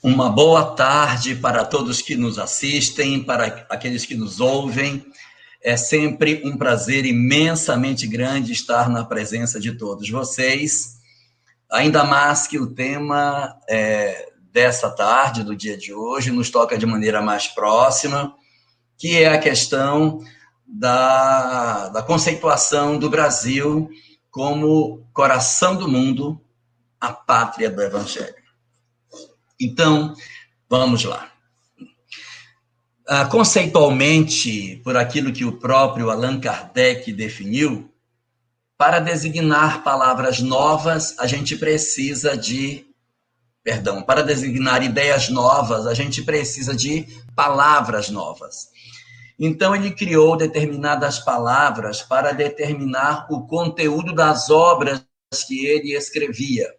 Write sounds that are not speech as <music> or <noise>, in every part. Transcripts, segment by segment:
Uma boa tarde para todos que nos assistem, para aqueles que nos ouvem. É sempre um prazer imensamente grande estar na presença de todos vocês. Ainda mais que o tema é, dessa tarde, do dia de hoje, nos toca de maneira mais próxima, que é a questão da, da conceituação do Brasil como coração do mundo, a pátria do Evangelho. Então, vamos lá. Ah, conceitualmente, por aquilo que o próprio Allan Kardec definiu, para designar palavras novas, a gente precisa de. Perdão, para designar ideias novas, a gente precisa de palavras novas. Então, ele criou determinadas palavras para determinar o conteúdo das obras que ele escrevia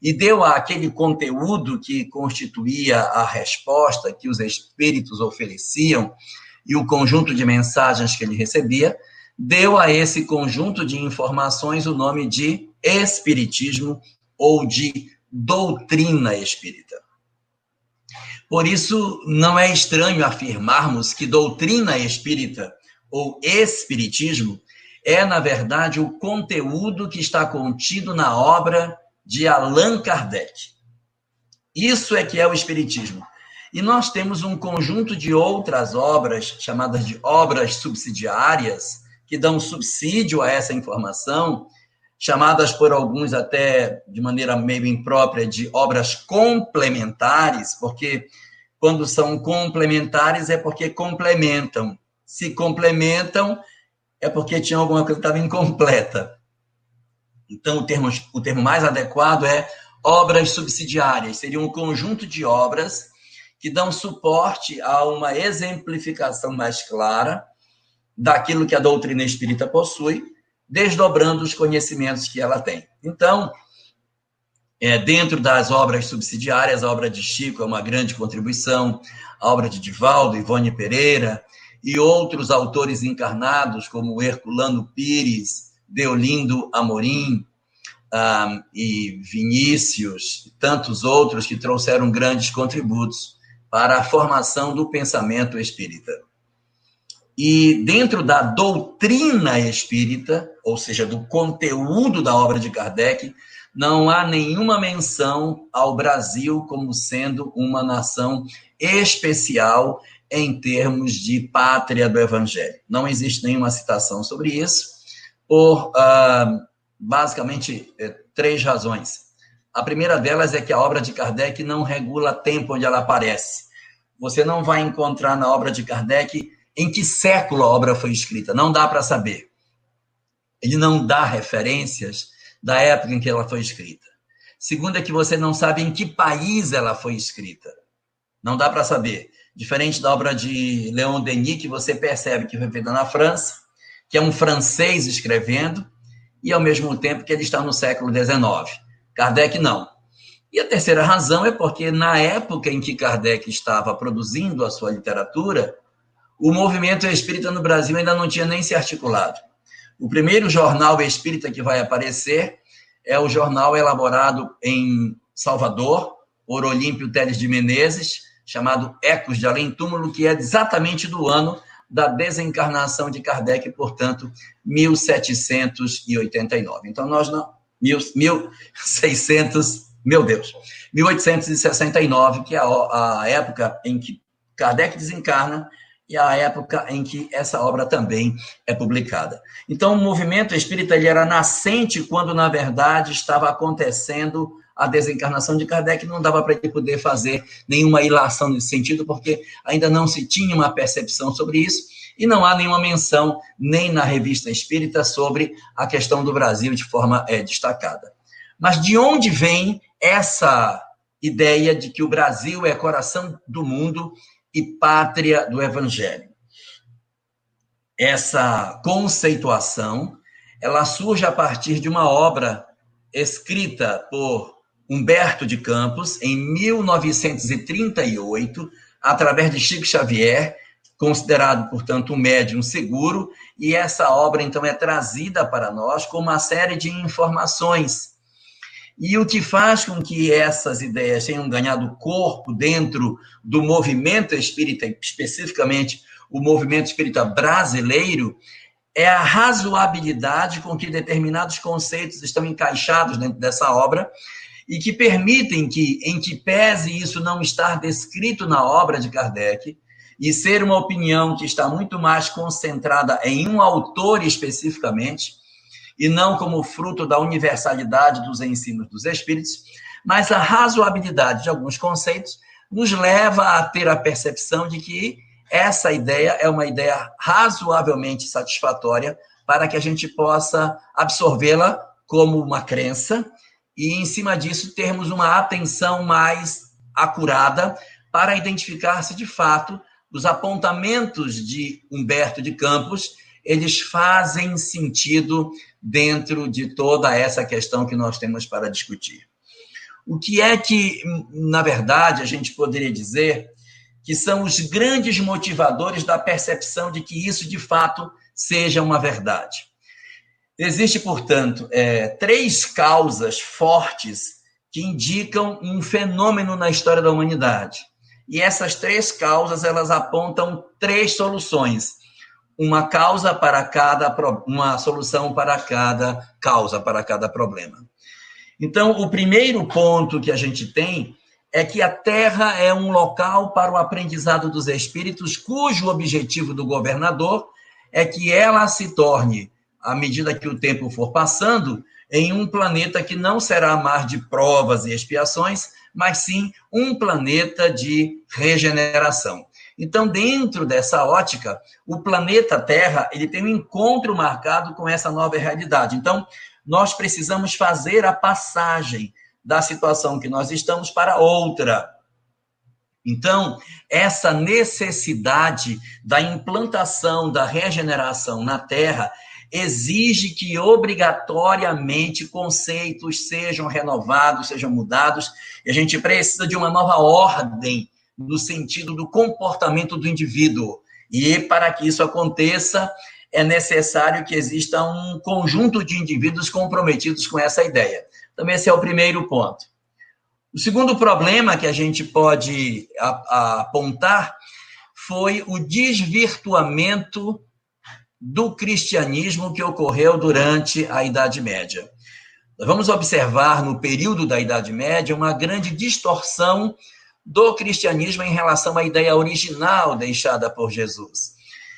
e deu àquele conteúdo que constituía a resposta que os espíritos ofereciam e o conjunto de mensagens que ele recebia, deu a esse conjunto de informações o nome de espiritismo ou de doutrina espírita. Por isso, não é estranho afirmarmos que doutrina espírita ou espiritismo é, na verdade, o conteúdo que está contido na obra de Allan Kardec. Isso é que é o Espiritismo. E nós temos um conjunto de outras obras, chamadas de obras subsidiárias, que dão subsídio a essa informação, chamadas por alguns até de maneira meio imprópria de obras complementares, porque quando são complementares é porque complementam. Se complementam, é porque tinha alguma coisa que estava incompleta. Então, o termo, o termo mais adequado é obras subsidiárias. Seria um conjunto de obras que dão suporte a uma exemplificação mais clara daquilo que a doutrina espírita possui, desdobrando os conhecimentos que ela tem. Então, é, dentro das obras subsidiárias, a obra de Chico é uma grande contribuição, a obra de Divaldo, Ivone Pereira e outros autores encarnados, como Herculano Pires, Deolindo Amorim um, e Vinícius, e tantos outros que trouxeram grandes contributos para a formação do pensamento espírita. E dentro da doutrina espírita, ou seja, do conteúdo da obra de Kardec, não há nenhuma menção ao Brasil como sendo uma nação especial em termos de pátria do Evangelho. Não existe nenhuma citação sobre isso por uh, basicamente é, três razões. A primeira delas é que a obra de Kardec não regula tempo onde ela aparece. Você não vai encontrar na obra de Kardec em que século a obra foi escrita, não dá para saber. Ele não dá referências da época em que ela foi escrita. Segundo é que você não sabe em que país ela foi escrita. Não dá para saber. Diferente da obra de Leon Denis, que você percebe que foi feita na França, que é um francês escrevendo, e ao mesmo tempo que ele está no século XIX. Kardec não. E a terceira razão é porque, na época em que Kardec estava produzindo a sua literatura, o movimento espírita no Brasil ainda não tinha nem se articulado. O primeiro jornal espírita que vai aparecer é o jornal elaborado em Salvador, por Olímpio Teles de Menezes, chamado Ecos de Além Túmulo, que é exatamente do ano da desencarnação de Kardec, portanto, 1789. Então, nós não. 1600, meu Deus, 1869, que é a, época em que Kardec desencarna e a época em que essa obra também é publicada. Então, o movimento espírita ele era nascente quando, na verdade, estava acontecendo a desencarnação de Kardec, não dava para ele poder fazer nenhuma ilação nesse sentido, porque ainda não se tinha uma percepção sobre isso, e não há nenhuma menção nem na revista espírita sobre a questão do Brasil de forma é, destacada. Mas de onde vem essa ideia de que o Brasil é coração do mundo e pátria do Evangelho? Essa conceituação ela surge a partir de uma obra escrita por Humberto de Campos, em 1938, através de Chico Xavier, considerado, portanto, um médium seguro, e essa obra, então, é trazida para nós com uma série de informações. E o que faz com que essas ideias tenham ganhado corpo dentro do movimento espírita, especificamente o movimento espírita brasileiro, é a razoabilidade com que determinados conceitos estão encaixados dentro dessa obra e que permitem que, em que pese isso não estar descrito na obra de Kardec, e ser uma opinião que está muito mais concentrada em um autor especificamente, e não como fruto da universalidade dos ensinos dos espíritos, mas a razoabilidade de alguns conceitos nos leva a ter a percepção de que essa ideia é uma ideia razoavelmente satisfatória para que a gente possa absorvê-la como uma crença e, em cima disso, termos uma atenção mais acurada para identificar se de fato os apontamentos de Humberto de Campos eles fazem sentido dentro de toda essa questão que nós temos para discutir. O que é que, na verdade, a gente poderia dizer que são os grandes motivadores da percepção de que isso de fato seja uma verdade? Existe, portanto, é, três causas fortes que indicam um fenômeno na história da humanidade. E essas três causas, elas apontam três soluções. Uma causa para cada uma solução para cada causa, para cada problema. Então, o primeiro ponto que a gente tem é que a Terra é um local para o aprendizado dos espíritos, cujo objetivo do governador é que ela se torne, à medida que o tempo for passando, em um planeta que não será mar de provas e expiações, mas sim um planeta de regeneração. Então, dentro dessa ótica, o planeta Terra ele tem um encontro marcado com essa nova realidade. Então, nós precisamos fazer a passagem da situação que nós estamos para outra. Então, essa necessidade da implantação da regeneração na Terra exige que obrigatoriamente conceitos sejam renovados, sejam mudados, e a gente precisa de uma nova ordem no sentido do comportamento do indivíduo. E para que isso aconteça, é necessário que exista um conjunto de indivíduos comprometidos com essa ideia. Então, esse é o primeiro ponto. O segundo problema que a gente pode apontar foi o desvirtuamento do cristianismo que ocorreu durante a Idade Média. Nós vamos observar no período da Idade Média uma grande distorção do cristianismo em relação à ideia original deixada por Jesus.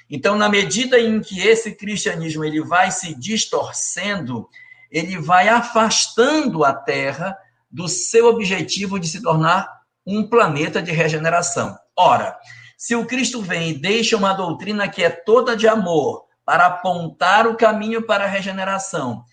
Então, na medida em que esse cristianismo ele vai se distorcendo, ele vai afastando a Terra do seu objetivo de se tornar um planeta de regeneração. Ora, se o Cristo vem e deixa uma doutrina que é toda de amor, para apontar o caminho para a regeneração.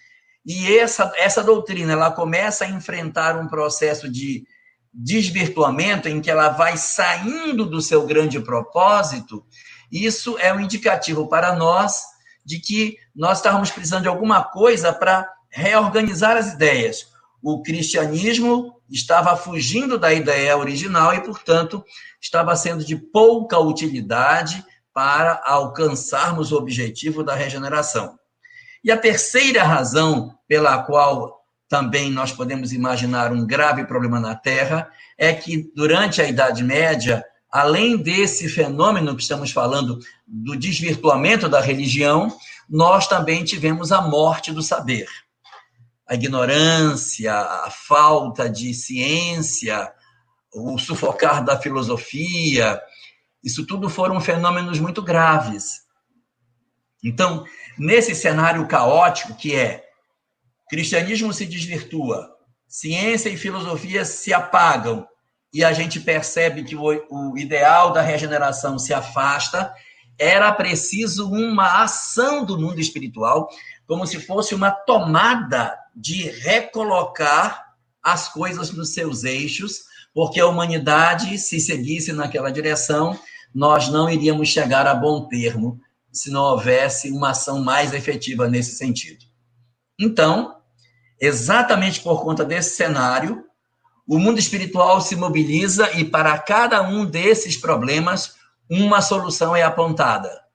E essa, essa doutrina ela começa a enfrentar um processo de desvirtuamento em que ela vai saindo do seu grande propósito. Isso é um indicativo para nós de que nós estávamos precisando de alguma coisa para reorganizar as ideias. O cristianismo estava fugindo da ideia original e, portanto, estava sendo de pouca utilidade para alcançarmos o objetivo da regeneração. E a terceira razão pela qual também nós podemos imaginar um grave problema na Terra é que durante a Idade Média, além desse fenômeno que estamos falando do desvirtuamento da religião, nós também tivemos a morte do saber. A ignorância, a falta de ciência, o sufocar da filosofia, isso tudo foram fenômenos muito graves. Então, nesse cenário caótico que é cristianismo se desvirtua, ciência e filosofia se apagam e a gente percebe que o, o ideal da regeneração se afasta, era preciso uma ação do mundo espiritual, como se fosse uma tomada de recolocar as coisas nos seus eixos, porque a humanidade, se seguisse naquela direção, nós não iríamos chegar a bom termo se não houvesse uma ação mais efetiva nesse sentido. Então, exatamente por conta desse cenário, o mundo espiritual se mobiliza e para cada um desses problemas, uma solução é apontada.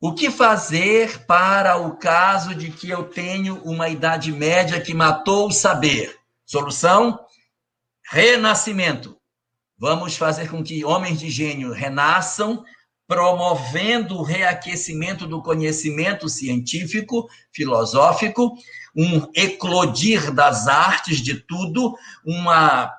O que fazer para o caso de que eu tenho uma idade média que matou o saber? Solução: renascimento. Vamos fazer com que homens de gênio renasçam, promovendo o reaquecimento do conhecimento científico, filosófico, um eclodir das artes de tudo, uma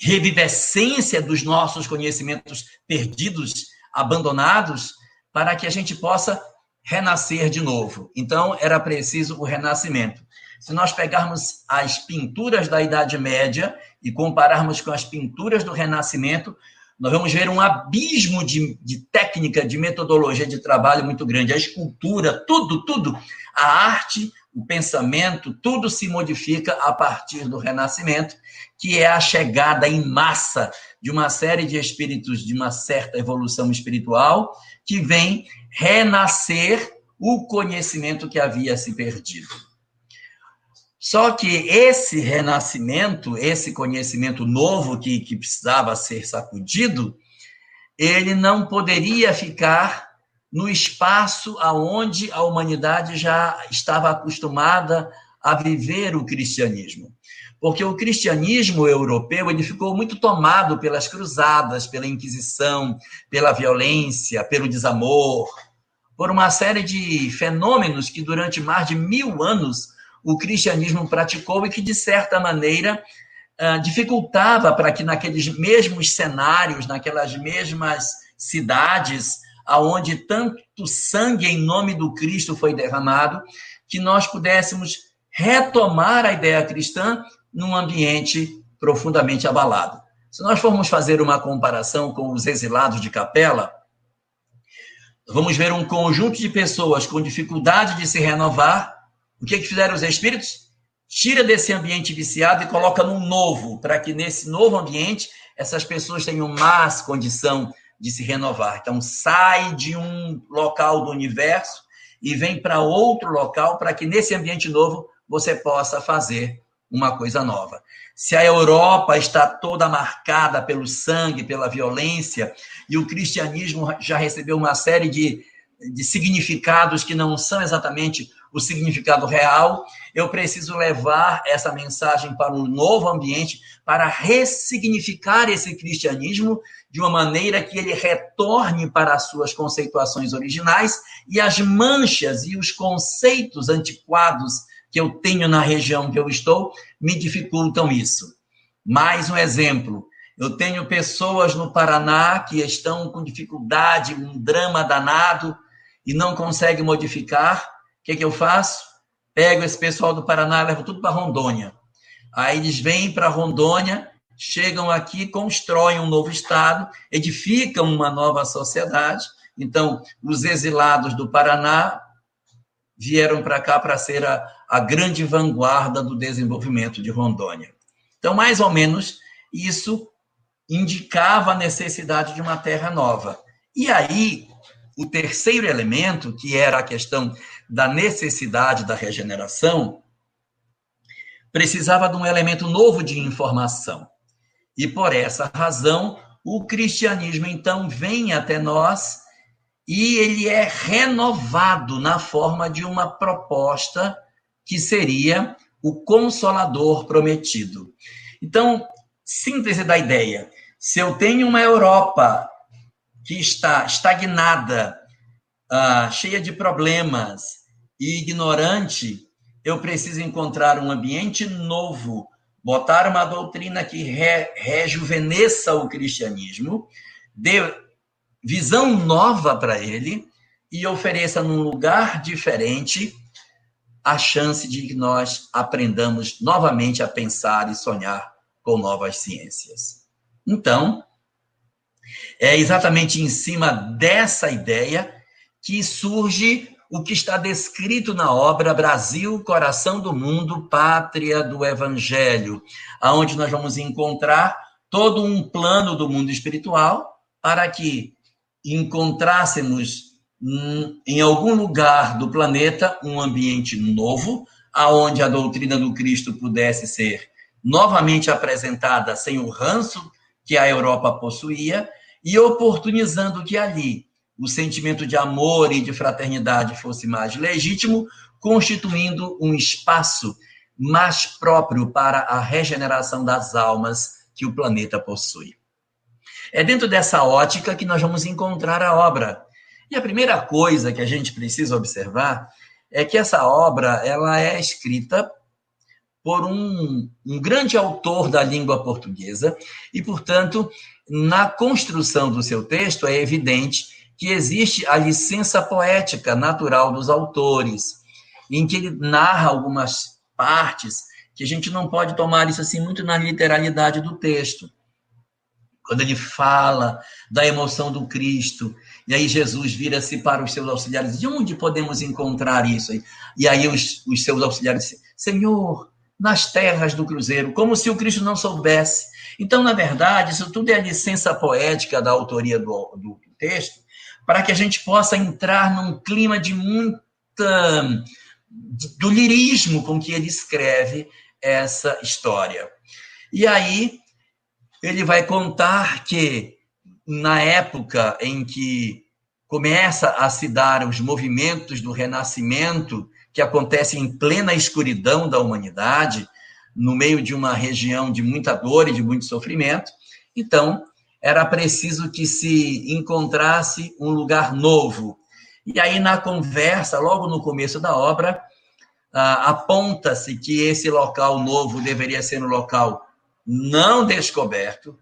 revivescência dos nossos conhecimentos perdidos, abandonados, para que a gente possa renascer de novo. Então, era preciso o renascimento. Se nós pegarmos as pinturas da Idade Média e compararmos com as pinturas do Renascimento, nós vamos ver um abismo de, de técnica, de metodologia de trabalho muito grande. A escultura, tudo, tudo, a arte, o pensamento, tudo se modifica a partir do Renascimento, que é a chegada em massa de uma série de espíritos de uma certa evolução espiritual que vem renascer o conhecimento que havia se perdido. Só que esse renascimento, esse conhecimento novo que, que precisava ser sacudido, ele não poderia ficar no espaço aonde a humanidade já estava acostumada a viver o cristianismo. Porque o cristianismo europeu ele ficou muito tomado pelas cruzadas, pela Inquisição, pela violência, pelo desamor, por uma série de fenômenos que durante mais de mil anos o cristianismo praticou e que, de certa maneira, ah, dificultava para que naqueles mesmos cenários, naquelas mesmas cidades, aonde tanto sangue em nome do Cristo foi derramado, que nós pudéssemos retomar a ideia cristã num ambiente profundamente abalado. Se nós formos fazer uma comparação com os exilados de Capela, vamos ver um conjunto de pessoas com dificuldade de se renovar. O que, é que fizeram os espíritos? Tira desse ambiente viciado e coloca num novo, para que nesse novo ambiente essas pessoas tenham mais condição de se renovar. Então, sai de um local do universo e vem para outro local para que nesse ambiente novo você possa fazer uma coisa nova. Se a Europa está toda marcada pelo sangue, pela violência, e o cristianismo já recebeu uma série de, de significados que não são exatamente o significado real, eu preciso levar essa mensagem para um novo ambiente, para ressignificar esse cristianismo de uma maneira que ele retorne para as suas conceituações originais e as manchas e os conceitos antiquados que eu tenho na região que eu estou me dificultam isso. Mais um exemplo. Eu tenho pessoas no Paraná que estão com dificuldade, um drama danado e não conseguem modificar. O que, que eu faço? Pego esse pessoal do Paraná, levo tudo para Rondônia. Aí eles vêm para Rondônia, chegam aqui, constroem um novo Estado, edificam uma nova sociedade. Então, os exilados do Paraná vieram para cá para ser a, a grande vanguarda do desenvolvimento de Rondônia. Então, mais ou menos, isso indicava a necessidade de uma terra nova. E aí, o terceiro elemento, que era a questão da necessidade da regeneração, precisava de um elemento novo de informação. E por essa razão, o cristianismo então vem até nós e ele é renovado na forma de uma proposta que seria o consolador prometido. Então, síntese da ideia: se eu tenho uma Europa que está estagnada, uh, cheia de problemas e ignorante, eu preciso encontrar um ambiente novo, botar uma doutrina que re, rejuvenesça o cristianismo, dê visão nova para ele e ofereça num lugar diferente a chance de que nós aprendamos novamente a pensar e sonhar com novas ciências. Então, é exatamente em cima dessa ideia que surge o que está descrito na obra Brasil, Coração do Mundo, Pátria do Evangelho, aonde nós vamos encontrar todo um plano do mundo espiritual para que encontrássemos em algum lugar do planeta um ambiente novo, aonde a doutrina do Cristo pudesse ser novamente apresentada sem o ranço que a Europa possuía e oportunizando que ali o sentimento de amor e de fraternidade fosse mais legítimo, constituindo um espaço mais próprio para a regeneração das almas que o planeta possui. É dentro dessa ótica que nós vamos encontrar a obra. E a primeira coisa que a gente precisa observar é que essa obra ela é escrita por um, um grande autor da língua portuguesa e, portanto, na construção do seu texto é evidente que existe a licença poética natural dos autores, em que ele narra algumas partes que a gente não pode tomar isso assim muito na literalidade do texto. Quando ele fala da emoção do Cristo, e aí Jesus vira-se para os seus auxiliares, de onde podemos encontrar isso? E aí os, os seus auxiliares dizem, Senhor, nas terras do Cruzeiro, como se o Cristo não soubesse. Então, na verdade, isso tudo é a licença poética da autoria do, do texto, para que a gente possa entrar num clima de muita do lirismo com que ele escreve essa história. E aí ele vai contar que na época em que começa a se dar os movimentos do renascimento que acontecem em plena escuridão da humanidade, no meio de uma região de muita dor e de muito sofrimento, então era preciso que se encontrasse um lugar novo. E aí, na conversa, logo no começo da obra, ah, aponta-se que esse local novo deveria ser um local não descoberto,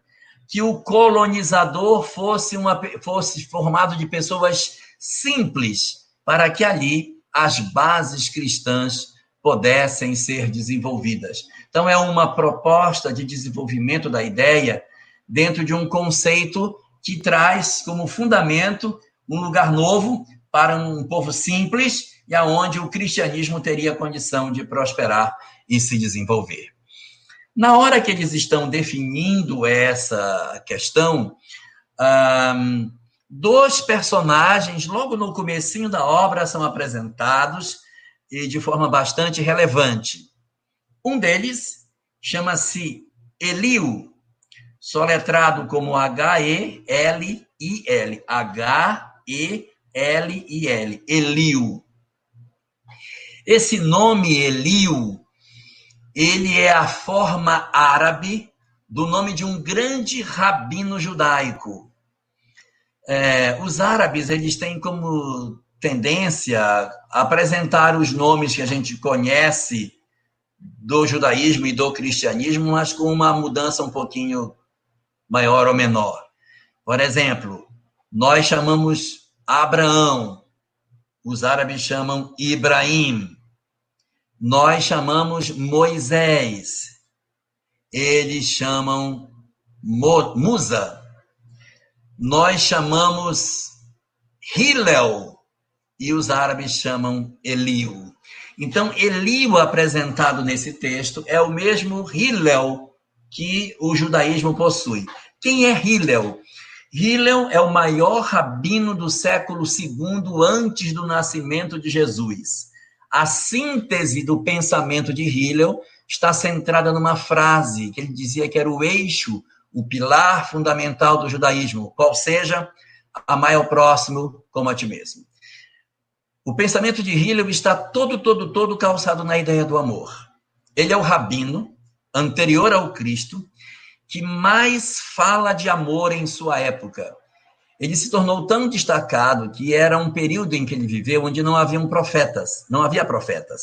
que o colonizador fosse, uma, fosse formado de pessoas simples, para que ali as bases cristãs pudessem ser desenvolvidas. Então, é uma proposta de desenvolvimento da ideia dentro de um conceito que traz como fundamento um lugar novo para um povo simples e aonde o cristianismo teria condição de prosperar e se desenvolver. Na hora que eles estão definindo essa questão, dois personagens, logo no comecinho da obra, são apresentados e de forma bastante relevante. Um deles chama-se Eliu, soletrado como H-E-L-I-L. H-E-L-I-L. Eliu. Esse nome Eliu, ele é a forma árabe do nome de um grande rabino judaico. É, os árabes, eles têm como tendência apresentar os nomes que a gente conhece do judaísmo e do cristianismo, mas com uma mudança um pouquinho maior ou menor. Por exemplo, nós chamamos Abraão os árabes chamam Ibrahim. Nós chamamos Moisés. Eles chamam Musa. Nós chamamos Hillel. E os árabes chamam Eliu. Então, Eliu apresentado nesse texto é o mesmo Hillel que o judaísmo possui. Quem é Hillel? Hillel é o maior rabino do século II antes do nascimento de Jesus. A síntese do pensamento de Hillel está centrada numa frase que ele dizia que era o eixo, o pilar fundamental do judaísmo, qual seja, amar ao próximo como a ti mesmo. O pensamento de Hillel está todo, todo, todo calçado na ideia do amor. Ele é o rabino anterior ao Cristo que mais fala de amor em sua época. Ele se tornou tão destacado que era um período em que ele viveu onde não haviam profetas, não havia profetas.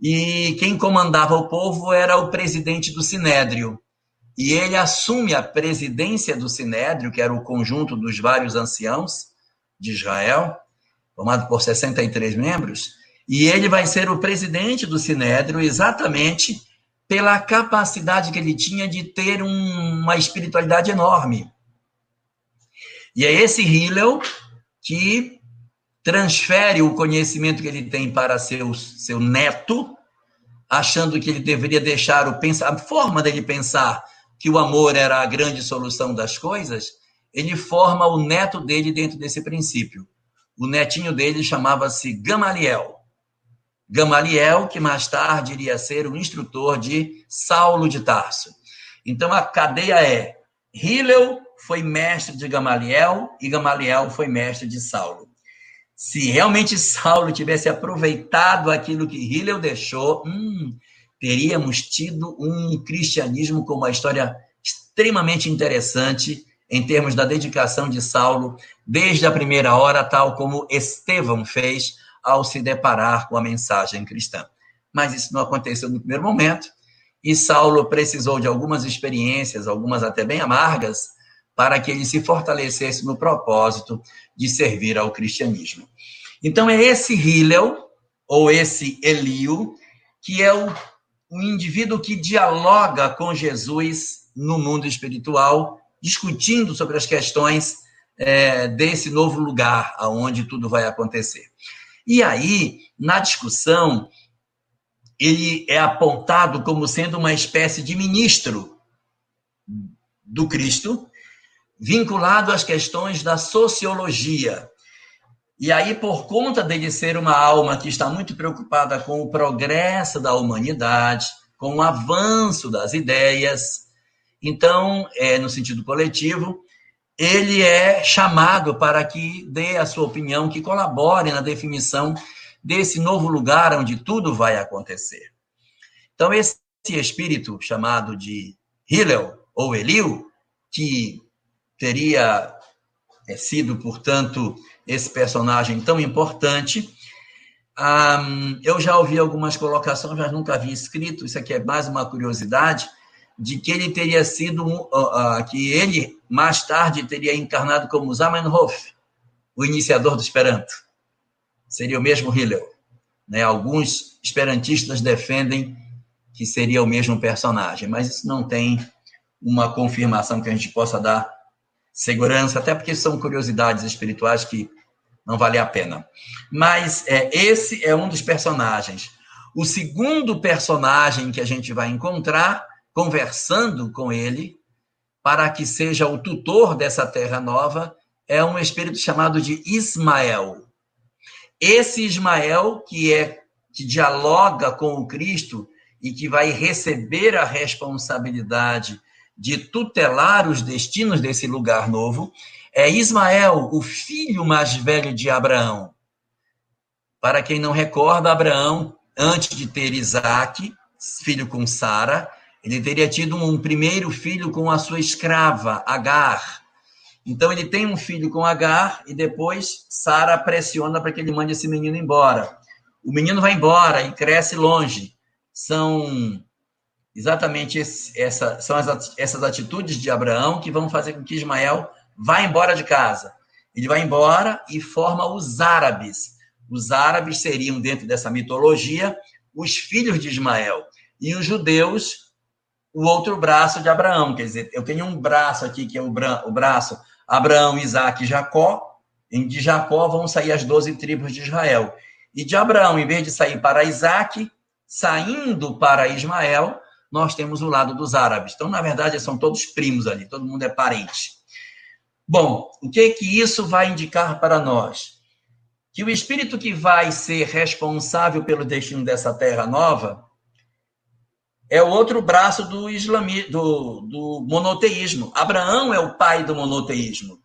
E quem comandava o povo era o presidente do Sinédrio. E ele assume a presidência do Sinédrio, que era o conjunto dos vários anciãos de Israel, formado por 63 membros, e ele vai ser o presidente do Sinédrio exatamente pela capacidade que ele tinha de ter um, uma espiritualidade enorme. E é esse Hillel que transfere o conhecimento que ele tem para seu, seu neto, achando que ele deveria deixar o pensar, a forma dele pensar que o amor era a grande solução das coisas, ele forma o neto dele dentro desse princípio. O netinho dele chamava-se Gamaliel. Gamaliel, que mais tarde iria ser o instrutor de Saulo de Tarso. Então a cadeia é Hillel foi mestre de Gamaliel e Gamaliel foi mestre de Saulo. Se realmente Saulo tivesse aproveitado aquilo que Hillel deixou, hum, teríamos tido um cristianismo com uma história extremamente interessante em termos da dedicação de Saulo desde a primeira hora, tal como Estevão fez ao se deparar com a mensagem cristã. Mas isso não aconteceu no primeiro momento, e Saulo precisou de algumas experiências, algumas até bem amargas, para que ele se fortalecesse no propósito de servir ao cristianismo. Então é esse Hillel, ou esse Elio, que é o, o indivíduo que dialoga com Jesus no mundo espiritual, discutindo sobre as questões é, desse novo lugar aonde tudo vai acontecer. E aí, na discussão, ele é apontado como sendo uma espécie de ministro do Cristo, vinculado às questões da sociologia. E aí, por conta dele ser uma alma que está muito preocupada com o progresso da humanidade, com o avanço das ideias, então, é, no sentido coletivo, ele é chamado para que dê a sua opinião, que colabore na definição desse novo lugar onde tudo vai acontecer. Então, esse espírito chamado de Hillel ou Eliu, que teria é, sido, portanto, esse personagem tão importante. Um, eu já ouvi algumas colocações, mas nunca vi escrito, isso aqui é mais uma curiosidade, de que ele teria sido, uh, uh, que ele mais tarde teria encarnado como Zamenhof, o iniciador do Esperanto. Seria o mesmo Hillel. Né? Alguns esperantistas defendem que seria o mesmo personagem, mas isso não tem uma confirmação que a gente possa dar segurança, até porque são curiosidades espirituais que não vale a pena. Mas é, esse é um dos personagens. O segundo personagem que a gente vai encontrar, conversando com ele, para que seja o tutor dessa terra nova, é um espírito chamado de Ismael. Esse Ismael, que é que dialoga com o Cristo e que vai receber a responsabilidade de tutelar os destinos desse lugar novo, é Ismael, o filho mais velho de Abraão. Para quem não recorda, Abraão, antes de ter Isaac, filho com Sara, ele teria tido um primeiro filho com a sua escrava, Agar. Então ele tem um filho com Agar e depois Sara pressiona para que ele mande esse menino embora. O menino vai embora e cresce longe. São exatamente esse, essa, são as, essas atitudes de Abraão que vão fazer com que Ismael vá embora de casa. Ele vai embora e forma os árabes. Os árabes seriam, dentro dessa mitologia, os filhos de Ismael. E os judeus, o outro braço de Abraão. Quer dizer, eu tenho um braço aqui, que é o, bra o braço Abraão, Isaac e Jacó. E de Jacó vão sair as doze tribos de Israel. E de Abraão, em vez de sair para Isaac, saindo para Ismael, nós temos o lado dos árabes. Então, na verdade, são todos primos ali, todo mundo é parente. Bom, o que que isso vai indicar para nós? Que o espírito que vai ser responsável pelo destino dessa terra nova é o outro braço do, islami, do, do monoteísmo. Abraão é o pai do monoteísmo.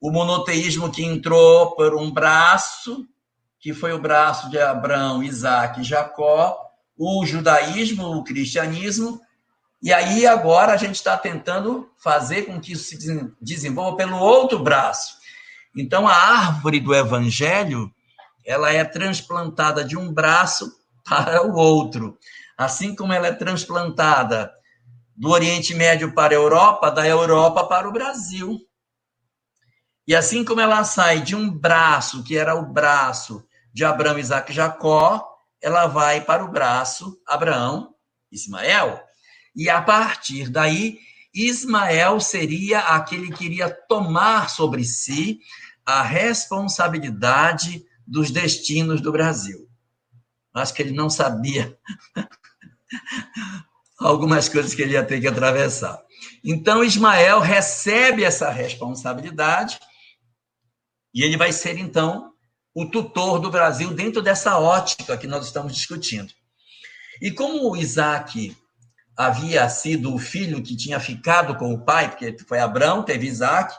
O monoteísmo que entrou por um braço, que foi o braço de Abraão, Isaac e Jacó, o judaísmo, o cristianismo, e aí agora a gente está tentando fazer com que isso se desenvolva pelo outro braço. Então a árvore do evangelho, ela é transplantada de um braço para o outro, assim como ela é transplantada do Oriente Médio para a Europa, da Europa para o Brasil. E assim como ela sai de um braço, que era o braço de Abraão, Isaac e Jacó, ela vai para o braço Abraão, Ismael. E a partir daí, Ismael seria aquele que iria tomar sobre si a responsabilidade dos destinos do Brasil. Acho que ele não sabia <laughs> algumas coisas que ele ia ter que atravessar. Então, Ismael recebe essa responsabilidade e ele vai ser, então, o tutor do Brasil dentro dessa ótica que nós estamos discutindo. E como Isaac havia sido o filho que tinha ficado com o pai, porque foi Abraão, teve Isaac,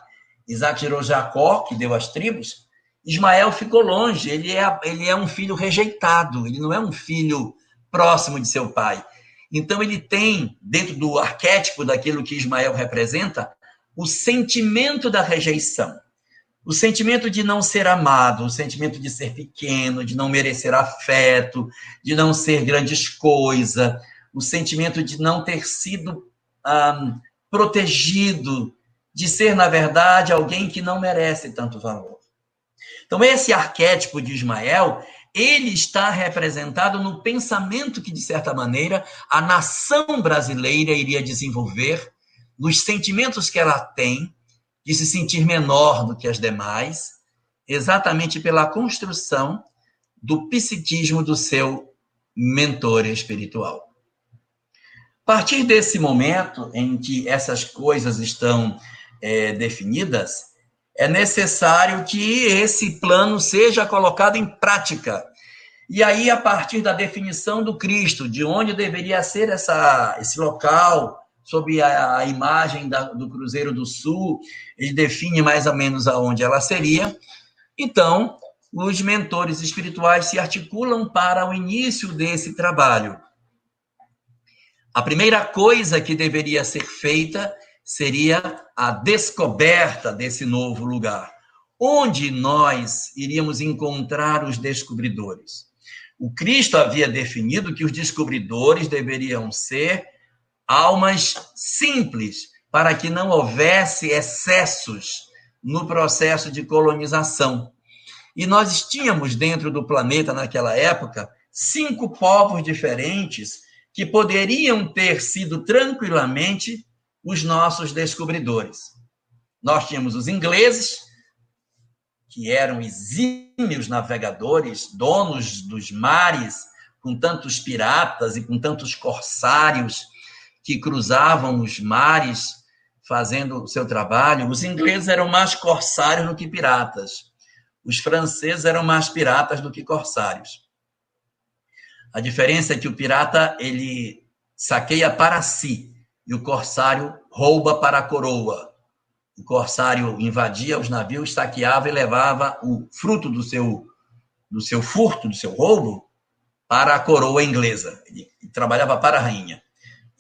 Isaac gerou Jacó, que deu as tribos, Ismael ficou longe, ele é, ele é um filho rejeitado, ele não é um filho próximo de seu pai. Então, ele tem, dentro do arquétipo daquilo que Ismael representa, o sentimento da rejeição, o sentimento de não ser amado, o sentimento de ser pequeno, de não merecer afeto, de não ser grandes coisas, o sentimento de não ter sido um, protegido, de ser, na verdade, alguém que não merece tanto valor. Então, esse arquétipo de Ismael, ele está representado no pensamento que, de certa maneira, a nação brasileira iria desenvolver, nos sentimentos que ela tem, de se sentir menor do que as demais, exatamente pela construção do psiquismo do seu mentor espiritual. A partir desse momento em que essas coisas estão é, definidas, é necessário que esse plano seja colocado em prática. E aí, a partir da definição do Cristo, de onde deveria ser essa, esse local, sob a, a imagem da, do Cruzeiro do Sul, ele define mais ou menos aonde ela seria. Então, os mentores espirituais se articulam para o início desse trabalho. A primeira coisa que deveria ser feita seria a descoberta desse novo lugar. Onde nós iríamos encontrar os descobridores? O Cristo havia definido que os descobridores deveriam ser almas simples, para que não houvesse excessos no processo de colonização. E nós tínhamos dentro do planeta, naquela época, cinco povos diferentes que poderiam ter sido tranquilamente os nossos descobridores. Nós tínhamos os ingleses, que eram exímios navegadores, donos dos mares, com tantos piratas e com tantos corsários que cruzavam os mares fazendo o seu trabalho. Os ingleses eram mais corsários do que piratas. Os franceses eram mais piratas do que corsários. A diferença é que o pirata ele saqueia para si, e o corsário rouba para a coroa. O corsário invadia os navios, saqueava e levava o fruto do seu, do seu furto, do seu roubo, para a coroa inglesa. Ele trabalhava para a rainha.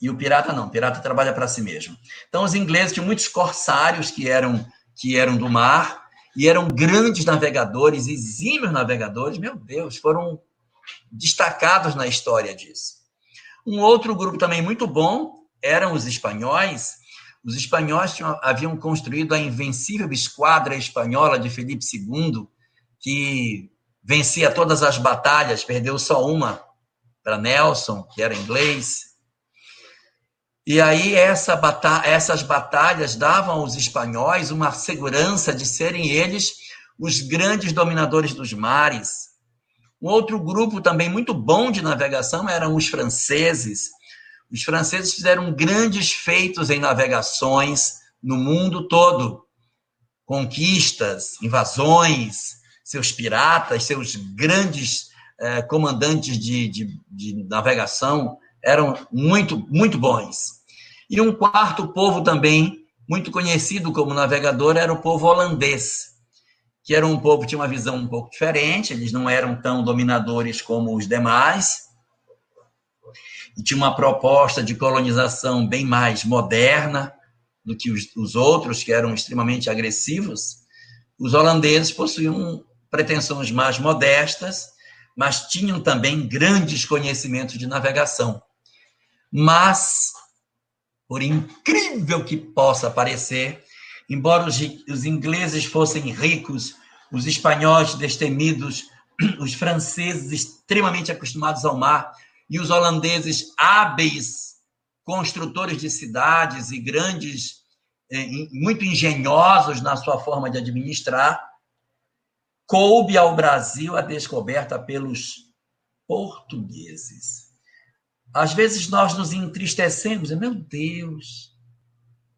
E o pirata não, o pirata trabalha para si mesmo. Então, os ingleses tinham muitos corsários que eram, que eram do mar e eram grandes navegadores, exímios navegadores, meu Deus, foram destacados na história disso. Um outro grupo também muito bom eram os espanhóis. Os espanhóis tinham, haviam construído a invencível esquadra espanhola de Felipe II, que vencia todas as batalhas, perdeu só uma para Nelson, que era inglês. E aí essa batalha, essas batalhas davam aos espanhóis uma segurança de serem eles os grandes dominadores dos mares. Um outro grupo também muito bom de navegação eram os franceses, os franceses fizeram grandes feitos em navegações no mundo todo. Conquistas, invasões, seus piratas, seus grandes eh, comandantes de, de, de navegação eram muito, muito bons. E um quarto povo também, muito conhecido como navegador, era o povo holandês, que era um povo que tinha uma visão um pouco diferente, eles não eram tão dominadores como os demais, e tinha uma proposta de colonização bem mais moderna do que os, os outros, que eram extremamente agressivos, os holandeses possuíam pretensões mais modestas, mas tinham também grandes conhecimentos de navegação. Mas, por incrível que possa parecer, embora os, os ingleses fossem ricos, os espanhóis destemidos, <clears throat> os franceses extremamente acostumados ao mar, e os holandeses hábeis construtores de cidades e grandes, eh, muito engenhosos na sua forma de administrar, coube ao Brasil a descoberta pelos portugueses. Às vezes nós nos entristecemos, meu Deus,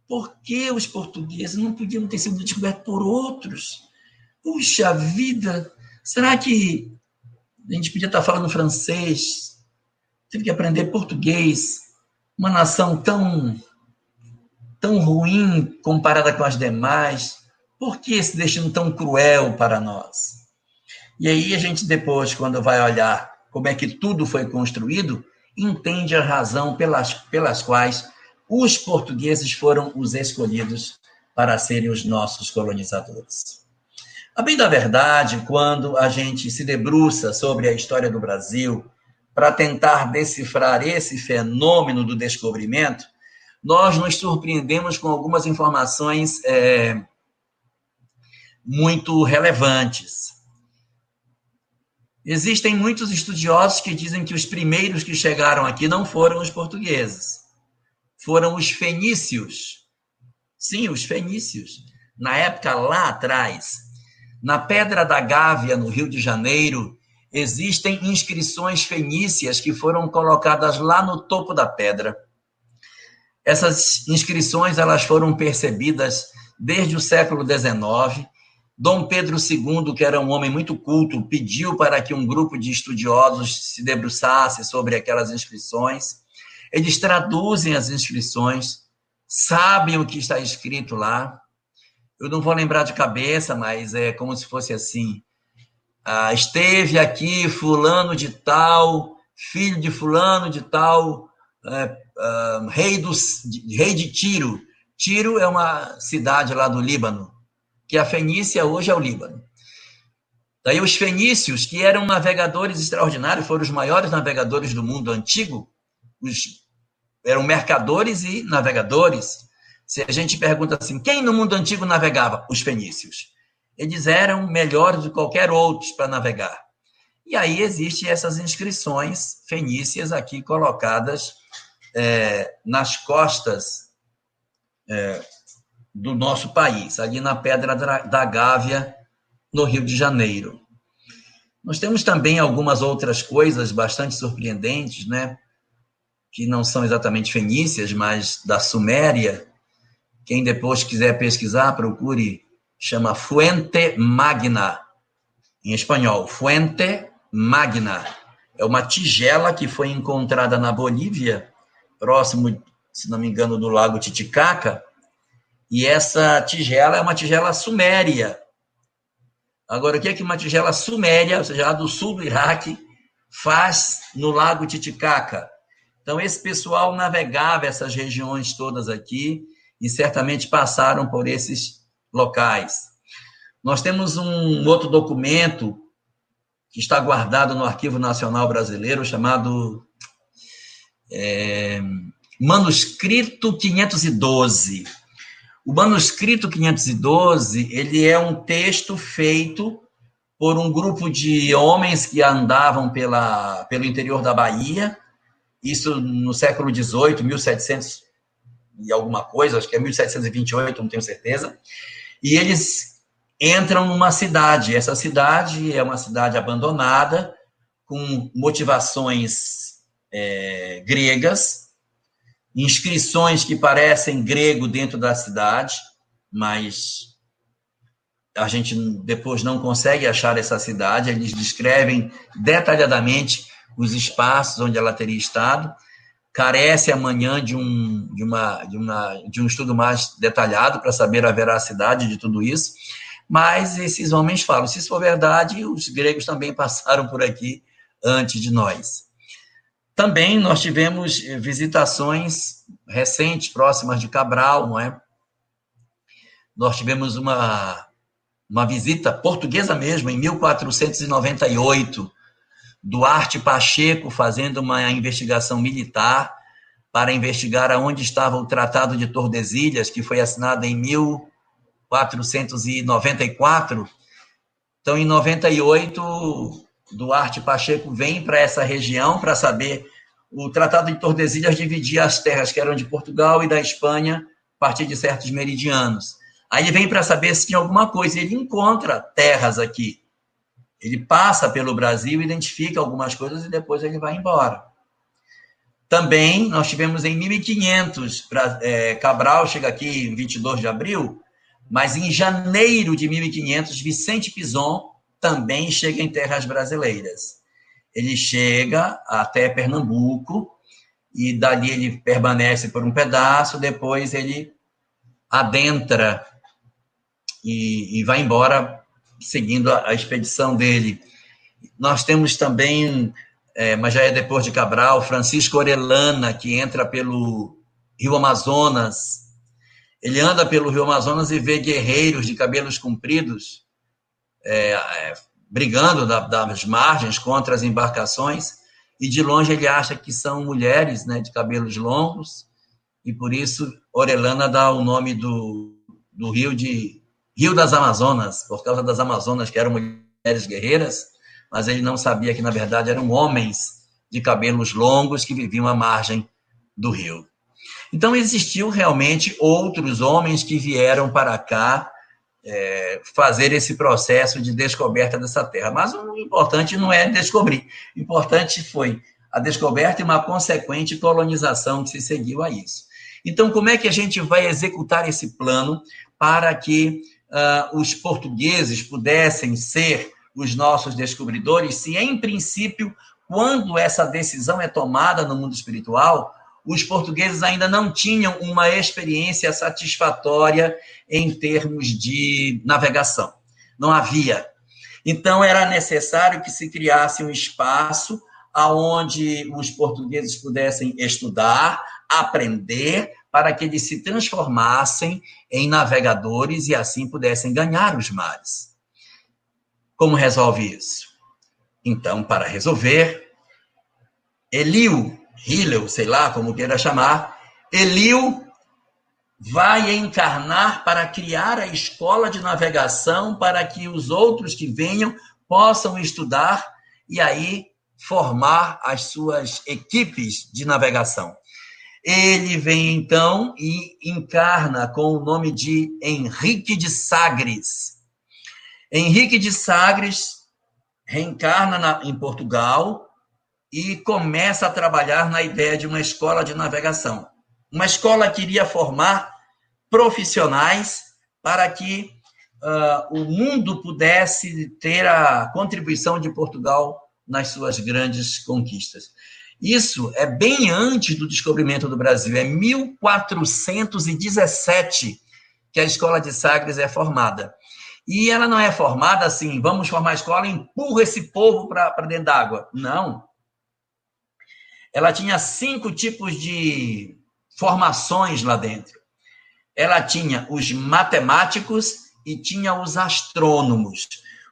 por que os portugueses não podiam ter sido descobertos por outros? Puxa vida, será que a gente podia estar falando francês, tive que aprender português, uma nação tão tão ruim comparada com as demais? Por que esse destino tão cruel para nós? E aí a gente depois, quando vai olhar como é que tudo foi construído, entende a razão pelas, pelas quais os portugueses foram os escolhidos para serem os nossos colonizadores. A bem da verdade, quando a gente se debruça sobre a história do Brasil para tentar decifrar esse fenômeno do descobrimento, nós nos surpreendemos com algumas informações é, muito relevantes. Existem muitos estudiosos que dizem que os primeiros que chegaram aqui não foram os portugueses, foram os fenícios. Sim, os fenícios. Na época lá atrás, na Pedra da Gávea, no Rio de Janeiro, existem inscrições fenícias que foram colocadas lá no topo da pedra. Essas inscrições elas foram percebidas desde o século XIX Dom Pedro II, que era um homem muito culto, pediu para que um grupo de estudiosos se debruçasse sobre aquelas inscrições. Eles traduzem as inscrições, sabem o que está escrito lá. Eu não vou lembrar de cabeça, mas é como se fosse assim: ah, esteve aqui fulano de tal, filho de fulano de tal, é, ah, rei, do, rei de Tiro. Tiro é uma cidade lá do Líbano que a Fenícia hoje é o Líbano. Daí os fenícios, que eram navegadores extraordinários, foram os maiores navegadores do mundo antigo, os, eram mercadores e navegadores. Se a gente pergunta assim, quem no mundo antigo navegava? Os fenícios. Eles eram melhores do que qualquer outro para navegar. E aí existem essas inscrições fenícias aqui colocadas é, nas costas é, do nosso país, ali na Pedra da Gávea, no Rio de Janeiro. Nós temos também algumas outras coisas bastante surpreendentes, né? Que não são exatamente fenícias, mas da Suméria. Quem depois quiser pesquisar, procure, chama Fuente Magna, em espanhol, Fuente Magna. É uma tigela que foi encontrada na Bolívia, próximo, se não me engano, do Lago Titicaca, e essa tigela é uma tigela suméria. Agora, o que é que uma tigela suméria, ou seja, lá do sul do Iraque, faz no Lago Titicaca? Então, esse pessoal navegava essas regiões todas aqui e certamente passaram por esses locais. Nós temos um outro documento que está guardado no Arquivo Nacional Brasileiro, chamado é, Manuscrito 512 o manuscrito 512, ele é um texto feito por um grupo de homens que andavam pela, pelo interior da Bahia, isso no século XVIII, 1700 e alguma coisa, acho que é 1728, não tenho certeza, e eles entram numa cidade. Essa cidade é uma cidade abandonada, com motivações é, gregas, inscrições que parecem grego dentro da cidade, mas a gente depois não consegue achar essa cidade. Eles descrevem detalhadamente os espaços onde ela teria estado. Carece amanhã de um, de uma, de uma, de um estudo mais detalhado para saber a veracidade de tudo isso. Mas esses homens falam: se isso for verdade, os gregos também passaram por aqui antes de nós. Também nós tivemos eh, visitações recentes, próximas de Cabral, não é? Nós tivemos uma, uma visita portuguesa mesmo, em 1498, Duarte Pacheco fazendo uma investigação militar para investigar aonde estava o Tratado de Tordesilhas, que foi assinado em 1494. Então, em 98, Duarte Pacheco vem para essa região para saber. O Tratado de Tordesilhas dividia as terras que eram de Portugal e da Espanha a partir de certos meridianos. Aí ele vem para saber se tinha alguma coisa. Ele encontra terras aqui. Ele passa pelo Brasil, identifica algumas coisas e depois ele vai embora. Também nós tivemos em 1500, é, Cabral chega aqui em 22 de abril, mas em janeiro de 1500, Vicente Pison também chega em terras brasileiras. Ele chega até Pernambuco e dali ele permanece por um pedaço, depois ele adentra e, e vai embora seguindo a, a, expedição dele. Nós temos também, é, mas já é depois de Cabral, Francisco Orellana, que entra pelo Rio Amazonas. Ele anda pelo Rio Amazonas e vê guerreiros de cabelos compridos é, é, brigando da, das margens contra as embarcações e de longe ele acha que são mulheres né, de cabelos longos, e por isso Orelana dá o nome do, do rio de Rio das Amazonas, por causa das Amazonas, que eram mulheres guerreiras, mas ele não sabia que, na verdade, eram homens de cabelos longos que viviam à margem do rio. Então, existiu realmente outros homens que vieram para cá é, fazer esse processo de descoberta dessa terra. Mas o importante não é descobrir, o importante foi a descoberta e uma consequente colonização que se seguiu a isso. Então, como é que a gente vai executar esse plano para que uh, os portugueses pudessem ser os nossos descobridores, se em princípio, quando essa decisão é tomada no mundo espiritual, os portugueses ainda não tinham uma experiência satisfatória em termos de navegação. Não havia. Então, era necessário que se criasse um espaço aonde os portugueses pudessem estudar, aprender, para que eles se transformassem em navegadores e assim pudessem ganhar os mares. Como resolve isso? Então, para resolver, Eliu, Hillel, sei lá como queira chamar, Eliu vai encarnar para criar a escola de navegação para que os outros que venham possam estudar e aí formar as suas equipes de navegação. Ele vem então e encarna com o nome de Henrique de Sagres. Henrique de Sagres reencarna na, em Portugal e começa a trabalhar na ideia de uma escola de navegação. Uma escola que iria formar profissionais para que uh, o mundo pudesse ter a contribuição de Portugal nas suas grandes conquistas. Isso é bem antes do descobrimento do Brasil, é 1417 que a escola de Sagres é formada. E ela não é formada assim, vamos formar a escola e empurra esse povo para dentro d'água. Não. Ela tinha cinco tipos de formações lá dentro. Ela tinha os matemáticos e tinha os astrônomos.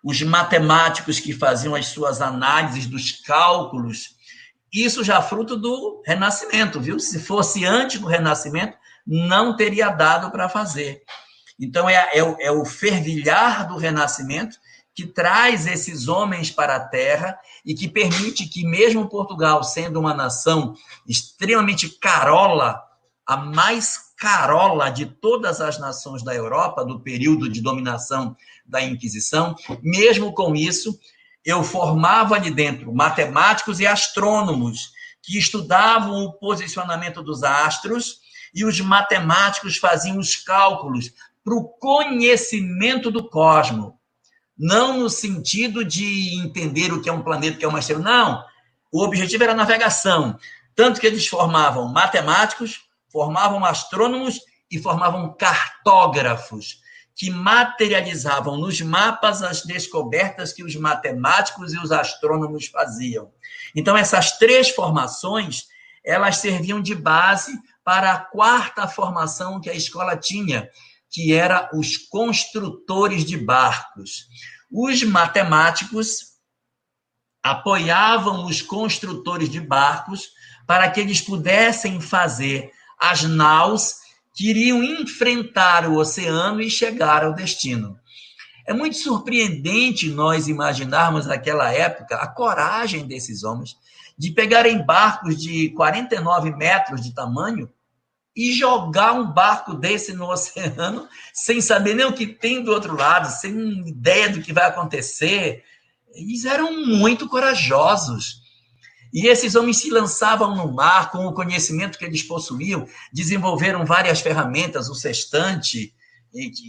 Os matemáticos que faziam as suas análises dos cálculos. Isso já fruto do Renascimento, viu? Se fosse antes do Renascimento, não teria dado para fazer. Então, é, é, é o fervilhar do Renascimento que traz esses homens para a terra e que permite que, mesmo Portugal sendo uma nação extremamente carola a mais carola de todas as nações da Europa, do período de dominação da Inquisição, mesmo com isso, eu formava ali dentro matemáticos e astrônomos que estudavam o posicionamento dos astros e os matemáticos faziam os cálculos para o conhecimento do cosmos. Não no sentido de entender o que é um planeta, o que é uma estrela. Não. O objetivo era navegação. Tanto que eles formavam matemáticos, formavam astrônomos e formavam cartógrafos, que materializavam nos mapas as descobertas que os matemáticos e os astrônomos faziam. Então, essas três formações, elas serviam de base para a quarta formação que a escola tinha, que era os construtores de barcos. Os matemáticos apoiavam os construtores de barcos para que eles pudessem fazer as naus que iriam enfrentar o oceano e chegar ao destino. É muito surpreendente nós imaginarmos naquela época a coragem desses homens de pegarem barcos de 49 metros de tamanho e jogar um barco desse no oceano <laughs> sem saber nem o que tem do outro lado, sem ideia do que vai acontecer. Eles eram muito corajosos. E esses homens se lançavam no mar com o conhecimento que eles possuíam, desenvolveram várias ferramentas, o sextante,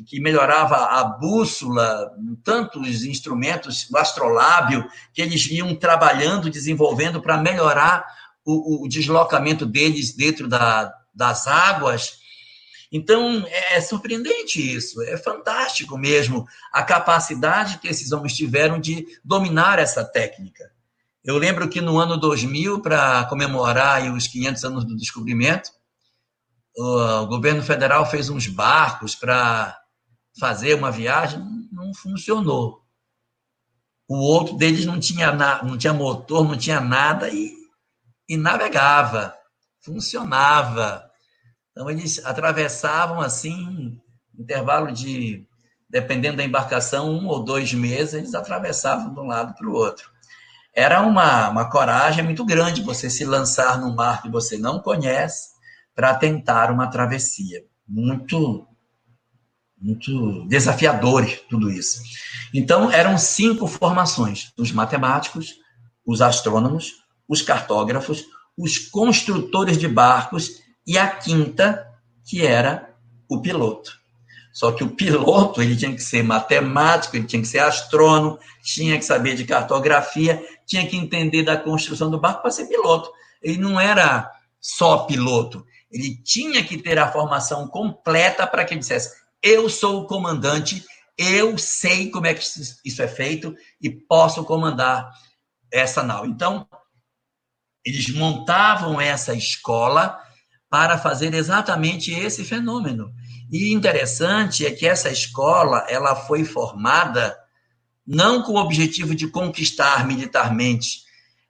que, melhorava a bússola, tantos instrumentos, o astrolábio, que eles iam trabalhando, desenvolvendo para melhorar o, o deslocamento deles dentro da, das águas. Então, é, é surpreendente isso, é fantástico mesmo a capacidade que esses homens tiveram de dominar essa técnica. Eu lembro que no ano 2000, para comemorar os 500 anos do descobrimento, o governo federal fez uns barcos para fazer uma viagem, não funcionou. O outro deles não tinha, não tinha motor, não tinha nada e, e navegava, funcionava. Então, eles atravessavam assim, intervalo de, dependendo da embarcação, um ou dois meses, eles atravessavam de um lado para o outro. Era uma, uma coragem muito grande você se lançar num mar que você não conhece para tentar uma travessia. Muito muito desafiador tudo isso. Então, eram cinco formações: os matemáticos, os astrônomos, os cartógrafos, os construtores de barcos e a quinta, que era o piloto. Só que o piloto, ele tinha que ser matemático, ele tinha que ser astrônomo, tinha que saber de cartografia, tinha que entender da construção do barco para ser piloto. Ele não era só piloto, ele tinha que ter a formação completa para que ele dissesse: eu sou o comandante, eu sei como é que isso é feito e posso comandar essa nau. Então, eles montavam essa escola para fazer exatamente esse fenômeno. E interessante é que essa escola, ela foi formada não com o objetivo de conquistar militarmente.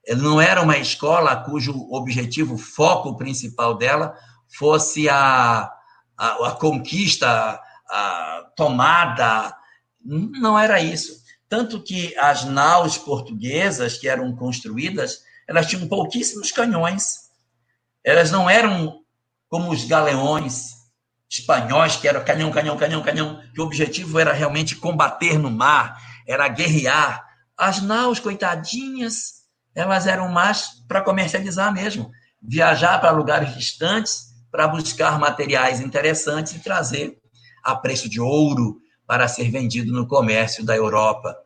Ela não era uma escola cujo objetivo, foco principal dela fosse a, a, a conquista a tomada. Não era isso. Tanto que as naus portuguesas que eram construídas, elas tinham pouquíssimos canhões. Elas não eram como os galeões espanhóis, que era canhão, canhão, canhão, canhão, que o objetivo era realmente combater no mar, era guerrear. As naus, coitadinhas, elas eram mais para comercializar mesmo, viajar para lugares distantes para buscar materiais interessantes e trazer a preço de ouro para ser vendido no comércio da Europa.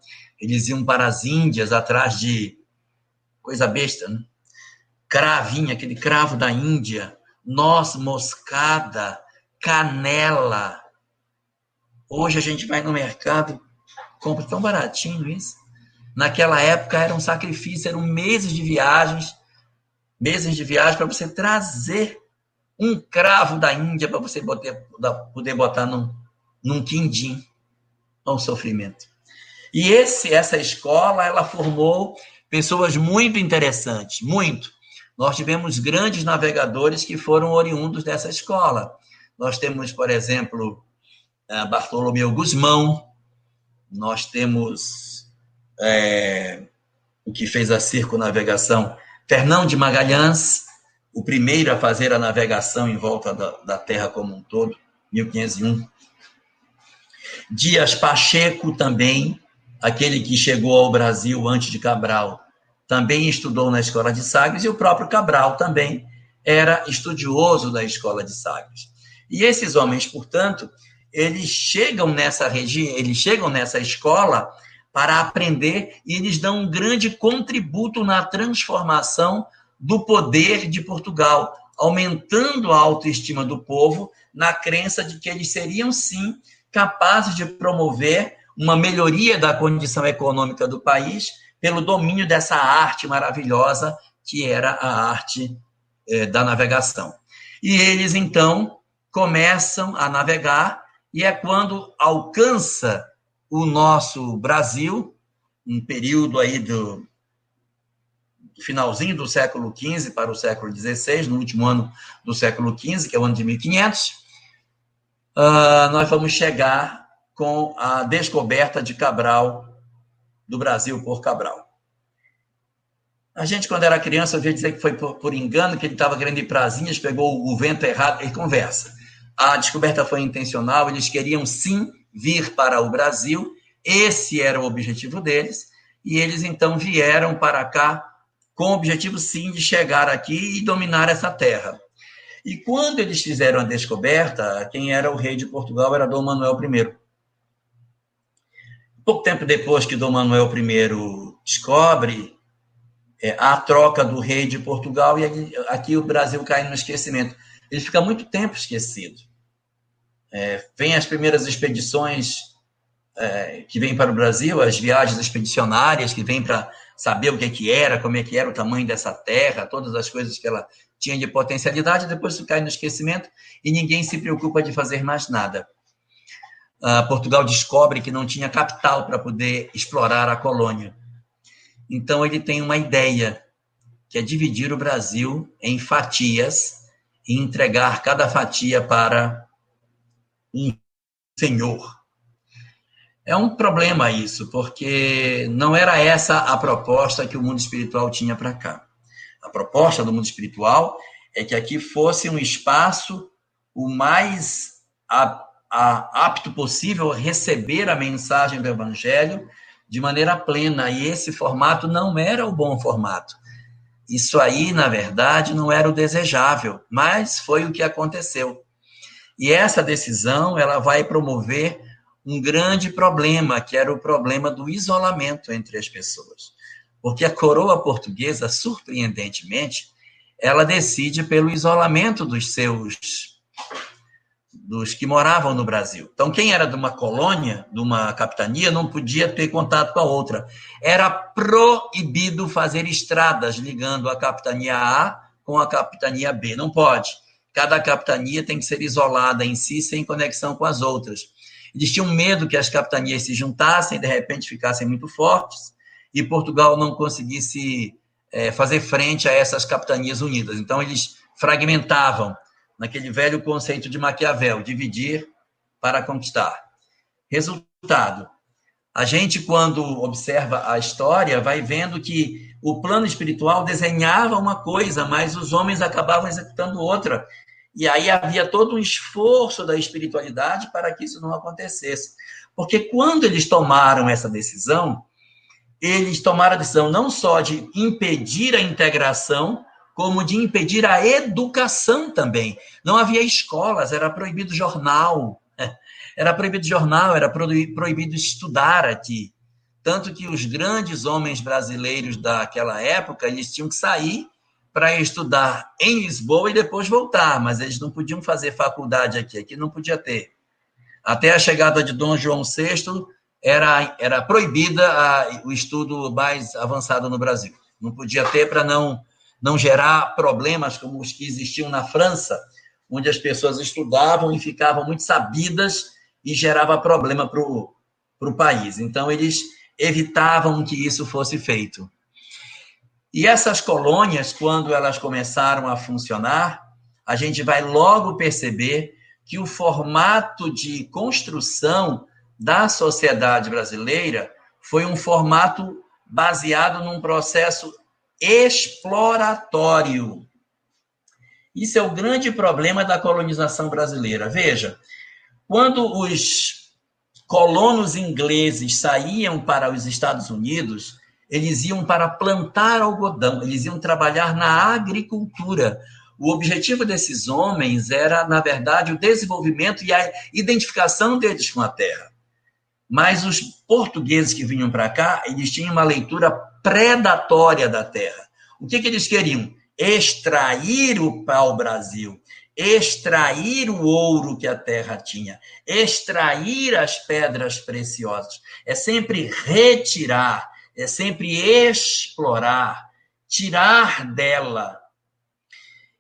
Eles iam para as Índias atrás de coisa besta, né? Cravinha, aquele cravo da Índia, noz moscada, canela. Hoje a gente vai no mercado, compra tão baratinho isso. Naquela época era um sacrifício, eram meses de viagens, meses de viagem para você trazer um cravo da Índia para você poder, poder botar num, num quindim. É um sofrimento. E esse, essa escola, ela formou pessoas muito interessantes, muito. Nós tivemos grandes navegadores que foram oriundos dessa escola. Nós temos, por exemplo, Bartolomeu Guzmão, nós temos é, o que fez a circunavegação, Fernão de Magalhães, o primeiro a fazer a navegação em volta da, da Terra como um todo, 1501. Dias Pacheco também, aquele que chegou ao Brasil antes de Cabral, também estudou na Escola de Sagres, e o próprio Cabral também era estudioso da Escola de Sagres. E esses homens, portanto, eles chegam nessa região, eles chegam nessa escola para aprender e eles dão um grande contributo na transformação do poder de Portugal, aumentando a autoestima do povo na crença de que eles seriam, sim, capazes de promover uma melhoria da condição econômica do país pelo domínio dessa arte maravilhosa que era a arte eh, da navegação. E eles, então, começam a navegar, e é quando alcança o nosso Brasil, um período aí do finalzinho do século XV para o século XVI, no último ano do século XV, que é o ano de 1500, uh, ah, nós vamos chegar com a descoberta de Cabral, do Brasil por Cabral. A gente, quando era criança, ouvia dizer que foi por, por engano, que ele estava querendo ir para as pegou o vento errado, e conversa. A descoberta foi intencional, eles queriam sim vir para o Brasil, esse era o objetivo deles, e eles então vieram para cá com o objetivo, sim, de chegar aqui e dominar essa terra. E quando eles fizeram a descoberta, quem era o rei de Portugal era Dom Manuel I. Pouco tempo depois que Dom Manuel I descobre, é, a troca do rei de Portugal e aqui o Brasil cai no esquecimento. Ele fica muito tempo esquecido. É, vem as primeiras expedições é, que vêm para o Brasil, as viagens expedicionárias que vêm para saber o que, é que era, como é que era o tamanho dessa terra, todas as coisas que ela tinha de potencialidade, depois isso cai no esquecimento e ninguém se preocupa de fazer mais nada. Uh, Portugal descobre que não tinha capital para poder explorar a colônia. Então ele tem uma ideia, que é dividir o Brasil em fatias e entregar cada fatia para um senhor. É um problema isso, porque não era essa a proposta que o mundo espiritual tinha para cá. A proposta do mundo espiritual é que aqui fosse um espaço o mais a, a, apto possível a receber a mensagem do Evangelho de maneira plena. E esse formato não era o bom formato. Isso aí, na verdade, não era o desejável, mas foi o que aconteceu. E essa decisão ela vai promover um grande problema, que era o problema do isolamento entre as pessoas. Porque a coroa portuguesa, surpreendentemente, ela decide pelo isolamento dos seus dos que moravam no Brasil. Então, quem era de uma colônia, de uma capitania, não podia ter contato com a outra. Era proibido fazer estradas ligando a capitania A com a capitania B. Não pode. Cada capitania tem que ser isolada em si, sem conexão com as outras. Eles tinham medo que as capitanias se juntassem, de repente ficassem muito fortes, e Portugal não conseguisse é, fazer frente a essas capitanias unidas. Então, eles fragmentavam naquele velho conceito de Maquiavel, dividir para conquistar. Resultado: a gente, quando observa a história, vai vendo que o plano espiritual desenhava uma coisa, mas os homens acabavam executando outra. E aí havia todo um esforço da espiritualidade para que isso não acontecesse. Porque quando eles tomaram essa decisão, eles tomaram a decisão não só de impedir a integração, como de impedir a educação também. Não havia escolas, era proibido jornal, <laughs> era proibido jornal, era proibido estudar aqui. Tanto que os grandes homens brasileiros daquela época, eles tinham que sair para estudar em Lisboa e depois voltar, mas eles não podiam fazer faculdade aqui, aqui não podia ter. Até a chegada de Dom João VI, era, era proibida a, o estudo mais avançado no Brasil. Não podia ter para não, não gerar problemas como os que existiam na França, onde as pessoas estudavam e ficavam muito sabidas e gerava problema para o país. Então, eles evitavam que isso fosse feito. E essas colônias, quando elas começaram a funcionar, a gente vai logo perceber que o formato de construção da sociedade brasileira foi um formato baseado num processo exploratório. Isso é o grande problema da colonização brasileira. Veja, quando os colonos ingleses saíam para os Estados Unidos, eles iam para plantar algodão, eles iam trabalhar na agricultura. O objetivo desses homens era, na verdade, o desenvolvimento e a identificação deles com a terra. Mas os portugueses que vinham para cá, eles tinham uma leitura predatória da terra. O que, que eles queriam? Extrair o pau-brasil, extrair o ouro que a terra tinha, extrair as pedras preciosas. É sempre retirar, é sempre explorar, tirar dela.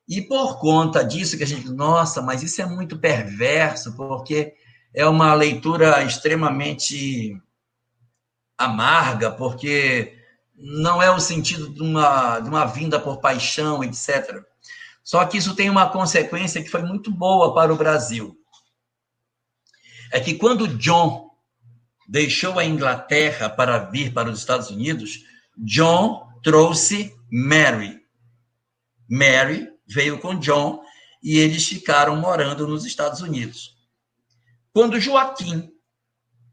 E por conta disso que a gente, nossa, mas isso é muito perverso, porque é uma leitura extremamente amarga, porque não é o sentido de uma, de uma vinda por paixão, etc. Só que isso tem uma consequência que foi muito boa para o Brasil. É que quando John deixou a Inglaterra para vir para os Estados Unidos, John trouxe Mary. Mary veio com John e eles ficaram morando nos Estados Unidos. Quando Joaquim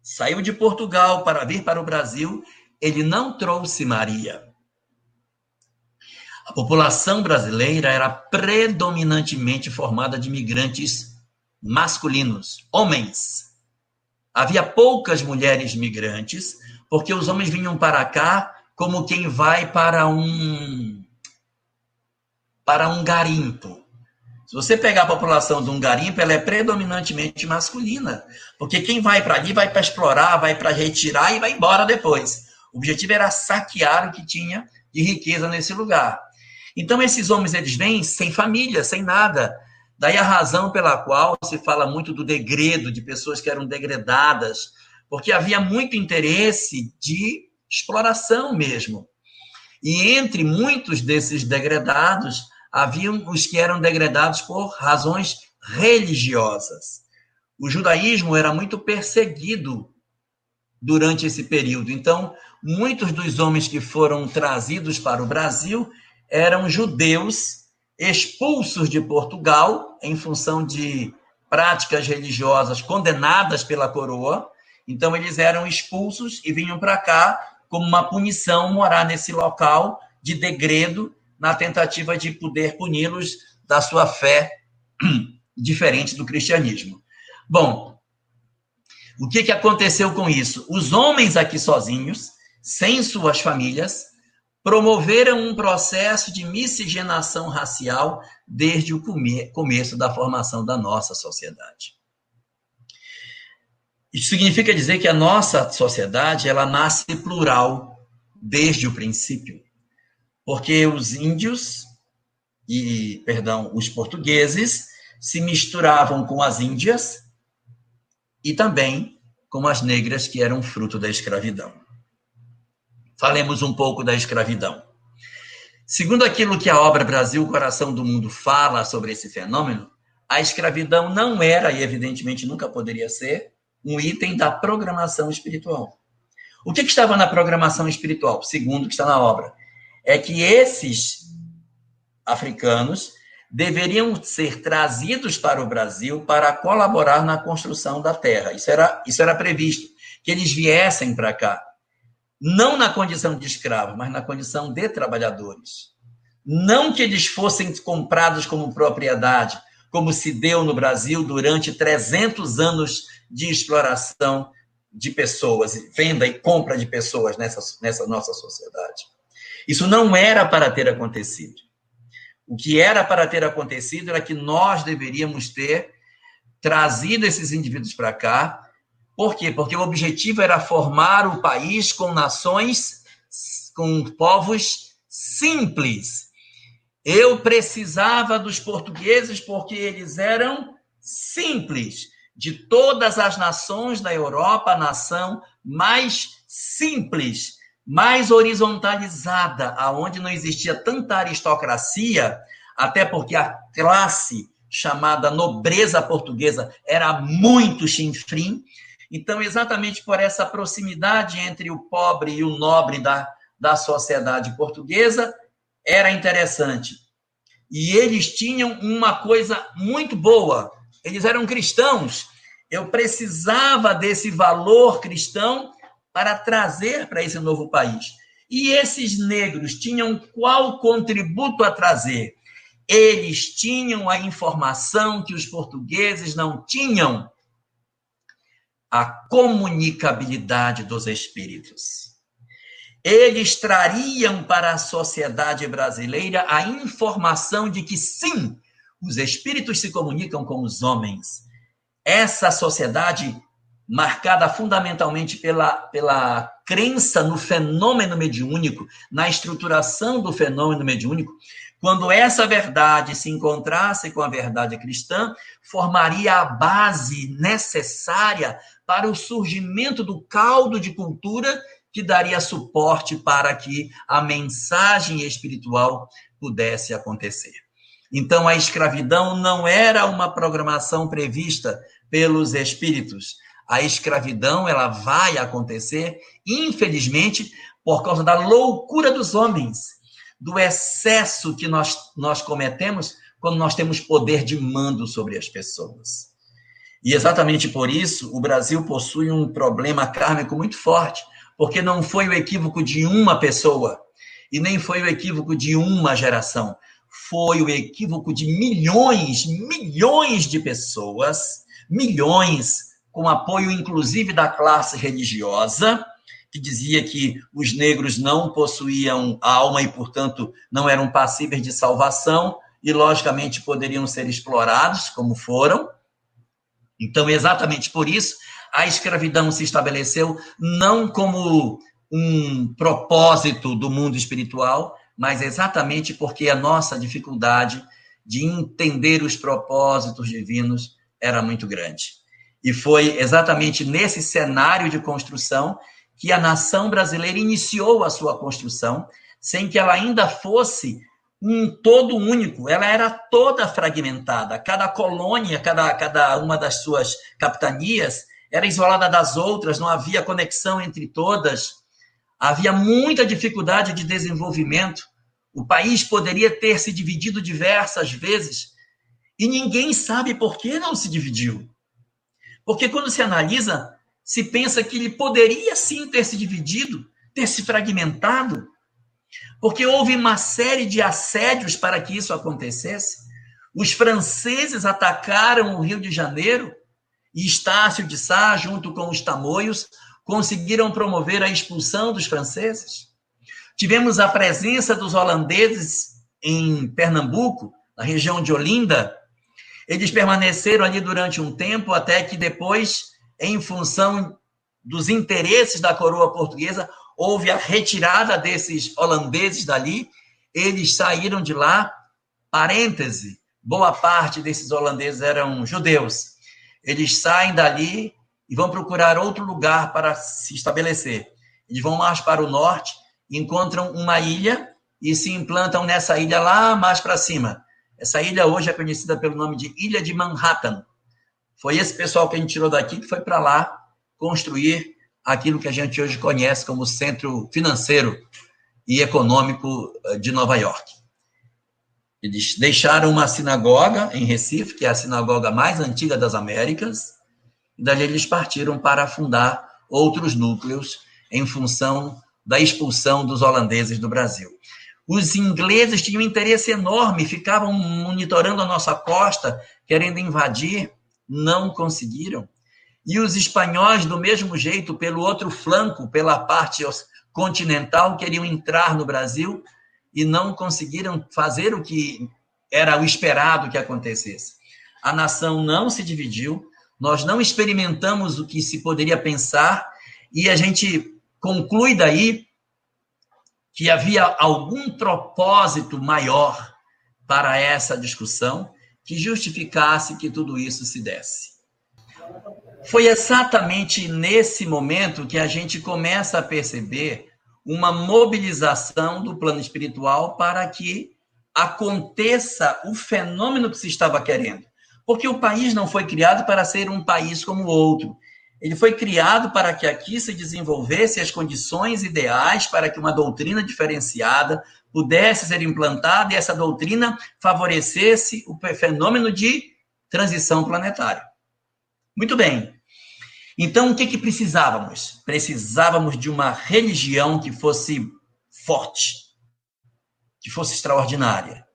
saiu de Portugal para vir para o Brasil, ele não trouxe Maria. A população brasileira era predominantemente formada de imigrantes masculinos, homens. Havia poucas mulheres migrantes, porque os homens vinham para cá como quem vai para um para um garimpo. Se você pegar a população de um garimpo, ela é predominantemente masculina, porque quem vai para ali vai para explorar, vai para retirar e vai embora depois. O objetivo era saquear o que tinha de riqueza nesse lugar. Então esses homens eles vêm sem família, sem nada. Daí a razão pela qual se fala muito do degredo de pessoas que eram degredadas, porque havia muito interesse de exploração mesmo. E entre muitos desses degradados, haviam os que eram degradados por razões religiosas. O judaísmo era muito perseguido durante esse período. Então, muitos dos homens que foram trazidos para o Brasil eram judeus expulsos de Portugal em função de práticas religiosas condenadas pela coroa. Então, eles eram expulsos e vinham para cá como uma punição morar nesse local de degredo, na tentativa de poder puni-los da sua fé <clears throat> diferente do cristianismo. Bom, o que, que aconteceu com isso? Os homens aqui sozinhos, sem suas famílias, promoveram um processo de miscigenação racial desde o come começo da formação da nossa sociedade. Isso significa dizer que a nossa sociedade ela nasce plural desde o princípio, porque os índios e, perdão, os portugueses se misturavam com as índias e também com as negras que eram fruto da escravidão. Falemos um pouco da escravidão. Segundo aquilo que a obra Brasil, Coração do Mundo fala sobre esse fenômeno, a escravidão não era, e evidentemente nunca poderia ser, um item da programação espiritual. O que, que estava na programação espiritual, segundo o que está na obra? É que esses africanos deveriam ser trazidos para o Brasil para colaborar na construção da terra. Isso era, isso era previsto, que eles viessem para cá. Não na condição de escravos, mas na condição de trabalhadores. Não que eles fossem comprados como propriedade, como se deu no Brasil durante 300 anos de exploração de pessoas, venda e compra de pessoas nessa, nessa nossa sociedade. Isso não era para ter acontecido. O que era para ter acontecido era que nós deveríamos ter trazido esses indivíduos para cá. Por quê? Porque o objetivo era formar o país com nações, com povos simples. Eu precisava dos portugueses porque eles eram simples de todas as nações da Europa, a nação mais simples, mais horizontalizada, aonde não existia tanta aristocracia, até porque a classe chamada nobreza portuguesa era muito chinfrim. Então, exatamente por essa proximidade entre o pobre e o nobre da, da sociedade portuguesa, era interessante. E eles tinham uma coisa muito boa, eles eram cristãos. Eu precisava desse valor cristão para trazer para esse novo país. E esses negros tinham qual contributo a trazer? Eles tinham a informação que os portugueses não tinham: a comunicabilidade dos espíritos. Eles trariam para a sociedade brasileira a informação de que sim, os espíritos se comunicam com os homens. Essa sociedade, marcada fundamentalmente pela, pela crença no fenômeno mediúnico, na estruturação do fenômeno mediúnico, quando essa verdade se encontrasse com a verdade cristã, formaria a base necessária para o surgimento do caldo de cultura que daria suporte para que a mensagem espiritual pudesse acontecer. Então, a escravidão não era uma programação prevista pelos espíritos. A escravidão, ela vai acontecer, infelizmente, por causa da loucura dos homens, do excesso que nós, nós cometemos quando nós temos poder de mando sobre as pessoas. E exatamente por isso, o Brasil possui um problema kármico muito forte, porque não foi o equívoco de uma pessoa, e nem foi o equívoco de uma geração, foi o equívoco de milhões, milhões de pessoas, milhões, com apoio inclusive da classe religiosa, que dizia que os negros não possuíam alma e, portanto, não eram passíveis de salvação e, logicamente, poderiam ser explorados, como foram. Então, exatamente por isso, a escravidão se estabeleceu não como um propósito do mundo espiritual, mas exatamente porque a nossa dificuldade de entender os propósitos divinos era muito grande. E foi exatamente nesse cenário de construção que a nação brasileira iniciou a sua construção, sem que ela ainda fosse um todo único, ela era toda fragmentada. Cada colônia, cada, cada uma das suas capitanias era isolada das outras, não havia conexão entre todas, havia muita dificuldade de desenvolvimento. O país poderia ter se dividido diversas vezes e ninguém sabe por que não se dividiu. Porque quando se analisa, se pensa que ele poderia sim ter se dividido, ter se fragmentado, porque houve uma série de assédios para que isso acontecesse. Os franceses atacaram o Rio de Janeiro e Estácio de Sá, junto com os tamoios, conseguiram promover a expulsão dos franceses. Tivemos a presença dos holandeses em Pernambuco, na região de Olinda. Eles permaneceram ali durante um tempo, até que depois, em função dos interesses da coroa portuguesa, houve a retirada desses holandeses dali, eles saíram de lá, parêntese, boa parte desses holandeses eram judeus. Eles saem dali e vão procurar outro lugar para se estabelecer. Eles vão mais para o norte, encontram uma ilha e se implantam nessa ilha lá mais para cima. Essa ilha hoje é conhecida pelo nome de Ilha de Manhattan. Foi esse pessoal que a gente tirou daqui que foi para lá construir aquilo que a gente hoje conhece como centro financeiro e econômico eh, de Nova York. Eles deixaram uma sinagoga em Recife, que é a sinagoga mais antiga das Américas, e dali eles partiram para fundar outros núcleos em função da expulsão dos holandeses do Brasil. Os ingleses tinham um interesse enorme, ficavam monitorando a nossa costa, querendo invadir, não conseguiram. E os espanhóis, do mesmo jeito, pelo outro flanco, pela parte continental, queriam entrar no Brasil e não conseguiram fazer o que era o esperado que acontecesse. A nação não se dividiu, nós não experimentamos o que se poderia pensar e a gente conclui daí que havia algum propósito maior para essa discussão que justificasse que tudo isso se desse. Foi exatamente nesse momento que a gente começa a perceber uma mobilização do plano espiritual para que aconteça o fenômeno que se estava querendo. Porque o país não foi criado para ser um país como o outro. Ele foi criado para que aqui se desenvolvesse as condições ideais para que uma doutrina diferenciada pudesse ser implantada e essa doutrina favorecesse o fenômeno de transição planetária. Muito bem. Então, o que, que precisávamos? Precisávamos de uma religião que fosse forte, que fosse extraordinária.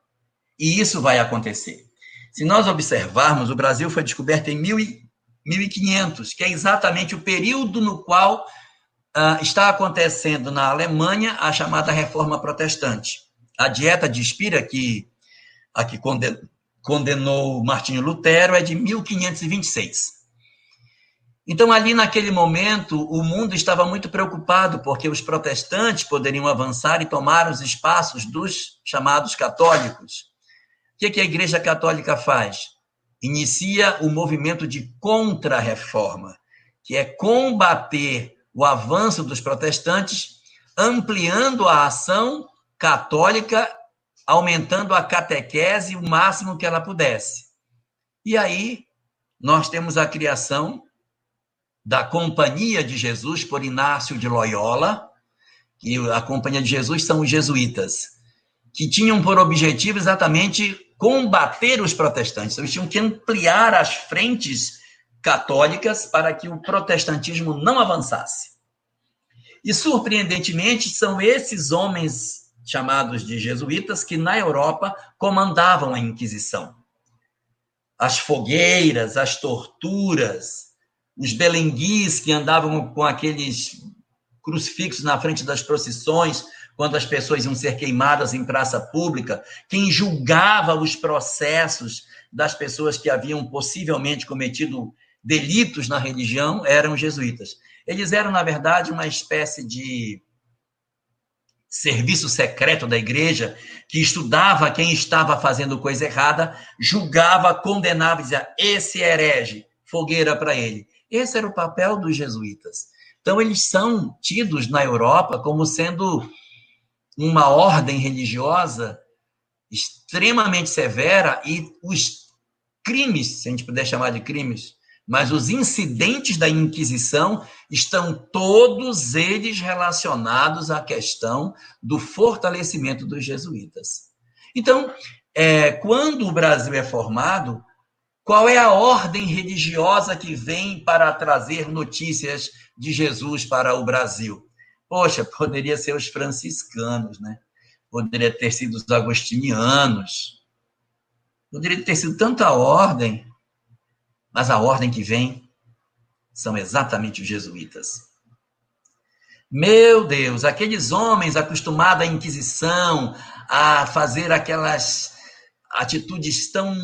E isso vai acontecer. Se nós observarmos, o Brasil foi descoberto em 1500, que é exatamente o período no qual está acontecendo na Alemanha a chamada Reforma Protestante. A dieta de Spira, que, a que condenou Martinho Lutero, é de 1526. Então, ali naquele momento, o mundo estava muito preocupado, porque os protestantes poderiam avançar e tomar os espaços dos chamados católicos. O que a Igreja Católica faz? Inicia o movimento de contra-reforma, que é combater o avanço dos protestantes, ampliando a ação católica, aumentando a catequese o máximo que ela pudesse. E aí, nós temos a criação da Companhia de Jesus por Inácio de Loyola, que a Companhia de Jesus são os jesuítas, que tinham por objetivo exatamente combater os protestantes. Eles tinham que ampliar as frentes católicas para que o protestantismo não avançasse. E, surpreendentemente, são esses homens chamados de jesuítas que na Europa comandavam a Inquisição. As fogueiras, as torturas, os belenguis que andavam com aqueles crucifixos na frente das procissões, quando as pessoas iam ser queimadas em praça pública, quem julgava os processos das pessoas que haviam possivelmente cometido delitos na religião eram jesuítas. Eles eram, na verdade, uma espécie de serviço secreto da igreja que estudava quem estava fazendo coisa errada, julgava, condenava e dizia: esse herege, fogueira para ele. Esse era o papel dos jesuítas. Então, eles são tidos na Europa como sendo uma ordem religiosa extremamente severa e os crimes, se a gente puder chamar de crimes, mas os incidentes da Inquisição estão todos eles relacionados à questão do fortalecimento dos jesuítas. Então, é, quando o Brasil é formado, qual é a ordem religiosa que vem para trazer notícias de Jesus para o Brasil? Poxa, poderia ser os franciscanos, né? Poderia ter sido os agostinianos. Poderia ter sido tanta ordem, mas a ordem que vem são exatamente os jesuítas. Meu Deus, aqueles homens acostumados à Inquisição, a fazer aquelas atitudes tão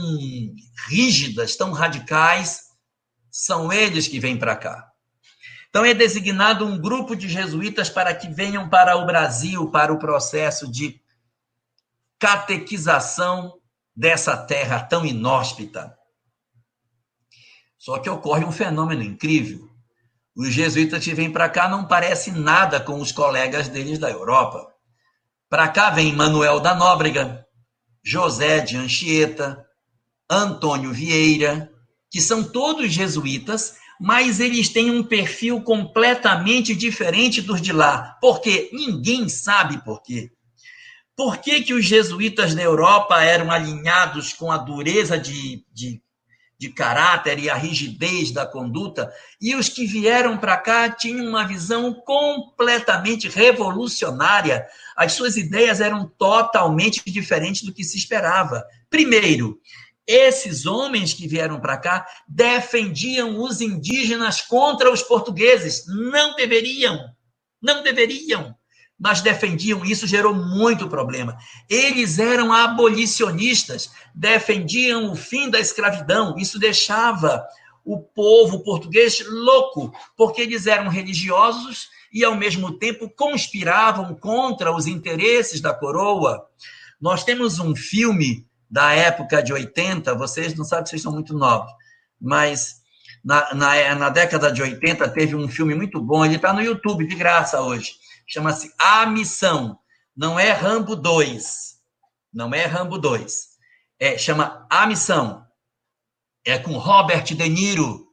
rígidas, tão radicais, são eles que vêm para cá. Então é designado um grupo de jesuítas para que venham para o Brasil para o processo de catequização dessa terra tão inóspita. Só que ocorre um fenômeno incrível. Os jesuítas que vêm para cá não parecem nada com os colegas deles da Europa. Para cá vem Manuel da Nóbrega, José de Anchieta, Antônio Vieira, que são todos jesuítas, mas eles têm um perfil completamente diferente dos de lá. Por quê? Ninguém sabe por quê. Por que, que os jesuítas da Europa eram alinhados com a dureza de, de, de caráter e a rigidez da conduta, e os que vieram para cá tinham uma visão completamente revolucionária? As suas ideias eram totalmente diferentes do que se esperava. Primeiro, esses homens que vieram para cá defendiam os indígenas contra os portugueses. Não deveriam, não deveriam, mas defendiam. Isso gerou muito problema. Eles eram abolicionistas, defendiam o fim da escravidão. Isso deixava o povo português louco, porque eles eram religiosos e, ao mesmo tempo, conspiravam contra os interesses da coroa. Nós temos um filme da época de 80, vocês não sabem, vocês são muito novos, mas na, na, na década de 80 teve um filme muito bom, ele está no YouTube, de graça hoje, chama-se A Missão, não é Rambo 2, não é Rambo 2, é, chama A Missão, é com Robert De Niro,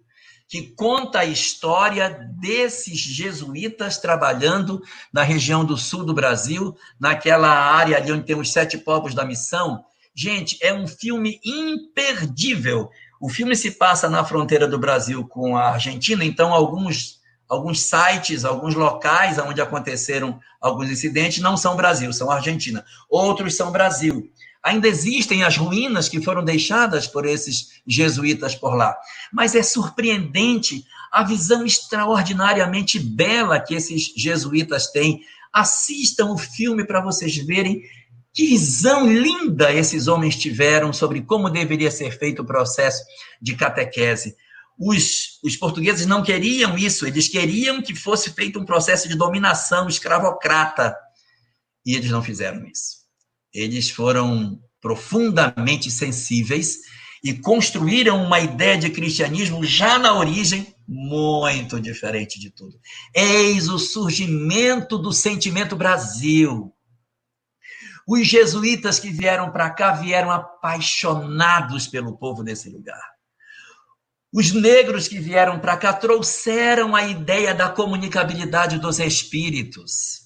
que conta a história desses jesuítas trabalhando na região do sul do Brasil, naquela área ali onde tem os sete povos da missão, Gente, é um filme imperdível. O filme se passa na fronteira do Brasil com a Argentina, então alguns alguns sites, alguns locais onde aconteceram alguns incidentes não são Brasil, são Argentina. Outros são Brasil. Ainda existem as ruínas que foram deixadas por esses jesuítas por lá. Mas é surpreendente a visão extraordinariamente bela que esses jesuítas têm. Assistam o filme para vocês verem que visão linda esses homens tiveram sobre como deveria ser feito o processo de catequese. Os, os portugueses não queriam isso, eles queriam que fosse feito um processo de dominação escravocrata. E eles não fizeram isso. Eles foram profundamente sensíveis e construíram uma ideia de cristianismo já na origem muito diferente de tudo. Eis o surgimento do sentimento Brasil os jesuítas que vieram para cá vieram apaixonados pelo povo desse lugar. Os negros que vieram para cá trouxeram a ideia da comunicabilidade dos espíritos.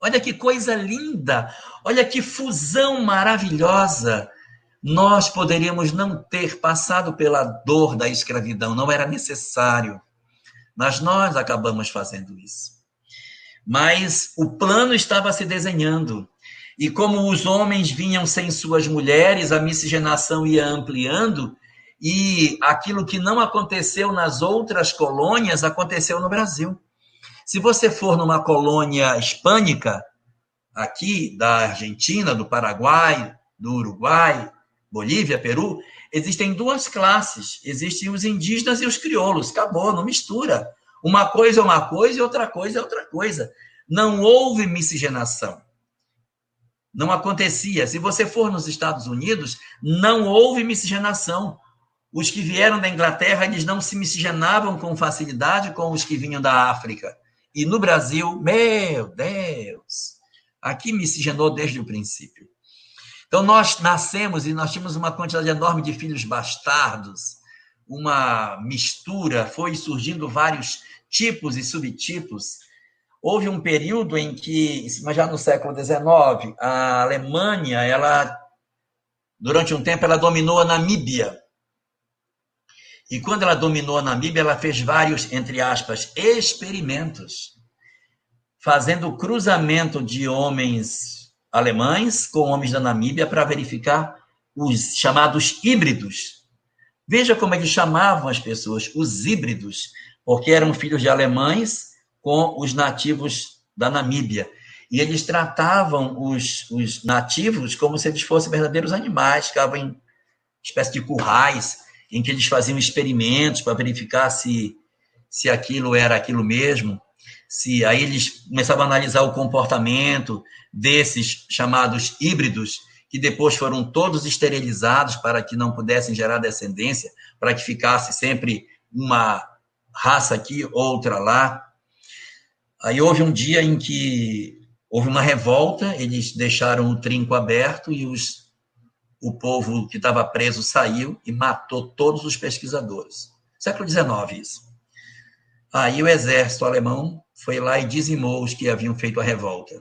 Olha que coisa linda, olha que fusão maravilhosa. Nós poderíamos não ter passado pela dor da escravidão, não era necessário, mas nós acabamos fazendo isso. Mas o plano estava se desenhando. E como os homens vinham sem suas mulheres, a miscigenação ia ampliando, e aquilo que não aconteceu nas outras colônias aconteceu no Brasil. Se você for numa colônia hispânica, aqui da Argentina, do Paraguai, do Uruguai, Bolívia, Peru, existem duas classes. Existem os indígenas e os crioulos. Acabou, não mistura. Uma coisa é uma coisa e outra coisa é outra coisa. Não houve miscigenação. Não acontecia. Se você for nos Estados Unidos, não houve miscigenação. Os que vieram da Inglaterra, eles não se miscigenavam com facilidade com os que vinham da África. E no Brasil, meu Deus, aqui miscigenou desde o princípio. Então, nós nascemos e nós tínhamos uma quantidade enorme de filhos bastardos, uma mistura, foi surgindo vários tipos e subtipos. Houve um período em que, mas já no século XIX, a Alemanha, ela, durante um tempo, ela dominou a Namíbia. E quando ela dominou a Namíbia, ela fez vários, entre aspas, experimentos, fazendo cruzamento de homens alemães com homens da Namíbia para verificar os chamados híbridos. Veja como é que chamavam as pessoas, os híbridos, porque eram filhos de alemães com os nativos da Namíbia. E eles tratavam os, os nativos como se eles fossem verdadeiros animais, ficavam em espécie de currais em que eles faziam experimentos para verificar se, se aquilo era aquilo mesmo, se aí eles começavam a analisar o comportamento desses chamados híbridos, que depois foram todos esterilizados para que não pudessem gerar descendência, para que ficasse sempre uma raça aqui, outra lá. Aí houve um dia em que houve uma revolta, eles deixaram o trinco aberto e os o povo que estava preso saiu e matou todos os pesquisadores. Século XIX, isso. Aí o exército alemão foi lá e dizimou os que haviam feito a revolta.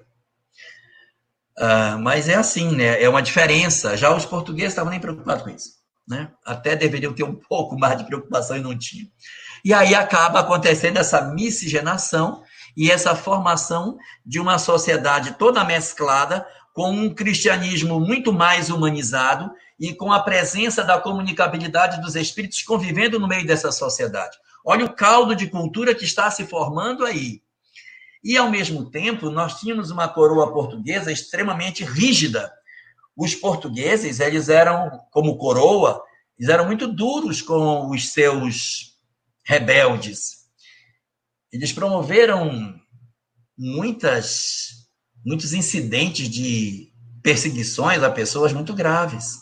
Uh, mas é assim, né? É uma diferença. Já os portugueses estavam nem preocupados com isso. Né? Até deveriam ter um <laughs> pouco mais de preocupação e não tinham. E aí acaba acontecendo essa miscigenação e essa formação de uma sociedade toda mesclada, com um cristianismo muito mais humanizado e com a presença da comunicabilidade dos espíritos convivendo no meio dessa sociedade. Olha o caldo de cultura que está se formando aí. E, ao mesmo tempo, nós tínhamos uma coroa portuguesa extremamente rígida. Os portugueses, eles eram, como coroa, eles eram muito duros com os seus rebeldes. Eles promoveram muitas muitos incidentes de perseguições a pessoas muito graves.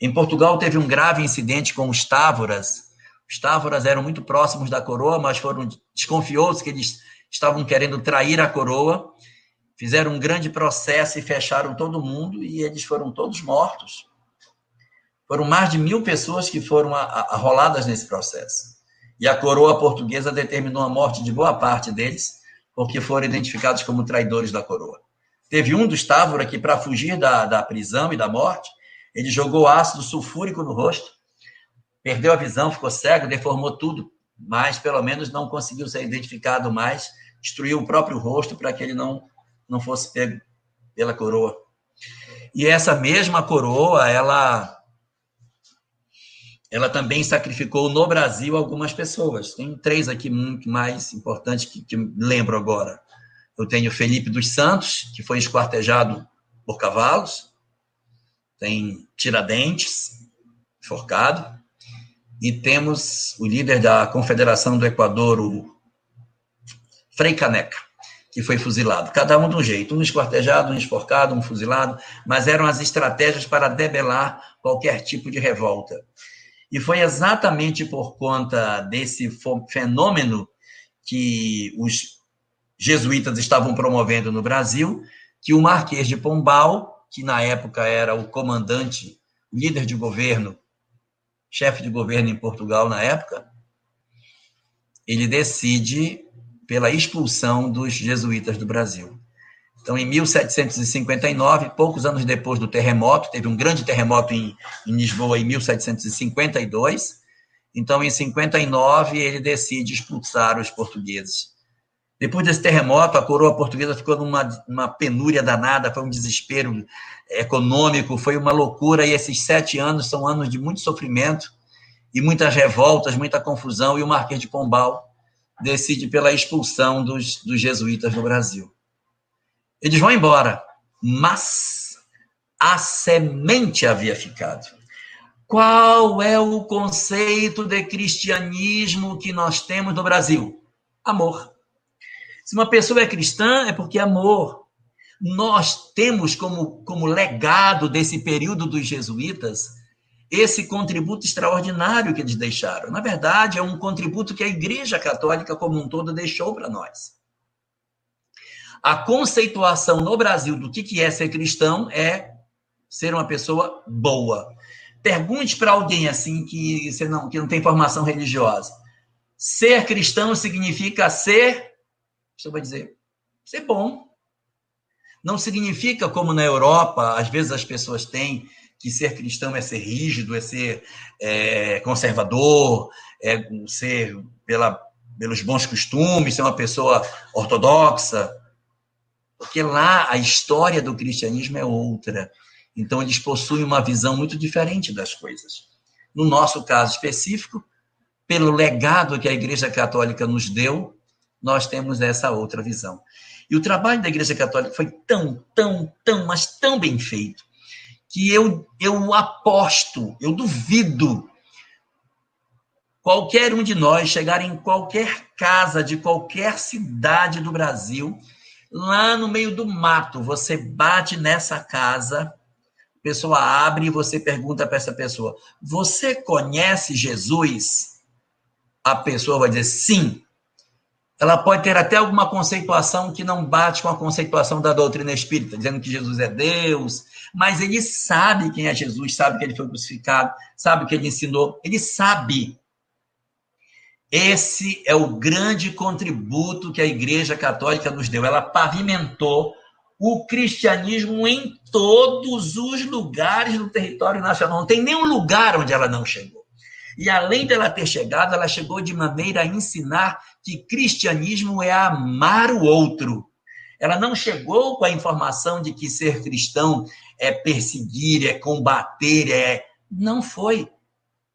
Em Portugal teve um grave incidente com os Távoras. Os Távoras eram muito próximos da coroa, mas foram desconfiou-se que eles estavam querendo trair a coroa. Fizeram um grande processo e fecharam todo mundo e eles foram todos mortos. Foram mais de mil pessoas que foram arroladas nesse processo. E a coroa portuguesa determinou a morte de boa parte deles porque foram identificados como traidores da coroa. Teve um dos Távora que, para fugir da, da prisão e da morte, ele jogou ácido sulfúrico no rosto, perdeu a visão, ficou cego, deformou tudo, mas pelo menos não conseguiu ser identificado mais, destruiu o próprio rosto para que ele não, não fosse pego pela coroa. E essa mesma coroa, ela ela também sacrificou no Brasil algumas pessoas. Tem três aqui muito mais importantes que, que lembro agora. Eu tenho Felipe dos Santos, que foi esquartejado por cavalos. Tem Tiradentes, forcado. E temos o líder da Confederação do Equador, o Frei Caneca, que foi fuzilado. Cada um de um jeito, um esquartejado, um esforcado, um fuzilado, mas eram as estratégias para debelar qualquer tipo de revolta. E foi exatamente por conta desse fenômeno que os jesuítas estavam promovendo no Brasil que o Marquês de Pombal, que na época era o comandante, líder de governo, chefe de governo em Portugal na época, ele decide pela expulsão dos jesuítas do Brasil. Então, em 1759, poucos anos depois do terremoto, teve um grande terremoto em, em Lisboa em 1752. Então, em 59, ele decide expulsar os portugueses. Depois desse terremoto, a coroa portuguesa ficou numa, numa penúria danada, foi um desespero econômico, foi uma loucura, e esses sete anos são anos de muito sofrimento e muitas revoltas, muita confusão, e o Marquês de Pombal decide pela expulsão dos, dos jesuítas do Brasil. Eles vão embora, mas a semente havia ficado. Qual é o conceito de cristianismo que nós temos no Brasil? Amor. Se uma pessoa é cristã, é porque é amor. Nós temos como, como legado desse período dos jesuítas esse contributo extraordinário que eles deixaram. Na verdade, é um contributo que a Igreja Católica como um todo deixou para nós. A conceituação no Brasil do que é ser cristão é ser uma pessoa boa. Pergunte para alguém assim que, você não, que não tem formação religiosa. Ser cristão significa ser, você vai dizer, ser bom. Não significa como na Europa, às vezes as pessoas têm que ser cristão é ser rígido, é ser é, conservador, é ser pela, pelos bons costumes, ser uma pessoa ortodoxa. Porque lá a história do cristianismo é outra. Então, eles possuem uma visão muito diferente das coisas. No nosso caso específico, pelo legado que a Igreja Católica nos deu, nós temos essa outra visão. E o trabalho da Igreja Católica foi tão, tão, tão, mas tão bem feito, que eu, eu aposto, eu duvido qualquer um de nós chegar em qualquer casa de qualquer cidade do Brasil, lá no meio do mato, você bate nessa casa, pessoa abre e você pergunta para essa pessoa: Você conhece Jesus? A pessoa vai dizer sim. Ela pode ter até alguma conceituação que não bate com a conceituação da doutrina espírita, dizendo que Jesus é Deus, mas ele sabe quem é Jesus, sabe que ele foi crucificado, sabe o que ele ensinou, ele sabe. Esse é o grande contributo que a Igreja Católica nos deu. Ela pavimentou o cristianismo em todos os lugares do território nacional. Não tem nenhum lugar onde ela não chegou. E além dela ter chegado, ela chegou de maneira a ensinar que cristianismo é amar o outro. Ela não chegou com a informação de que ser cristão é perseguir, é combater, é. Não foi.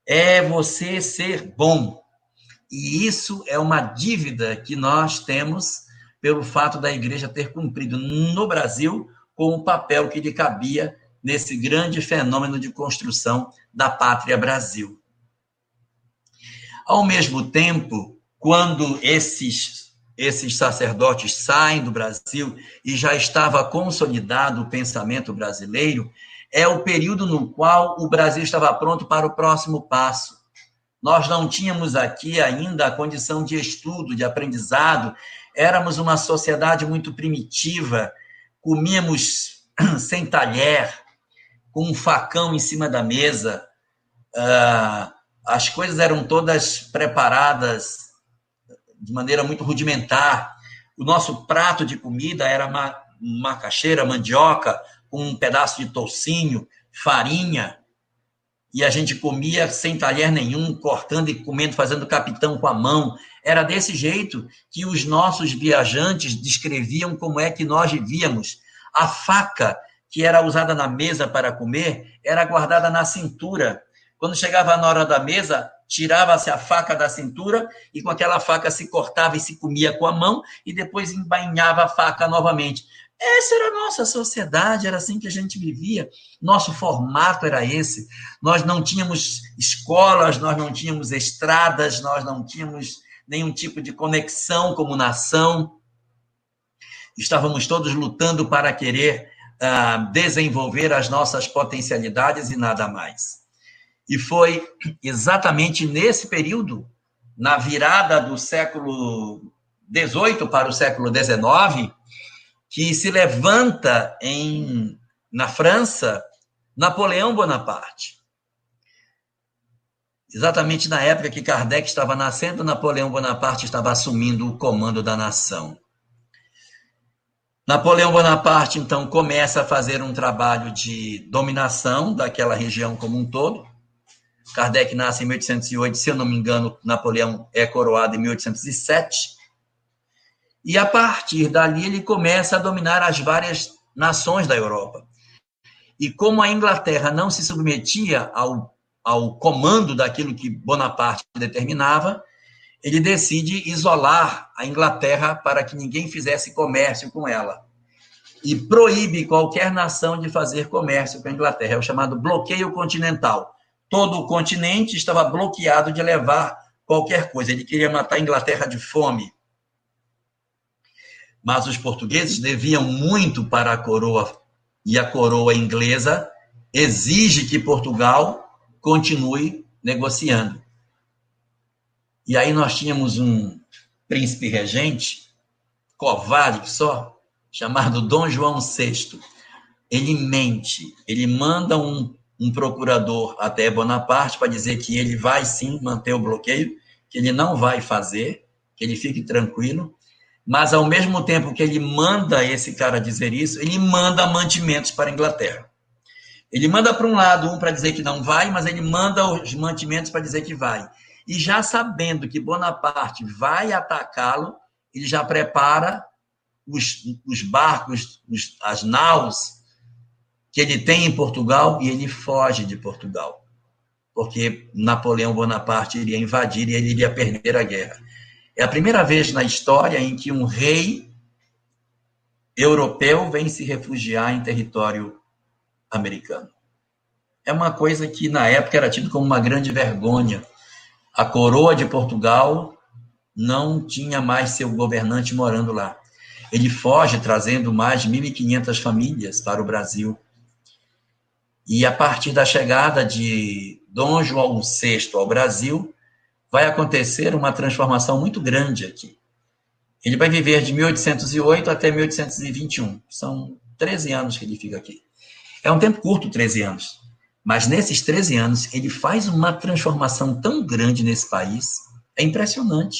É você ser bom. E isso é uma dívida que nós temos pelo fato da igreja ter cumprido no Brasil com o papel que lhe cabia nesse grande fenômeno de construção da pátria Brasil. Ao mesmo tempo, quando esses esses sacerdotes saem do Brasil e já estava consolidado o pensamento brasileiro, é o período no qual o Brasil estava pronto para o próximo passo. Nós não tínhamos aqui ainda a condição de estudo, de aprendizado Éramos uma sociedade muito primitiva, comíamos <clears throat> sem talher, com um facão em cima da mesa. Uh, as coisas eram todas preparadas de maneira muito rudimentar. O nosso prato de comida era macaxeira, mandioca, com um pedaço de toucinho, farinha, e a gente comia sem talher nenhum, cortando e comendo, fazendo capitão com a mão. Era desse jeito que os nossos viajantes descreviam como é que nós vivíamos. A faca que era usada na mesa para comer era guardada na cintura. Quando chegava na hora da mesa, tirava-se a faca da cintura e com aquela faca se cortava e se comia com a mão e depois embainhava a faca novamente. Essa era a nossa sociedade, era assim que a gente vivia. Nosso formato era esse. Nós não tínhamos escolas, nós não tínhamos estradas, nós não tínhamos nenhum tipo de conexão como nação. Estávamos todos lutando para querer uh, desenvolver as nossas potencialidades e nada mais. E foi exatamente nesse período, na virada do século XVIII para o século XIX, que se levanta em na França Napoleão Bonaparte. Exatamente na época que Kardec estava nascendo, Napoleão Bonaparte estava assumindo o comando da nação. Napoleão Bonaparte, então, começa a fazer um trabalho de dominação daquela região como um todo. Kardec nasce em 1808, se eu não me engano, Napoleão é coroado em 1807. E a partir dali ele começa a dominar as várias nações da Europa. E como a Inglaterra não se submetia ao, ao comando daquilo que Bonaparte determinava, ele decide isolar a Inglaterra para que ninguém fizesse comércio com ela. E proíbe qualquer nação de fazer comércio com a Inglaterra. É o chamado bloqueio continental. Todo o continente estava bloqueado de levar qualquer coisa. Ele queria matar a Inglaterra de fome. Mas os portugueses deviam muito para a coroa, e a coroa inglesa exige que Portugal continue negociando. E aí nós tínhamos um príncipe regente, covarde só, chamado Dom João VI. Ele mente, ele manda um, um procurador até Bonaparte para dizer que ele vai sim manter o bloqueio, que ele não vai fazer, que ele fique tranquilo, mas ao mesmo tempo que ele manda esse cara dizer isso, ele manda mantimentos para a Inglaterra. Ele manda para um lado um para dizer que não vai, mas ele manda os mantimentos para dizer que vai. E já sabendo que Bonaparte vai atacá-lo, ele já prepara os, os barcos, os, as naus que ele tem em Portugal e ele foge de Portugal. Porque Napoleão Bonaparte iria invadir e ele iria perder a guerra. É a primeira vez na história em que um rei europeu vem se refugiar em território americano. É uma coisa que na época era tido como uma grande vergonha a coroa de Portugal não tinha mais seu governante morando lá. Ele foge trazendo mais de 1.500 famílias para o Brasil. E a partir da chegada de Dom João VI ao Brasil, vai acontecer uma transformação muito grande aqui. Ele vai viver de 1808 até 1821. São 13 anos que ele fica aqui. É um tempo curto, 13 anos. Mas nesses 13 anos, ele faz uma transformação tão grande nesse país, é impressionante.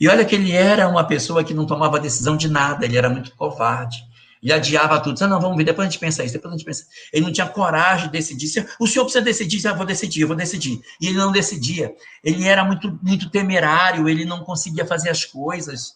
E olha que ele era uma pessoa que não tomava decisão de nada, ele era muito covarde. Ele adiava tudo. Disse, não, vamos ver, depois a gente pensa isso, depois a gente pensa. Ele não tinha coragem de decidir. O senhor precisa decidir, eu vou decidir, eu vou decidir. E ele não decidia. Ele era muito, muito temerário, ele não conseguia fazer as coisas.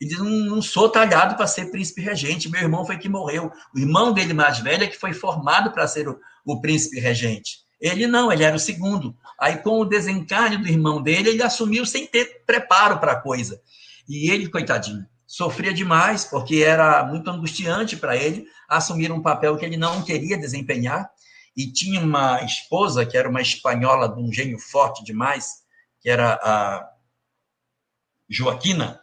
Ele não, não sou talhado para ser príncipe regente. Meu irmão foi que morreu. O irmão dele mais velho é que foi formado para ser o, o príncipe regente. Ele não, ele era o segundo. Aí, com o desencarne do irmão dele, ele assumiu sem ter preparo para a coisa. E ele, coitadinho, sofria demais, porque era muito angustiante para ele assumir um papel que ele não queria desempenhar. E tinha uma esposa, que era uma espanhola de um gênio forte demais, que era a Joaquina,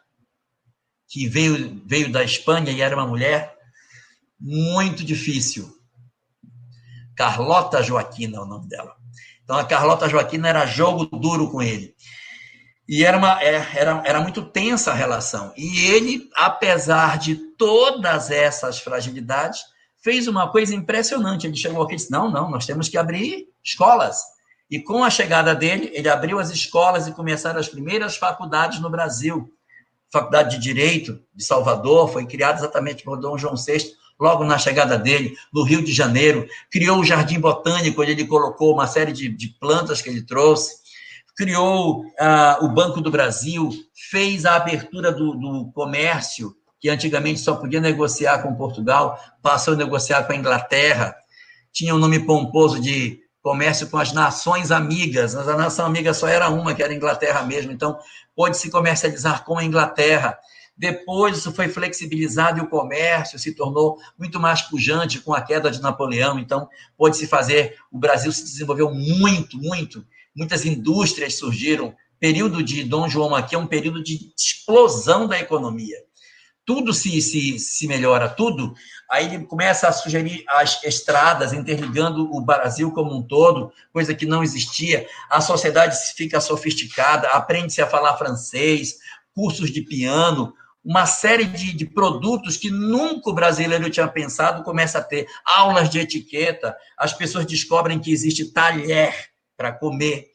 que veio, veio da Espanha e era uma mulher muito difícil. Carlota Joaquina é o nome dela. Então, a Carlota Joaquina era jogo duro com ele. E era, uma, é, era, era muito tensa a relação. E ele, apesar de todas essas fragilidades, fez uma coisa impressionante. Ele chegou aqui e disse: não, não, nós temos que abrir escolas. E com a chegada dele, ele abriu as escolas e começaram as primeiras faculdades no Brasil. Faculdade de Direito de Salvador foi criada exatamente por Dom João VI logo na chegada dele, no Rio de Janeiro, criou o Jardim Botânico, onde ele colocou uma série de, de plantas que ele trouxe, criou uh, o Banco do Brasil, fez a abertura do, do comércio, que antigamente só podia negociar com Portugal, passou a negociar com a Inglaterra, tinha o um nome pomposo de comércio com as nações amigas, mas a nação amiga só era uma, que era a Inglaterra mesmo, então pôde se comercializar com a Inglaterra. Depois isso foi flexibilizado e o comércio se tornou muito mais pujante com a queda de Napoleão. Então, pôde-se fazer, o Brasil se desenvolveu muito, muito. Muitas indústrias surgiram. Período de Dom João aqui é um período de explosão da economia. Tudo se, se, se melhora, tudo. Aí ele começa a sugerir as estradas, interligando o Brasil como um todo, coisa que não existia. A sociedade fica sofisticada, aprende-se a falar francês, cursos de piano, uma série de, de, produtos que nunca o brasileiro tinha pensado começa a ter aulas de etiqueta, as pessoas descobrem que existe talher para comer.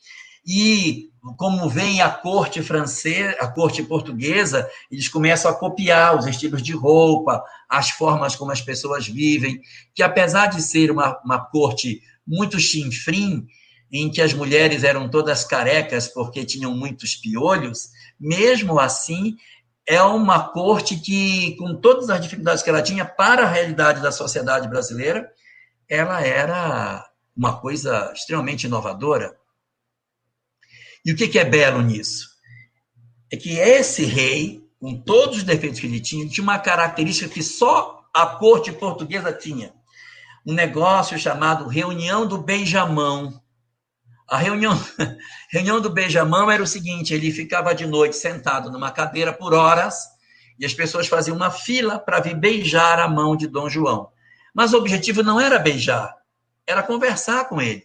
E como vem a corte francesa, a corte portuguesa, eles começam a copiar os estilos de roupa, as formas como as pessoas vivem, que apesar de ser uma, uma corte muito chinfrim, em que as mulheres eram todas carecas porque tinham muitos piolhos, mesmo assim é uma corte que, com todas as dificuldades que ela tinha para a realidade da sociedade brasileira, ela era uma coisa extremamente inovadora. E o que, é belo nisso? é que esse rei, com todos os defeitos que ele tinha, tinha uma característica que só a corte portuguesa tinha. Um negócio chamado Reunião do Benjamão. A reunião, <laughs> reunião do Benjamão era o seguinte: ele ficava de noite sentado numa cadeira por horas e as pessoas faziam uma fila para vir beijar a mão de Dom João. Mas o objetivo não era beijar, era conversar com ele.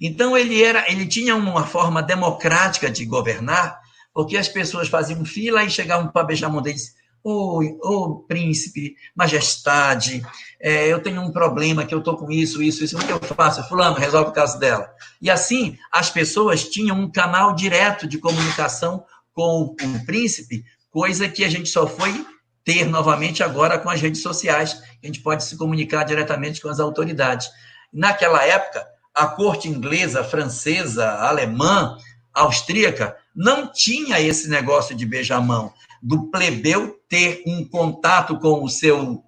Então ele era, ele tinha uma forma democrática de governar, porque as pessoas faziam fila e chegavam para beijar a mão deles. Ô, oh, oh, príncipe, majestade, é, eu tenho um problema que eu estou com isso, isso, isso, o que eu faço? Fulano, resolve o caso dela. E assim, as pessoas tinham um canal direto de comunicação com o príncipe, coisa que a gente só foi ter novamente agora com as redes sociais. A gente pode se comunicar diretamente com as autoridades. Naquela época, a corte inglesa, francesa, alemã, austríaca, não tinha esse negócio de beijamão, do plebeu ter um contato com o seu,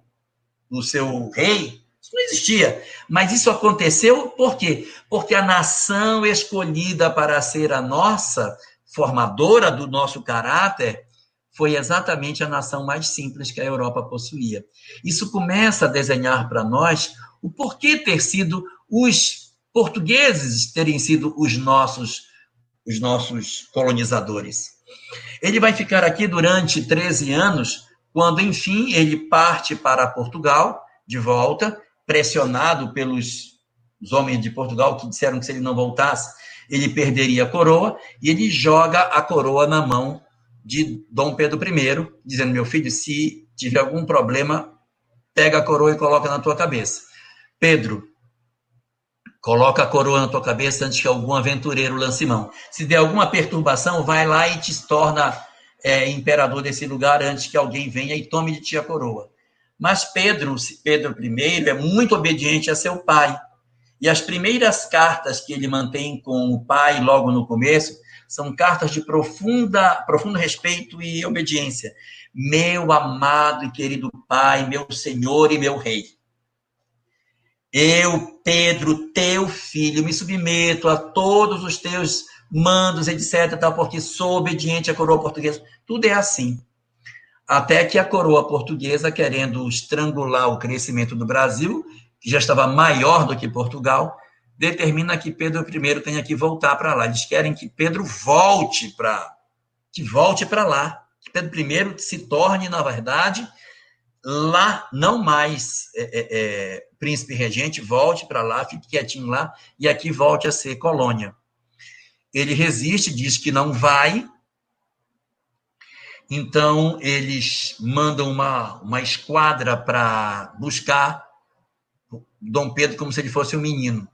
o seu rei. Isso não existia. Mas isso aconteceu por quê? Porque a nação escolhida para ser a nossa, formadora do nosso caráter, foi exatamente a nação mais simples que a Europa possuía. Isso começa a desenhar para nós o porquê ter sido os portugueses terem sido os nossos os nossos colonizadores. Ele vai ficar aqui durante 13 anos, quando enfim ele parte para Portugal de volta, pressionado pelos os homens de Portugal que disseram que se ele não voltasse, ele perderia a coroa, e ele joga a coroa na mão de Dom Pedro I, dizendo: Meu filho, se tiver algum problema, pega a coroa e coloca na tua cabeça. Pedro, coloca a coroa na tua cabeça antes que algum aventureiro lance mão. Se der alguma perturbação, vai lá e te torna é, imperador desse lugar antes que alguém venha e tome de ti a coroa. Mas Pedro, Pedro I, é muito obediente a seu pai. E as primeiras cartas que ele mantém com o pai, logo no começo, são cartas de profunda, profundo respeito e obediência. Meu amado e querido Pai, meu Senhor e meu Rei. Eu, Pedro, teu filho, me submeto a todos os teus mandos, etc., tal, porque sou obediente à coroa portuguesa. Tudo é assim. Até que a coroa portuguesa, querendo estrangular o crescimento do Brasil, que já estava maior do que Portugal, determina que Pedro I tenha que voltar para lá. Eles querem que Pedro volte para que volte para lá, que Pedro I se torne, na verdade, lá, não mais é, é, é, príncipe regente, volte para lá, fique quietinho lá, e aqui volte a ser colônia. Ele resiste, diz que não vai, então eles mandam uma, uma esquadra para buscar Dom Pedro como se ele fosse um menino.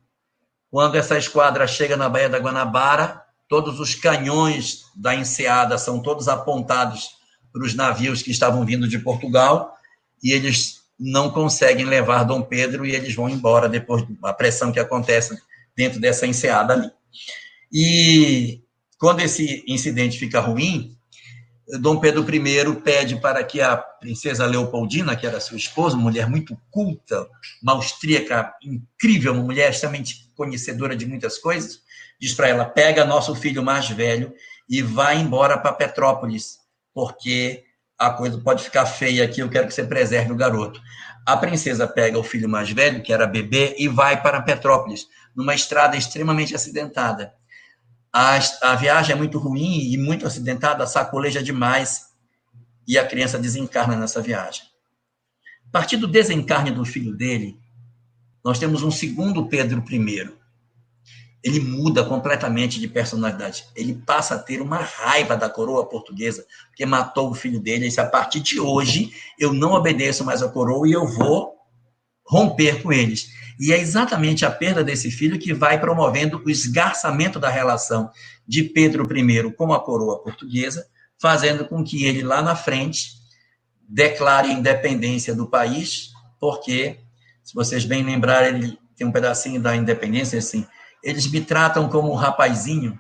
Quando essa esquadra chega na Baía da Guanabara, todos os canhões da enseada são todos apontados para os navios que estavam vindo de Portugal e eles não conseguem levar Dom Pedro e eles vão embora depois da pressão que acontece dentro dessa enseada ali. E quando esse incidente fica ruim, Dom Pedro I pede para que a princesa Leopoldina, que era sua esposa, mulher muito culta, uma austríaca incrível, uma mulher extremamente conhecedora de muitas coisas, diz para ela: pega nosso filho mais velho e vai embora para Petrópolis, porque a coisa pode ficar feia aqui, eu quero que você preserve o garoto. A princesa pega o filho mais velho, que era bebê, e vai para Petrópolis, numa estrada extremamente acidentada. A, a viagem é muito ruim e muito acidentada, sacoleja demais e a criança desencarna nessa viagem. A partir do desencarne do filho dele, nós temos um segundo Pedro I. Ele muda completamente de personalidade. Ele passa a ter uma raiva da coroa portuguesa, porque matou o filho dele. E disse, a partir de hoje, eu não obedeço mais à coroa e eu vou romper com eles. E é exatamente a perda desse filho que vai promovendo o esgarçamento da relação de Pedro I com a coroa portuguesa, fazendo com que ele, lá na frente, declare a independência do país, porque, se vocês bem lembrarem, ele tem um pedacinho da independência assim, eles me tratam como um rapazinho,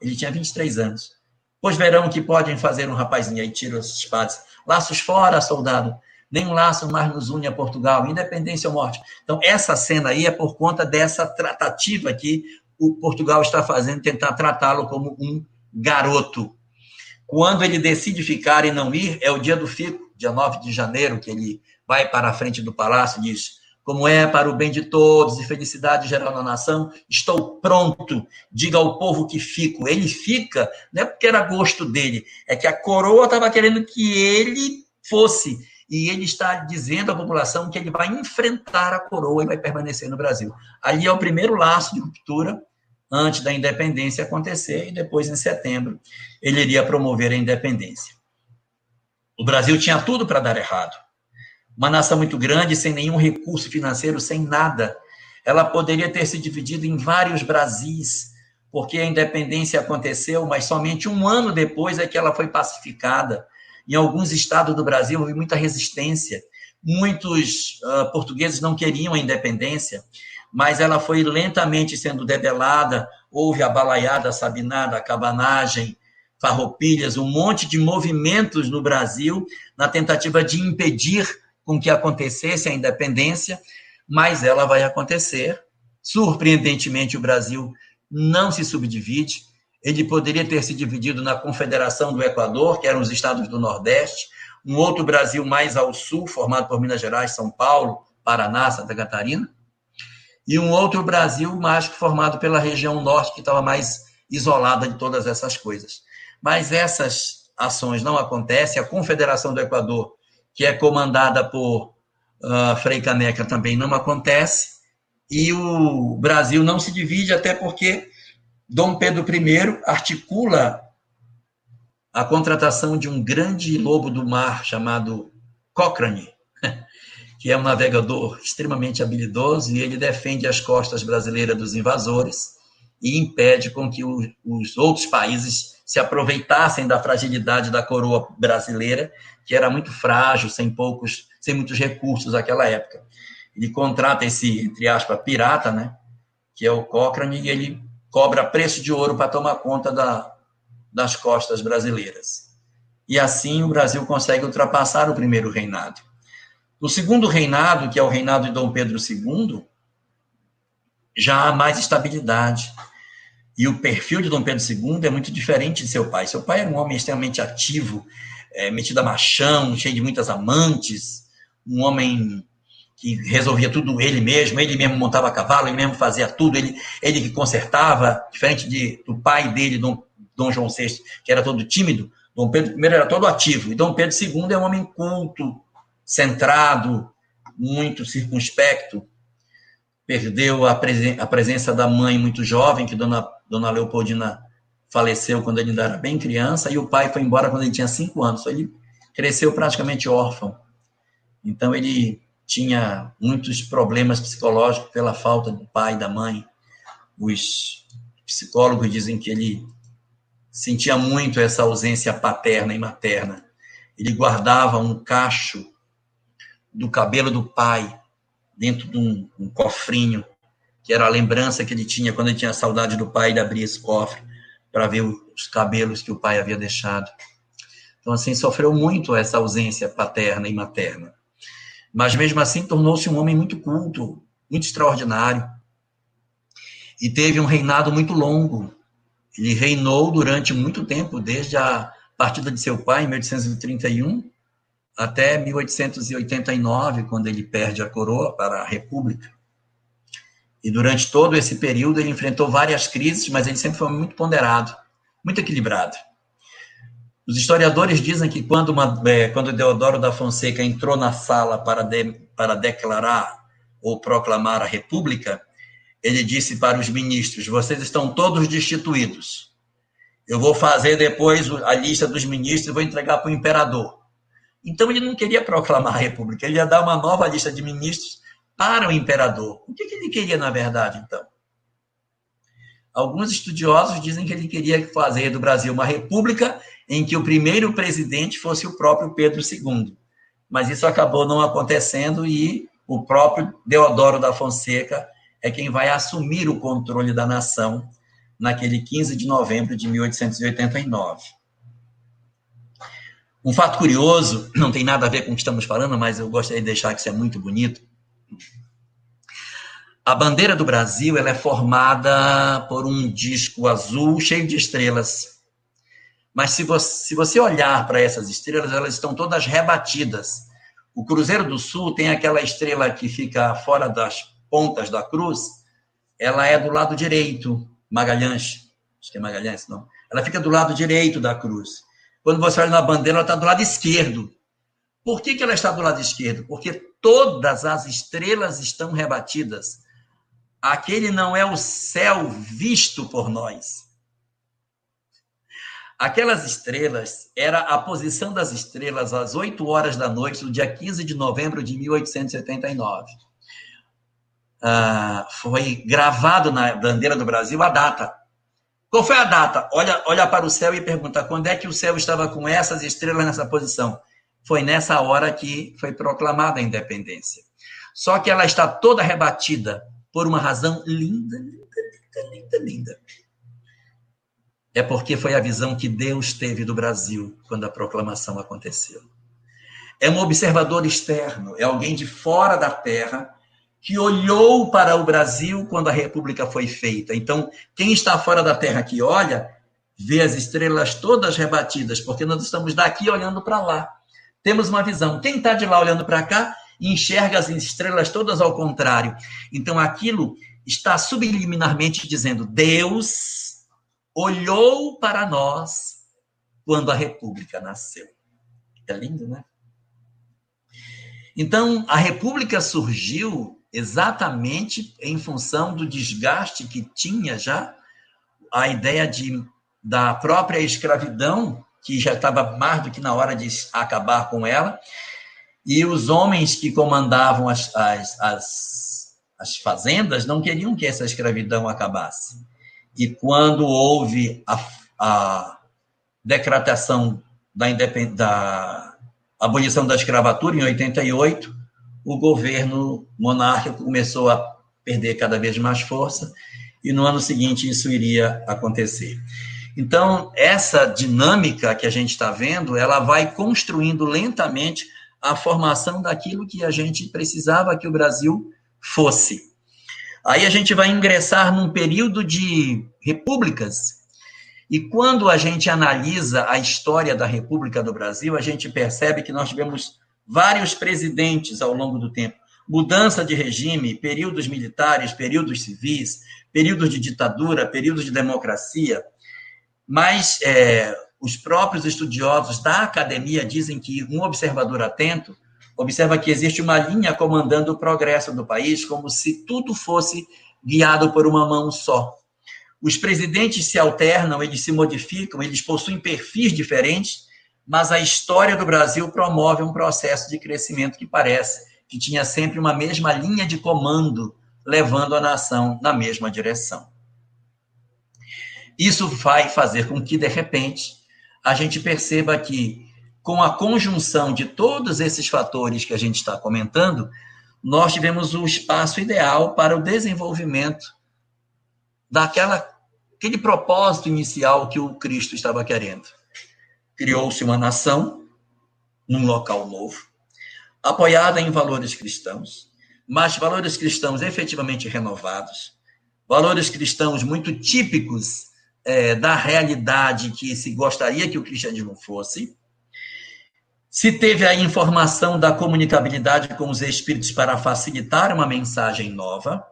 ele tinha 23 anos, pois verão que podem fazer um rapazinho, aí tira as espadas, laços fora, soldado, nem um laço mais nos une a Portugal, independência ou morte. Então, essa cena aí é por conta dessa tratativa que o Portugal está fazendo, tentar tratá-lo como um garoto. Quando ele decide ficar e não ir, é o dia do fico, dia 9 de janeiro, que ele vai para a frente do palácio e diz: Como é para o bem de todos e felicidade geral na nação, estou pronto. Diga ao povo que fico. Ele fica, não é porque era gosto dele, é que a coroa estava querendo que ele fosse. E ele está dizendo à população que ele vai enfrentar a coroa e vai permanecer no Brasil. Ali é o primeiro laço de ruptura antes da independência acontecer, e depois, em setembro, ele iria promover a independência. O Brasil tinha tudo para dar errado. Uma nação muito grande, sem nenhum recurso financeiro, sem nada. Ela poderia ter se dividido em vários Brasis, porque a independência aconteceu, mas somente um ano depois é que ela foi pacificada. Em alguns estados do Brasil houve muita resistência. Muitos uh, portugueses não queriam a independência mas ela foi lentamente sendo debelada, houve a balaiada, a sabinada, a cabanagem, farroupilhas, um monte de movimentos no Brasil na tentativa de impedir com que acontecesse a independência, mas ela vai acontecer. Surpreendentemente, o Brasil não se subdivide. Ele poderia ter se dividido na Confederação do Equador, que eram os estados do Nordeste, um outro Brasil mais ao sul, formado por Minas Gerais, São Paulo, Paraná, Santa Catarina, e um outro Brasil mágico formado pela região norte, que estava mais isolada de todas essas coisas. Mas essas ações não acontecem. A Confederação do Equador, que é comandada por uh, Frei Caneca, também não acontece. E o Brasil não se divide, até porque Dom Pedro I articula a contratação de um grande lobo do mar chamado Cochrane, <laughs> que é um navegador extremamente habilidoso e ele defende as costas brasileiras dos invasores e impede com que os outros países se aproveitassem da fragilidade da coroa brasileira, que era muito frágil, sem poucos, sem muitos recursos naquela época. Ele contrata esse, entre aspas, pirata, né, que é o Cochrane, e ele cobra preço de ouro para tomar conta da, das costas brasileiras. E assim o Brasil consegue ultrapassar o primeiro reinado. No segundo reinado, que é o reinado de Dom Pedro II, já há mais estabilidade. E o perfil de Dom Pedro II é muito diferente de seu pai. Seu pai era um homem extremamente ativo, é, metido a machão, cheio de muitas amantes, um homem que resolvia tudo ele mesmo, ele mesmo montava cavalo, ele mesmo fazia tudo, ele, ele que consertava, diferente de, do pai dele, Dom, Dom João VI, que era todo tímido, Dom Pedro I era todo ativo, e Dom Pedro II é um homem culto, centrado, muito circunspecto. Perdeu a, presen a presença da mãe muito jovem, que Dona, Dona Leopoldina faleceu quando ele ainda era bem criança, e o pai foi embora quando ele tinha cinco anos. Ele cresceu praticamente órfão. Então, ele tinha muitos problemas psicológicos pela falta do pai e da mãe. Os psicólogos dizem que ele sentia muito essa ausência paterna e materna. Ele guardava um cacho do cabelo do pai dentro de um, um, cofrinho, que era a lembrança que ele tinha quando ele tinha saudade do pai, ele abria esse cofre para ver os cabelos que o pai havia deixado. Então, assim, sofreu muito essa ausência paterna e materna. Mas, mesmo assim, tornou-se um homem muito culto, muito extraordinário. E teve um reinado muito longo. Ele reinou durante muito tempo, desde a partida de seu pai, em 1831, até 1889, quando ele perde a coroa para a República. E durante todo esse período ele enfrentou várias crises, mas ele sempre foi muito ponderado, muito equilibrado. Os historiadores dizem que quando, uma, é, quando Deodoro da Fonseca entrou na sala para, de, para declarar ou proclamar a República, ele disse para os ministros: Vocês estão todos destituídos. Eu vou fazer depois a lista dos ministros e vou entregar para o imperador. Então ele não queria proclamar a república, ele ia dar uma nova lista de ministros para o imperador. O que, ele queria, na verdade, então? Alguns estudiosos dizem que ele queria fazer do Brasil uma república em que o primeiro presidente fosse o próprio Pedro II. Mas isso acabou não acontecendo e o próprio Deodoro da Fonseca é quem vai assumir o controle da nação naquele 15 de novembro de 1889. Um fato curioso, não tem nada a ver com o que estamos falando, mas eu gostaria de deixar que isso é muito bonito. A bandeira do Brasil ela é formada por um disco azul cheio de estrelas. Mas se você, se você olhar para essas estrelas, elas estão todas rebatidas. O Cruzeiro do Sul tem aquela estrela que fica fora das pontas da cruz, ela é do lado direito, Magalhães, acho que é Magalhães, não. Ela fica do lado direito da cruz. Quando você olha na bandeira, ela está do lado esquerdo. Por que, que ela está do lado esquerdo? Porque todas as estrelas estão rebatidas. Aquele não é o céu visto por nós. Aquelas estrelas, era a posição das estrelas às 8 horas da noite do dia 15 de novembro de 1879. Ah, foi gravado na bandeira do Brasil a data. Qual foi a data? Olha, olha para o céu e pergunta quando é que o céu estava com essas estrelas nessa posição. Foi nessa hora que foi proclamada a independência. Só que ela está toda rebatida por uma razão linda, linda, linda, linda, linda. É porque foi a visão que Deus teve do Brasil quando a proclamação aconteceu. É um observador externo, é alguém de fora da terra que olhou para o Brasil quando a República foi feita. Então, quem está fora da terra que olha, vê as estrelas todas rebatidas, porque nós estamos daqui olhando para lá. Temos uma visão. Quem está de lá olhando para cá, enxerga as estrelas todas ao contrário. Então, aquilo está subliminarmente dizendo: Deus olhou para nós quando a República nasceu. É lindo, né? Então, a República surgiu exatamente em função do desgaste que tinha já a ideia de, da própria escravidão, que já estava mais do que na hora de acabar com ela, e os homens que comandavam as, as, as, as fazendas não queriam que essa escravidão acabasse. E quando houve a, a decretação da, da abolição da escravatura, em 88, o governo monárquico começou a perder cada vez mais força, e no ano seguinte isso iria acontecer. Então, essa dinâmica que a gente está vendo, ela vai construindo lentamente a formação daquilo que a gente precisava que o Brasil fosse. Aí a gente vai ingressar num período de repúblicas, e quando a gente analisa a história da República do Brasil, a gente percebe que nós tivemos vários presidentes ao longo do tempo. Mudança de regime, períodos militares, períodos civis, períodos de ditadura, períodos de democracia. Mas é, os próprios estudiosos da academia dizem que um observador atento observa que existe uma linha comandando o progresso do país, como se tudo fosse guiado por uma mão só. Os presidentes se alternam, eles se modificam, eles possuem perfis diferentes, mas a história do Brasil promove um processo de crescimento que parece que tinha sempre uma mesma linha de comando, levando a nação na mesma direção. Isso vai fazer com que, de repente, a gente perceba que, com a conjunção de todos esses fatores que a gente está comentando, nós tivemos o espaço ideal para o desenvolvimento daquela aquele propósito inicial que o Cristo estava querendo. Criou-se uma nação num local novo, apoiada em valores cristãos, mas valores cristãos efetivamente renovados, valores cristãos muito típicos é, da realidade que se gostaria que o cristianismo fosse. Se teve a informação da comunicabilidade com os espíritos para facilitar uma mensagem nova.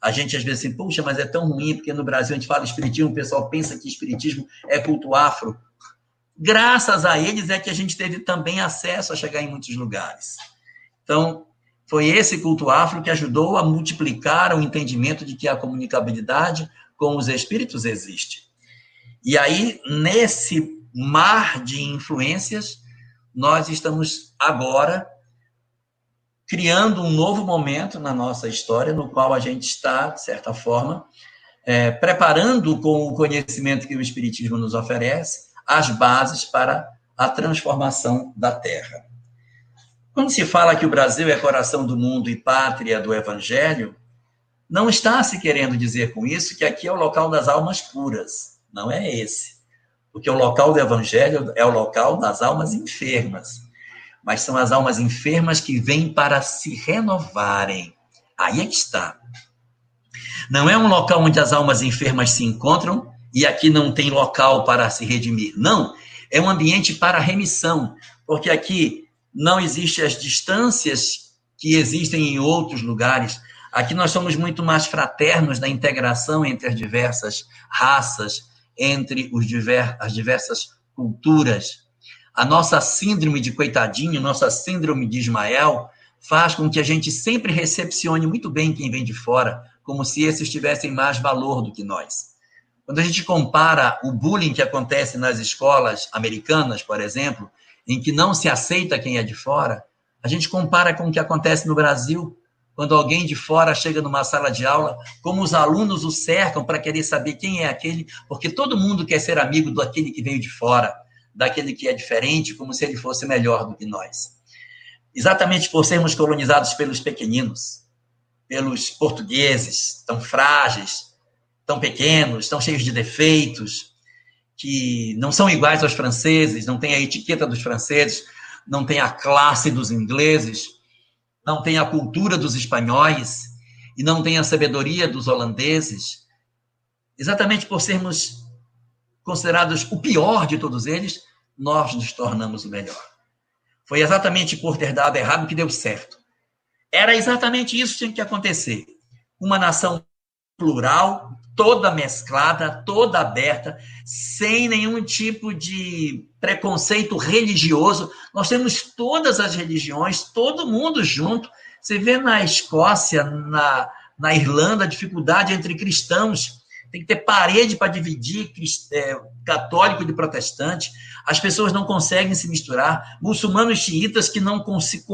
A gente às vezes assim, puxa, mas é tão ruim, porque no Brasil a gente fala espiritismo, o pessoal pensa que espiritismo é culto afro. Graças a eles é que a gente teve também acesso a chegar em muitos lugares. Então, foi esse culto afro que ajudou a multiplicar o entendimento de que a comunicabilidade com os espíritos existe. E aí, nesse mar de influências, nós estamos agora criando um novo momento na nossa história, no qual a gente está, de certa forma, é, preparando com o conhecimento que o Espiritismo nos oferece as bases para a transformação da Terra. Quando se fala que o Brasil é coração do mundo e pátria do Evangelho, não está se querendo dizer com isso que aqui é o local das almas puras. Não é esse. Porque o local do evangelho é o local das almas enfermas. Mas são as almas enfermas que vêm para se renovarem. Aí é que está. Não é um local onde as almas enfermas se encontram e aqui não tem local para se redimir. Não, é um ambiente para remissão, porque aqui não existem as distâncias que existem em outros lugares. Aqui nós somos muito mais fraternos na integração entre as diversas raças, entre diver, as diversas culturas. A nossa síndrome de coitadinho, nossa síndrome de Ismael, faz com que a gente sempre recepcione muito bem quem vem de fora, como se esses tivessem mais valor do que nós. Quando a gente compara o bullying que acontece nas escolas americanas, por exemplo, em que não se aceita quem é de fora, a gente compara com o que acontece no Brasil, quando alguém de fora chega numa sala de aula, como os alunos o cercam para querer saber quem é aquele, porque todo mundo quer ser amigo daquele que veio de fora, daquele que é diferente, como se ele fosse melhor do que nós. Exatamente por sermos colonizados pelos pequeninos, pelos portugueses, tão frágeis, tão pequenos, tão cheios de defeitos, que não são iguais aos franceses, não tem a etiqueta dos franceses, não tem a classe dos ingleses, não tem a cultura dos espanhóis e não tem a sabedoria dos holandeses, exatamente por sermos considerados o pior de todos eles, nós nos tornamos o melhor. Foi exatamente por ter dado errado que deu certo. Era exatamente isso que tinha que acontecer. Uma nação plural, toda mesclada, toda aberta, sem nenhum tipo de preconceito religioso. Nós temos todas as religiões, todo mundo junto. Você vê na Escócia, na, na Irlanda, a dificuldade entre cristãos. Tem que ter parede para dividir é, católico de protestante. As pessoas não conseguem se misturar. Muçulmanos xiitas que não se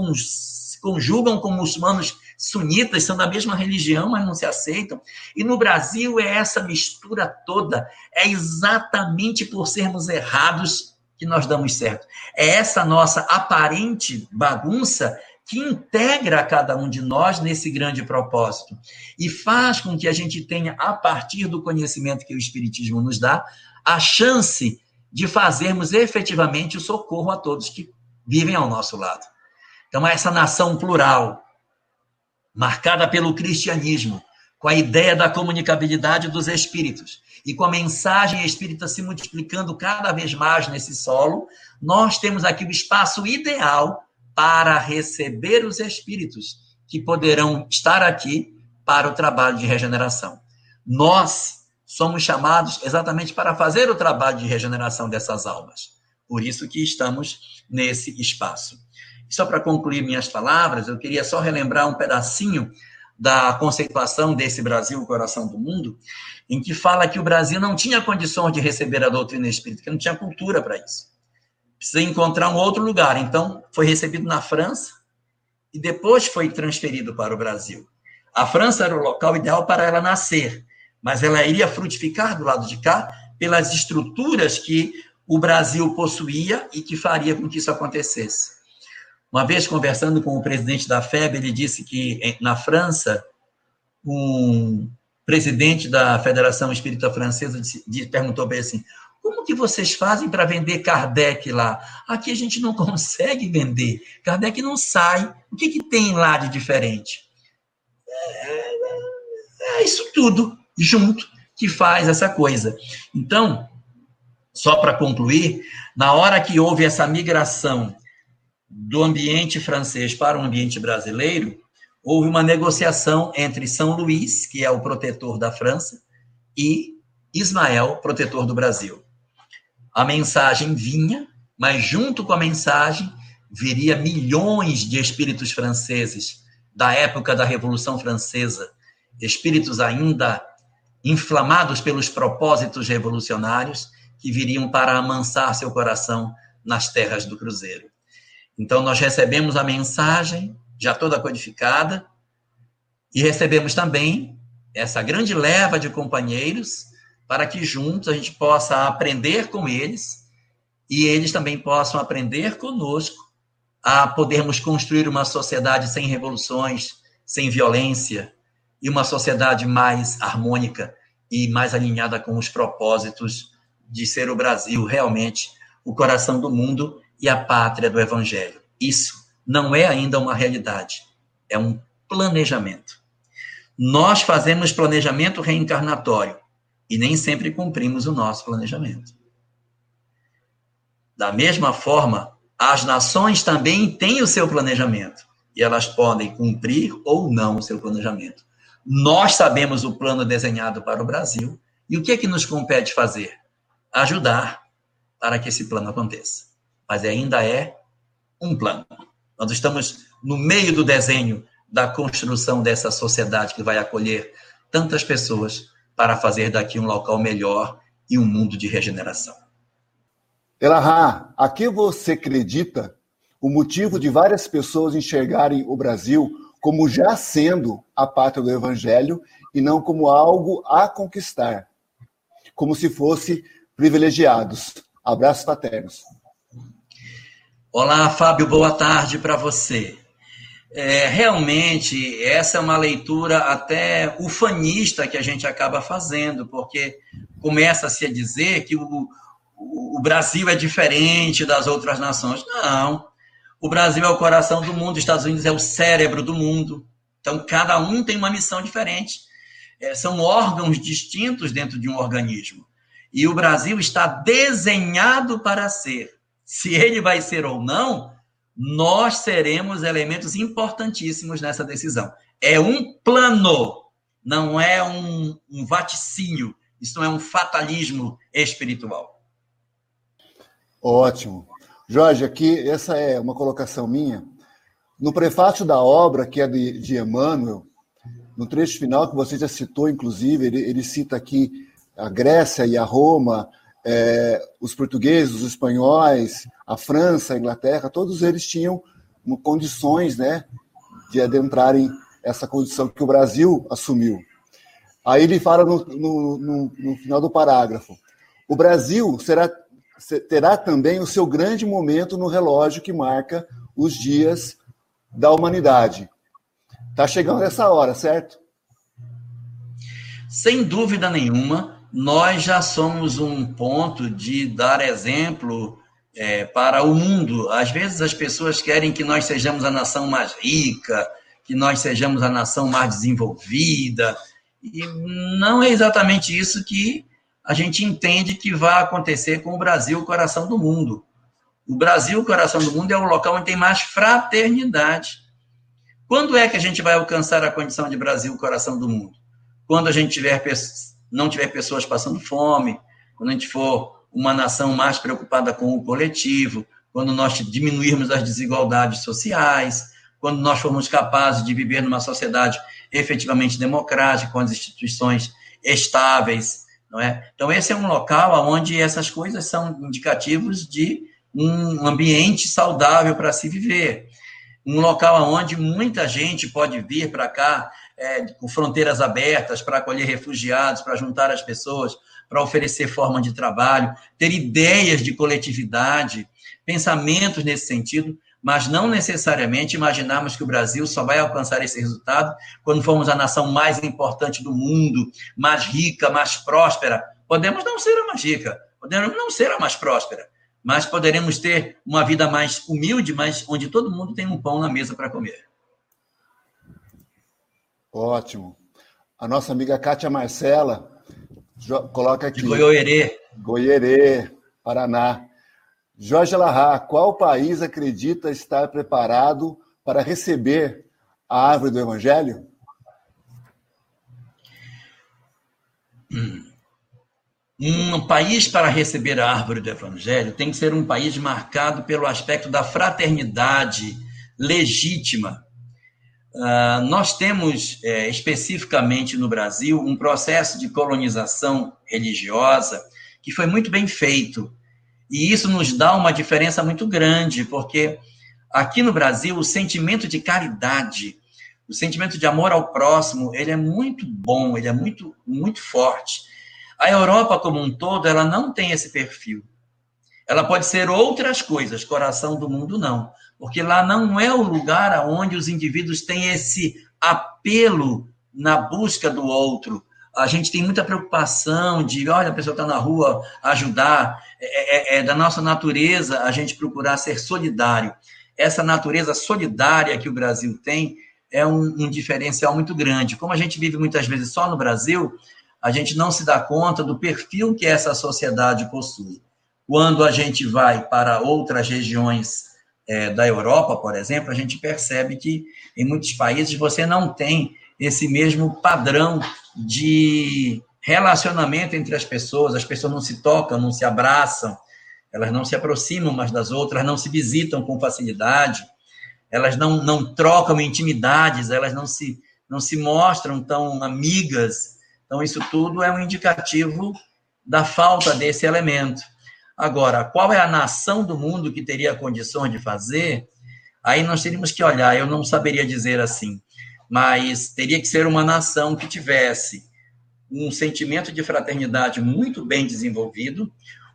conjugam com muçulmanos sunitas, são da mesma religião, mas não se aceitam. E no Brasil é essa mistura toda. É exatamente por sermos errados que nós damos certo. É essa nossa aparente bagunça que integra cada um de nós nesse grande propósito e faz com que a gente tenha, a partir do conhecimento que o Espiritismo nos dá, a chance de fazermos efetivamente o socorro a todos que vivem ao nosso lado. Então, essa nação plural, marcada pelo cristianismo, com a ideia da comunicabilidade dos espíritos e com a mensagem espírita se multiplicando cada vez mais nesse solo, nós temos aqui o espaço ideal para receber os espíritos que poderão estar aqui para o trabalho de regeneração. Nós somos chamados exatamente para fazer o trabalho de regeneração dessas almas. Por isso que estamos nesse espaço. Só para concluir minhas palavras, eu queria só relembrar um pedacinho da conceituação desse Brasil, o coração do mundo, em que fala que o Brasil não tinha condições de receber a doutrina espírita, que não tinha cultura para isso. Precisa encontrar um outro lugar. Então, foi recebido na França e depois foi transferido para o Brasil. A França era o local ideal para ela nascer, mas ela iria frutificar do lado de cá pelas estruturas que o Brasil possuía e que faria com que isso acontecesse. Uma vez conversando com o presidente da FEB, ele disse que na França, um presidente da Federação Espírita Francesa disse, perguntou ele assim: como que vocês fazem para vender Kardec lá? Aqui a gente não <laughs> consegue vender. Kardec não sai. O que, que tem lá de diferente? É, é, é isso tudo junto que faz essa coisa. Então, só para concluir, na hora que houve essa migração do ambiente francês para o ambiente brasileiro, houve uma negociação entre São Luís, que é o protetor da França, e Ismael, protetor do Brasil. A mensagem vinha, mas junto com a mensagem viria milhões de espíritos franceses da época da Revolução Francesa, espíritos ainda inflamados pelos propósitos revolucionários que viriam para amansar seu coração nas terras do Cruzeiro. Então, nós recebemos a mensagem já toda codificada e recebemos também essa grande leva de companheiros para que juntos a gente possa aprender com eles e eles também possam aprender conosco a podermos construir uma sociedade sem revoluções, sem violência e uma sociedade mais harmônica e mais alinhada com os propósitos de ser o Brasil realmente o coração do mundo e a pátria do Evangelho. Isso não é ainda uma realidade, é um planejamento. Nós fazemos planejamento reencarnatório e nem sempre cumprimos o nosso planejamento. Da mesma forma, as nações também têm o seu planejamento e elas podem cumprir ou não o seu planejamento. Nós sabemos o plano desenhado para o Brasil e o que é que nos compete fazer? Ajudar para que esse plano aconteça. Mas ainda é um plano. Nós estamos no meio do desenho da construção dessa sociedade que vai acolher tantas pessoas para fazer daqui um local melhor e um mundo de regeneração. Elahá, a que você acredita o motivo de várias pessoas enxergarem o Brasil como já sendo a pátria do Evangelho e não como algo a conquistar, como se fosse privilegiados. Abraços paternos. Olá, Fábio, boa tarde para você. É, realmente, essa é uma leitura até ufanista que a gente acaba fazendo, porque começa-se a dizer que o, o Brasil é diferente das outras nações. Não. O Brasil é o coração do mundo, os Estados Unidos é o cérebro do mundo. Então, cada um tem uma missão diferente. É, são órgãos distintos dentro de um organismo. E o Brasil está desenhado para ser. Se ele vai ser ou não, nós seremos elementos importantíssimos nessa decisão. É um plano, não é um, um vaticínio. Isso não é um fatalismo espiritual. Ótimo. Jorge, aqui, essa é uma colocação minha. No prefácio da obra, que é de, de Emmanuel, no trecho final, que você já citou, inclusive, ele, ele cita aqui a Grécia e a Roma, é, os portugueses, os espanhóis, a França, a Inglaterra, todos eles tinham condições né, de adentrarem essa condição que o Brasil assumiu. Aí ele fala no, no, no, no final do parágrafo: o Brasil será terá também o seu grande momento no relógio que marca os dias da humanidade. Está chegando essa hora, certo? Sem dúvida nenhuma, nós já somos um ponto de dar exemplo é, para o mundo. Às vezes as pessoas querem que nós sejamos a nação mais rica, que nós sejamos a nação mais desenvolvida, e não é exatamente isso que a gente entende que vai acontecer com o Brasil, coração do mundo. O Brasil, coração do mundo, é o local onde tem mais fraternidade. Quando é que a gente vai alcançar a condição de Brasil, coração do mundo? Quando a gente tiver, não tiver pessoas passando fome, quando a gente for uma nação mais preocupada com o coletivo, quando nós diminuirmos as desigualdades sociais, quando nós formos capazes de viver numa sociedade efetivamente democrática, com as instituições estáveis, não é? Então, esse é um local onde essas coisas são indicativos de um ambiente saudável para se viver. Um local onde muita gente pode vir para cá é, com fronteiras abertas para acolher refugiados, para juntar as pessoas, para oferecer forma de trabalho, ter ideias de coletividade, pensamentos nesse sentido, mas não necessariamente imaginarmos que o Brasil só vai alcançar esse resultado quando formos a nação mais importante do mundo, mais rica, mais próspera. Podemos não ser a mais rica, podemos não ser a mais próspera, mas poderemos ter uma vida mais humilde, mas onde todo mundo tem um pão na mesa para comer. Ótimo. A nossa amiga Kátia Marcela coloca aqui. De Goiôerê. Goiôerê, Paraná. Jorge Larra, qual país acredita estar preparado para receber a árvore do Evangelho? Um país para receber a árvore do Evangelho tem que ser um país marcado pelo aspecto da fraternidade legítima. Uh, nós temos, é, especificamente no Brasil, um processo de colonização religiosa que foi muito bem feito e isso nos dá uma diferença muito grande, porque aqui no Brasil o sentimento de caridade, o sentimento de amor ao próximo, ele é muito bom, ele é muito muito forte. A Europa como um todo, ela não tem esse perfil. Ela pode ser outras coisas, coração do mundo não, porque lá não é o lugar aonde os indivíduos têm esse apelo na busca do outro, a gente tem muita preocupação de, olha, a pessoa está na rua, ajudar. É, é, é, da nossa natureza a gente procurar ser solidário. Essa natureza solidária que o Brasil tem é um, um diferencial muito grande. Como a gente vive muitas vezes só no Brasil, a gente não se dá conta do perfil que essa sociedade possui. Quando a gente vai para outras regiões é, da Europa, por exemplo, a gente percebe que em muitos países você não tem esse mesmo padrão de relacionamento entre as pessoas, as pessoas não se tocam, não se abraçam, elas não se aproximam umas das outras, não se visitam com facilidade, elas não, não trocam intimidades, elas não se, não se mostram tão amigas. Então, isso tudo é um indicativo da falta desse elemento. Agora, qual é a nação do mundo que teria condições de fazer? Aí nós teríamos que olhar, eu não saberia dizer assim, mas teria que ser uma nação que tivesse um sentimento de fraternidade muito bem desenvolvido,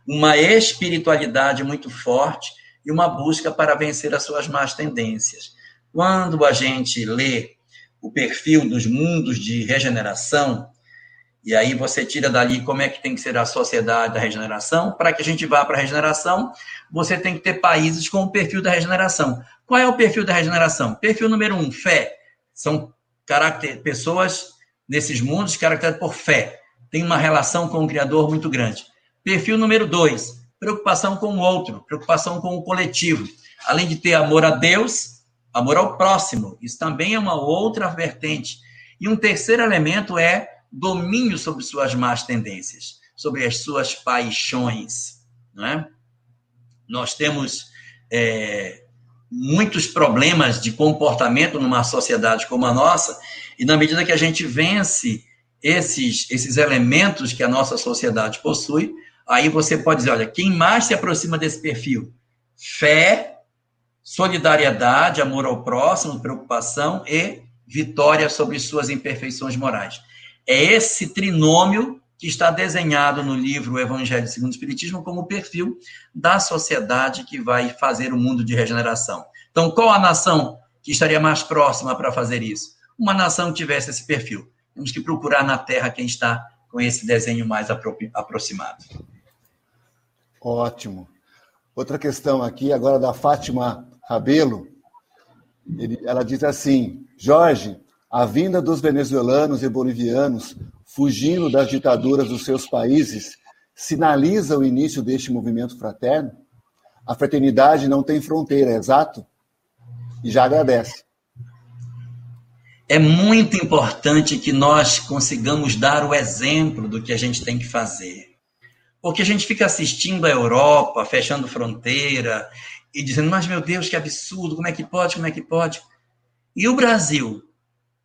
uma espiritualidade muito forte e uma busca para vencer as suas más tendências. Quando a gente lê o perfil dos mundos de regeneração, e aí você tira dali como é que tem que ser a sociedade da regeneração. Para que a gente vá para a regeneração, você tem que ter países com o perfil da regeneração. Qual é o perfil da regeneração? Perfil número um, fé. São pessoas nesses mundos caracterizadas por fé. Tem uma relação com o Criador muito grande. Perfil número dois, preocupação com o outro, preocupação com o coletivo. Além de ter amor a Deus, amor ao próximo. Isso também é uma outra vertente. E um terceiro elemento é domínio sobre suas más tendências, sobre as suas paixões. Não é? Nós temos é, muitos problemas de comportamento numa sociedade como a nossa, e na medida que a gente vence esses, esses elementos que a nossa sociedade possui, aí você pode dizer: olha, quem mais se aproxima desse perfil? Fé, solidariedade, amor ao próximo, preocupação e vitória sobre suas imperfeições morais. É esse trinômio que está desenhado no livro Evangelho segundo o Espiritismo como o perfil da sociedade que vai fazer o mundo de regeneração. Então, qual a nação que estaria mais próxima para fazer isso? Uma nação que tivesse esse perfil. Temos que procurar na Terra quem está com esse desenho mais aproximado. Ótimo. Outra questão aqui, agora da Fátima Rabelo. Ele, ela diz assim: Jorge, a vinda dos venezuelanos e bolivianos fugindo das ditaduras dos seus países sinaliza o início deste movimento fraterno? A fraternidade não tem fronteira, é exato? E já agradece. É muito importante que nós consigamos dar o exemplo do que a gente tem que fazer. Porque a gente fica assistindo a Europa, fechando fronteira e dizendo, mas meu Deus, que absurdo, como é que pode, como é que pode? E o Brasil?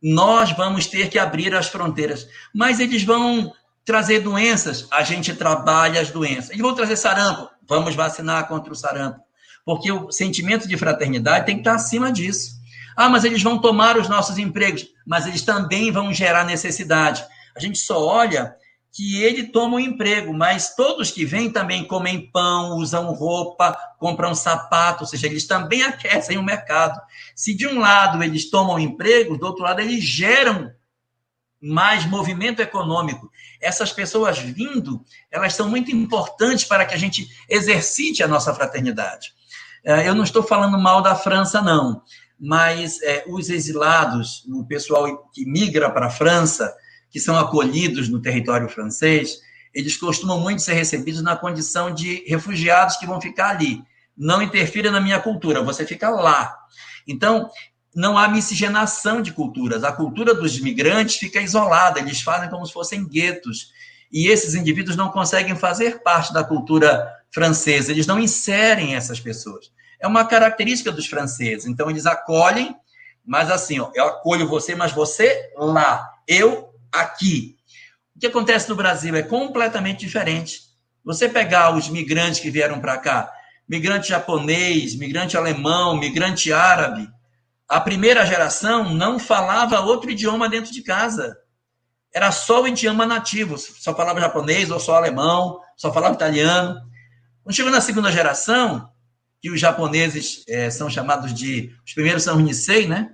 Nós vamos ter que abrir as fronteiras. Mas eles vão trazer doenças, a gente trabalha as doenças. Eles vão trazer sarampo, vamos vacinar contra o sarampo. Porque o sentimento de fraternidade tem que estar acima disso. Ah, mas eles vão tomar os nossos empregos, mas eles também vão gerar necessidade. A gente só olha que ele toma um emprego, mas todos que vêm também comem pão, usam roupa, compram sapato, ou seja, eles também <laughs> aquecem o mercado. Se de um lado eles tomam emprego, do outro lado eles geram mais movimento econômico. Essas pessoas vindo, elas são muito importantes para que a gente exercite a nossa fraternidade. É, eu não estou falando mal da França, não, mas é, os exilados, o pessoal que migra para a França, que são acolhidos no território francês, eles costumam muito ser recebidos na condição de refugiados que vão ficar ali. Não interfira na minha cultura, você fica lá. Então, não há miscigenação de culturas. A cultura dos imigrantes fica isolada, eles fazem como se fossem guetos. E esses indivíduos não conseguem fazer parte da cultura francesa, eles não inserem essas pessoas. É uma característica dos franceses. Então, eles acolhem, mas assim, ó, eu acolho você, mas você lá. Eu aqui. O que acontece no Brasil é completamente diferente. Você pegar os migrantes que vieram para cá, migrante japonês, migrante alemão, migrante árabe, a primeira geração não falava outro idioma dentro de casa. Era só o idioma nativo, só falava japonês ou só alemão, só falava italiano. Quando chegou na segunda geração, que os japoneses é, são chamados de. Os primeiros são os Nisei, né?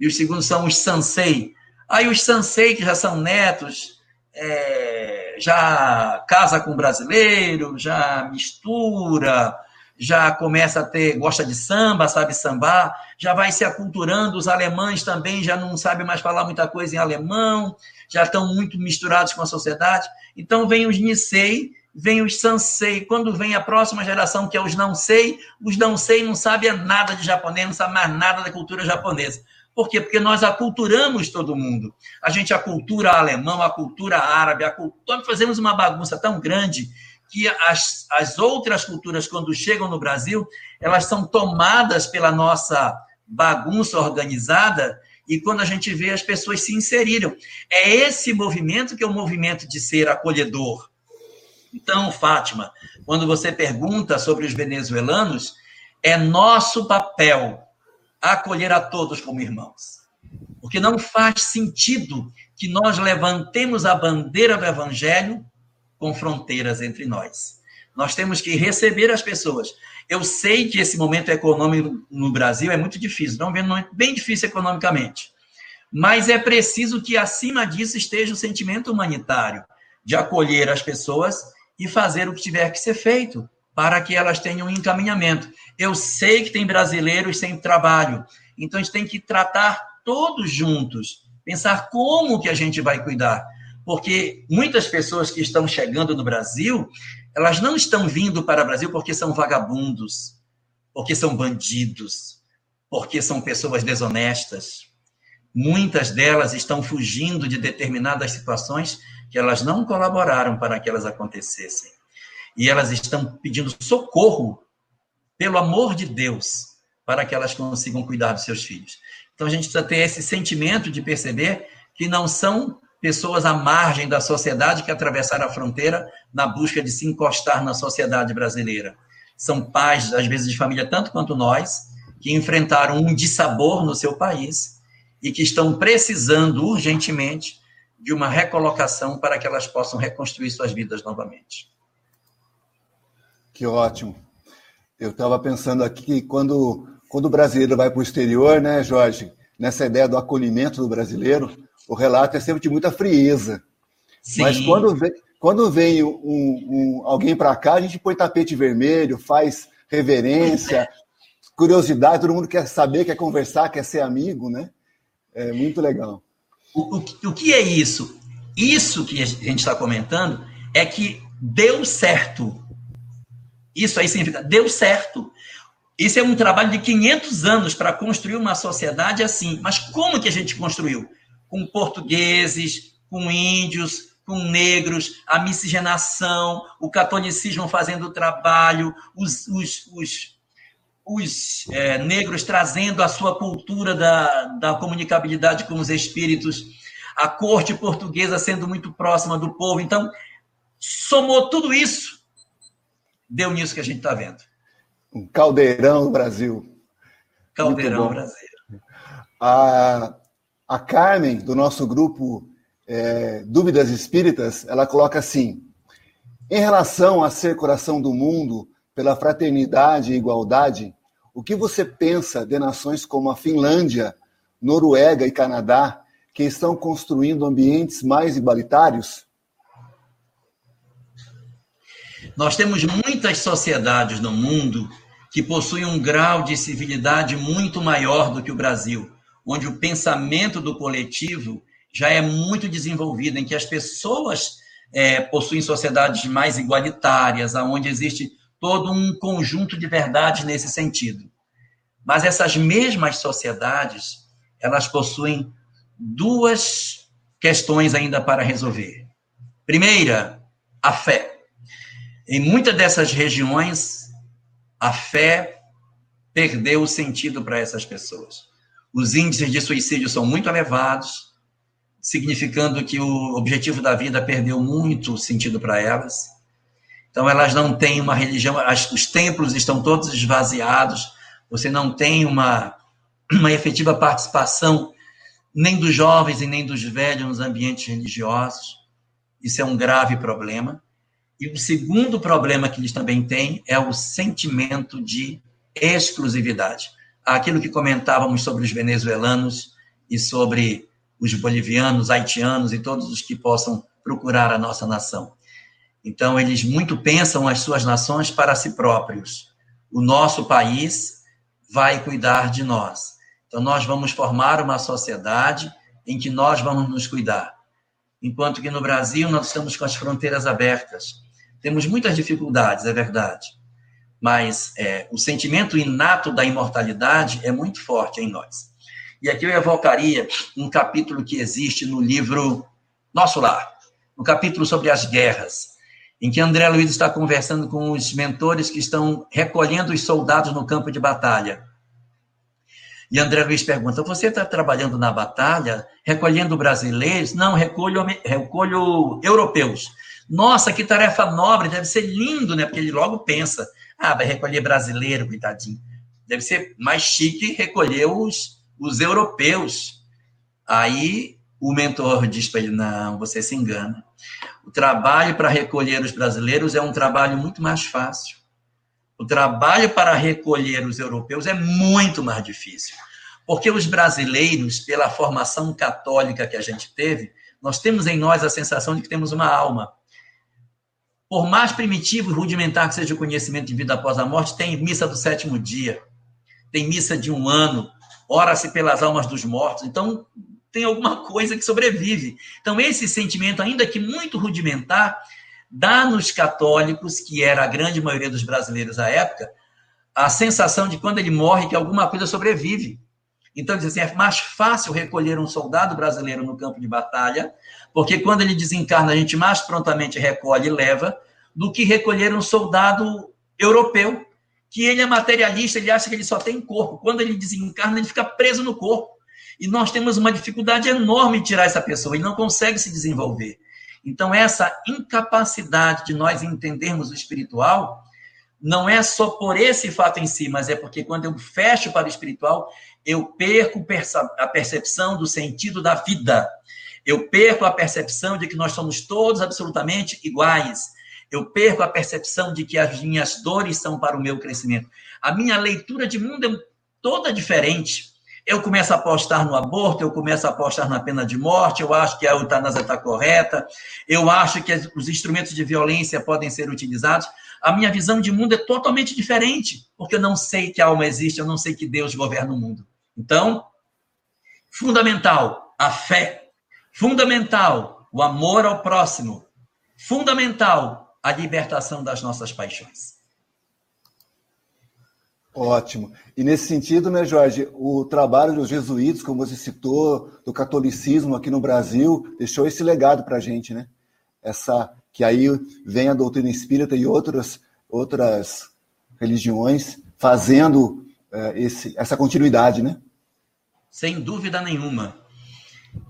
E os segundos são os Sansei. Aí os Sansei, que já são netos, é, já casa com brasileiro, já mistura, já começa a ter, gosta de samba, sabe sambar, já vai se aculturando, os alemães também já não sabem mais falar muita coisa em alemão, já estão muito misturados com a sociedade. Então, vem os Nisei, vem os Sansei. Quando vem a próxima geração, que é os Não Sei, os Não Sei não sabem nada de japonês, não sabem mais nada da cultura japonesa. Por quê? Porque nós aculturamos todo mundo. A gente acultura alemão, a cultura árabe, a cultura... fazemos uma bagunça tão grande que as, as outras culturas, quando chegam no Brasil, elas são tomadas pela nossa bagunça organizada e quando a gente vê as pessoas se inseriram. É esse movimento que é o movimento de ser acolhedor. Então, Fátima, quando você pergunta sobre os venezuelanos, é nosso papel acolher a todos como irmãos. Porque não faz sentido que nós levantemos a bandeira do evangelho com fronteiras entre nós. Nós temos que receber as pessoas. Eu sei que esse momento econômico no Brasil é muito difícil, não bem difícil economicamente. Mas é preciso que acima disso esteja o sentimento humanitário de acolher as pessoas e fazer o que tiver que ser feito para que elas tenham um encaminhamento. Eu sei que tem brasileiros sem trabalho, então a gente tem que tratar todos juntos, pensar como que a gente vai cuidar, porque muitas pessoas que estão chegando no Brasil, elas não estão vindo para o Brasil porque são vagabundos, porque são bandidos, porque são pessoas desonestas. Muitas delas estão fugindo de determinadas situações que elas não colaboraram para que elas acontecessem e elas estão pedindo socorro, pelo amor de Deus, para que elas consigam cuidar dos seus filhos. Então a gente precisa ter esse sentimento de perceber que não são pessoas à margem da sociedade que atravessaram a fronteira na busca de se encostar na sociedade brasileira. São pais, às vezes, de família, tanto quanto nós, que enfrentaram um dissabor no seu país e que estão precisando urgentemente de uma recolocação para que elas possam reconstruir suas vidas novamente. Que ótimo. Eu estava pensando aqui que quando, quando o brasileiro vai para o exterior, né, Jorge, nessa ideia do acolhimento do brasileiro, o relato é sempre de muita frieza. Sim. Mas quando vem, quando vem um, um alguém para cá, a gente põe tapete vermelho, faz reverência, curiosidade, todo mundo quer saber, quer conversar, quer ser amigo, né? É muito legal. O, o, o que é isso? Isso que a gente está comentando é que deu certo. Isso aí significa deu certo. Isso é um trabalho de 500 anos para construir uma sociedade assim. Mas como que a gente construiu? Com portugueses, com índios, com negros, a miscigenação, o catolicismo fazendo o trabalho, os, os, os, os é, negros trazendo a sua cultura da, da comunicabilidade com os espíritos, a corte portuguesa sendo muito próxima do povo. Então, somou tudo isso deu nisso que a gente está vendo. Um caldeirão do Brasil. Caldeirão brasileiro. A, a Carmen, do nosso grupo é, Dúvidas Espíritas, ela coloca assim: em relação a ser coração do mundo pela fraternidade e igualdade, o que você pensa de nações como a Finlândia, Noruega e Canadá, que estão construindo ambientes mais igualitários? Nós temos muitas sociedades no mundo que possuem um grau de civilidade muito maior do que o Brasil, onde o pensamento do coletivo já é muito desenvolvido, em que as pessoas é, possuem sociedades mais igualitárias, onde existe todo um conjunto de verdades nesse sentido. Mas essas mesmas sociedades, elas possuem duas questões ainda para resolver. Primeira, a fé. Em muitas dessas regiões, a fé perdeu o sentido para essas pessoas. Os índices de suicídio são muito elevados, significando que o objetivo da vida perdeu muito sentido para elas. Então, elas não têm uma religião, os templos estão todos esvaziados, você não tem uma, uma efetiva participação nem dos jovens e nem dos velhos nos ambientes religiosos. Isso é um grave problema. E o segundo problema que eles também têm é o sentimento de exclusividade. Aquilo que comentávamos sobre os venezuelanos e sobre os bolivianos, haitianos e todos os que possam procurar a nossa nação. Então, eles muito pensam as suas nações para si próprios. O nosso país vai cuidar de nós. Então, nós vamos formar uma sociedade em que nós vamos nos cuidar. enquanto que no Brasil nós estamos com as fronteiras abertas. Temos muitas dificuldades, é verdade, mas é, o sentimento inato da imortalidade é muito forte em nós. E aqui eu evocaria um capítulo que existe no livro Nosso Lar, no capítulo sobre as guerras, em que André Luiz está conversando com os mentores que estão recolhendo os soldados no campo de batalha. E André Luiz pergunta: Você está trabalhando na batalha, recolhendo brasileiros? Não, recolho, recolho europeus. Nossa, que tarefa nobre, deve ser lindo, né? Porque ele logo pensa: Ah, vai recolher brasileiro, coitadinho. Deve ser mais chique recolher os, os europeus. Aí o mentor diz para ele: Não, você se engana. O trabalho para recolher os brasileiros é um trabalho muito mais fácil. O trabalho para recolher os europeus é muito mais difícil. Porque os brasileiros, pela formação católica que a gente teve, nós temos em nós a sensação de que temos uma alma. Por mais primitivo e rudimentar que seja o conhecimento de vida após a morte, tem missa do sétimo dia, tem missa de um ano, ora-se pelas almas dos mortos. Então, tem alguma coisa que sobrevive. Então, esse sentimento, ainda que muito rudimentar, dá nos católicos, que era a grande maioria dos brasileiros à época, a sensação de quando ele morre que alguma coisa sobrevive. Então, diz assim, é mais fácil recolher um soldado brasileiro no campo de batalha, porque quando ele desencarna, a gente mais prontamente recolhe e leva, do que recolher um soldado europeu, que ele é materialista, ele acha que ele só tem corpo. Quando ele desencarna, ele fica preso no corpo. E nós temos uma dificuldade enorme de tirar essa pessoa, ele não consegue se desenvolver. Então, essa incapacidade de nós entendermos o espiritual não é só por esse fato em si, mas é porque quando eu fecho para o espiritual, eu perco a percepção do sentido da vida. Eu perco a percepção de que nós somos todos absolutamente iguais. Eu perco a percepção de que as minhas dores são para o meu crescimento. A minha leitura de mundo é toda diferente. Eu começo a apostar no aborto, eu começo a apostar na pena de morte, eu acho que a eutanásia está correta, eu acho que os instrumentos de violência podem ser utilizados. A minha visão de mundo é totalmente diferente, porque eu não sei que alma existe, eu não sei que Deus governa o mundo. Então, fundamental a fé, fundamental o amor ao próximo, fundamental a libertação das nossas paixões. Ótimo. E nesse sentido, né, Jorge, o trabalho dos jesuítas, como você citou, do catolicismo aqui no Brasil, deixou esse legado para a gente, né? Essa que aí vem a doutrina espírita e outras outras religiões fazendo esse, essa continuidade, né? Sem dúvida nenhuma.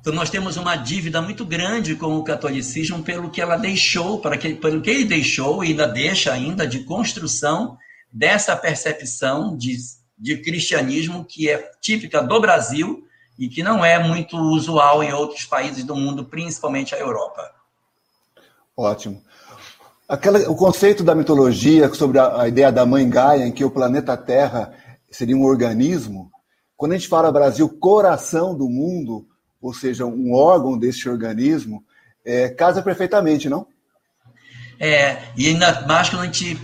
Então nós temos uma dívida muito grande com o catolicismo pelo que ela deixou, para que, pelo que ele deixou e ainda deixa ainda de construção dessa percepção de, de cristianismo que é típica do Brasil e que não é muito usual em outros países do mundo, principalmente a Europa. Ótimo. Aquela, o conceito da mitologia sobre a, a, ideia da mãe Gaia, em que o planeta Terra seria um organismo, quando a gente fala Brasil, coração do mundo, ou seja, um órgão desse organismo, é, casa perfeitamente, não? É, e ainda mais quando a gente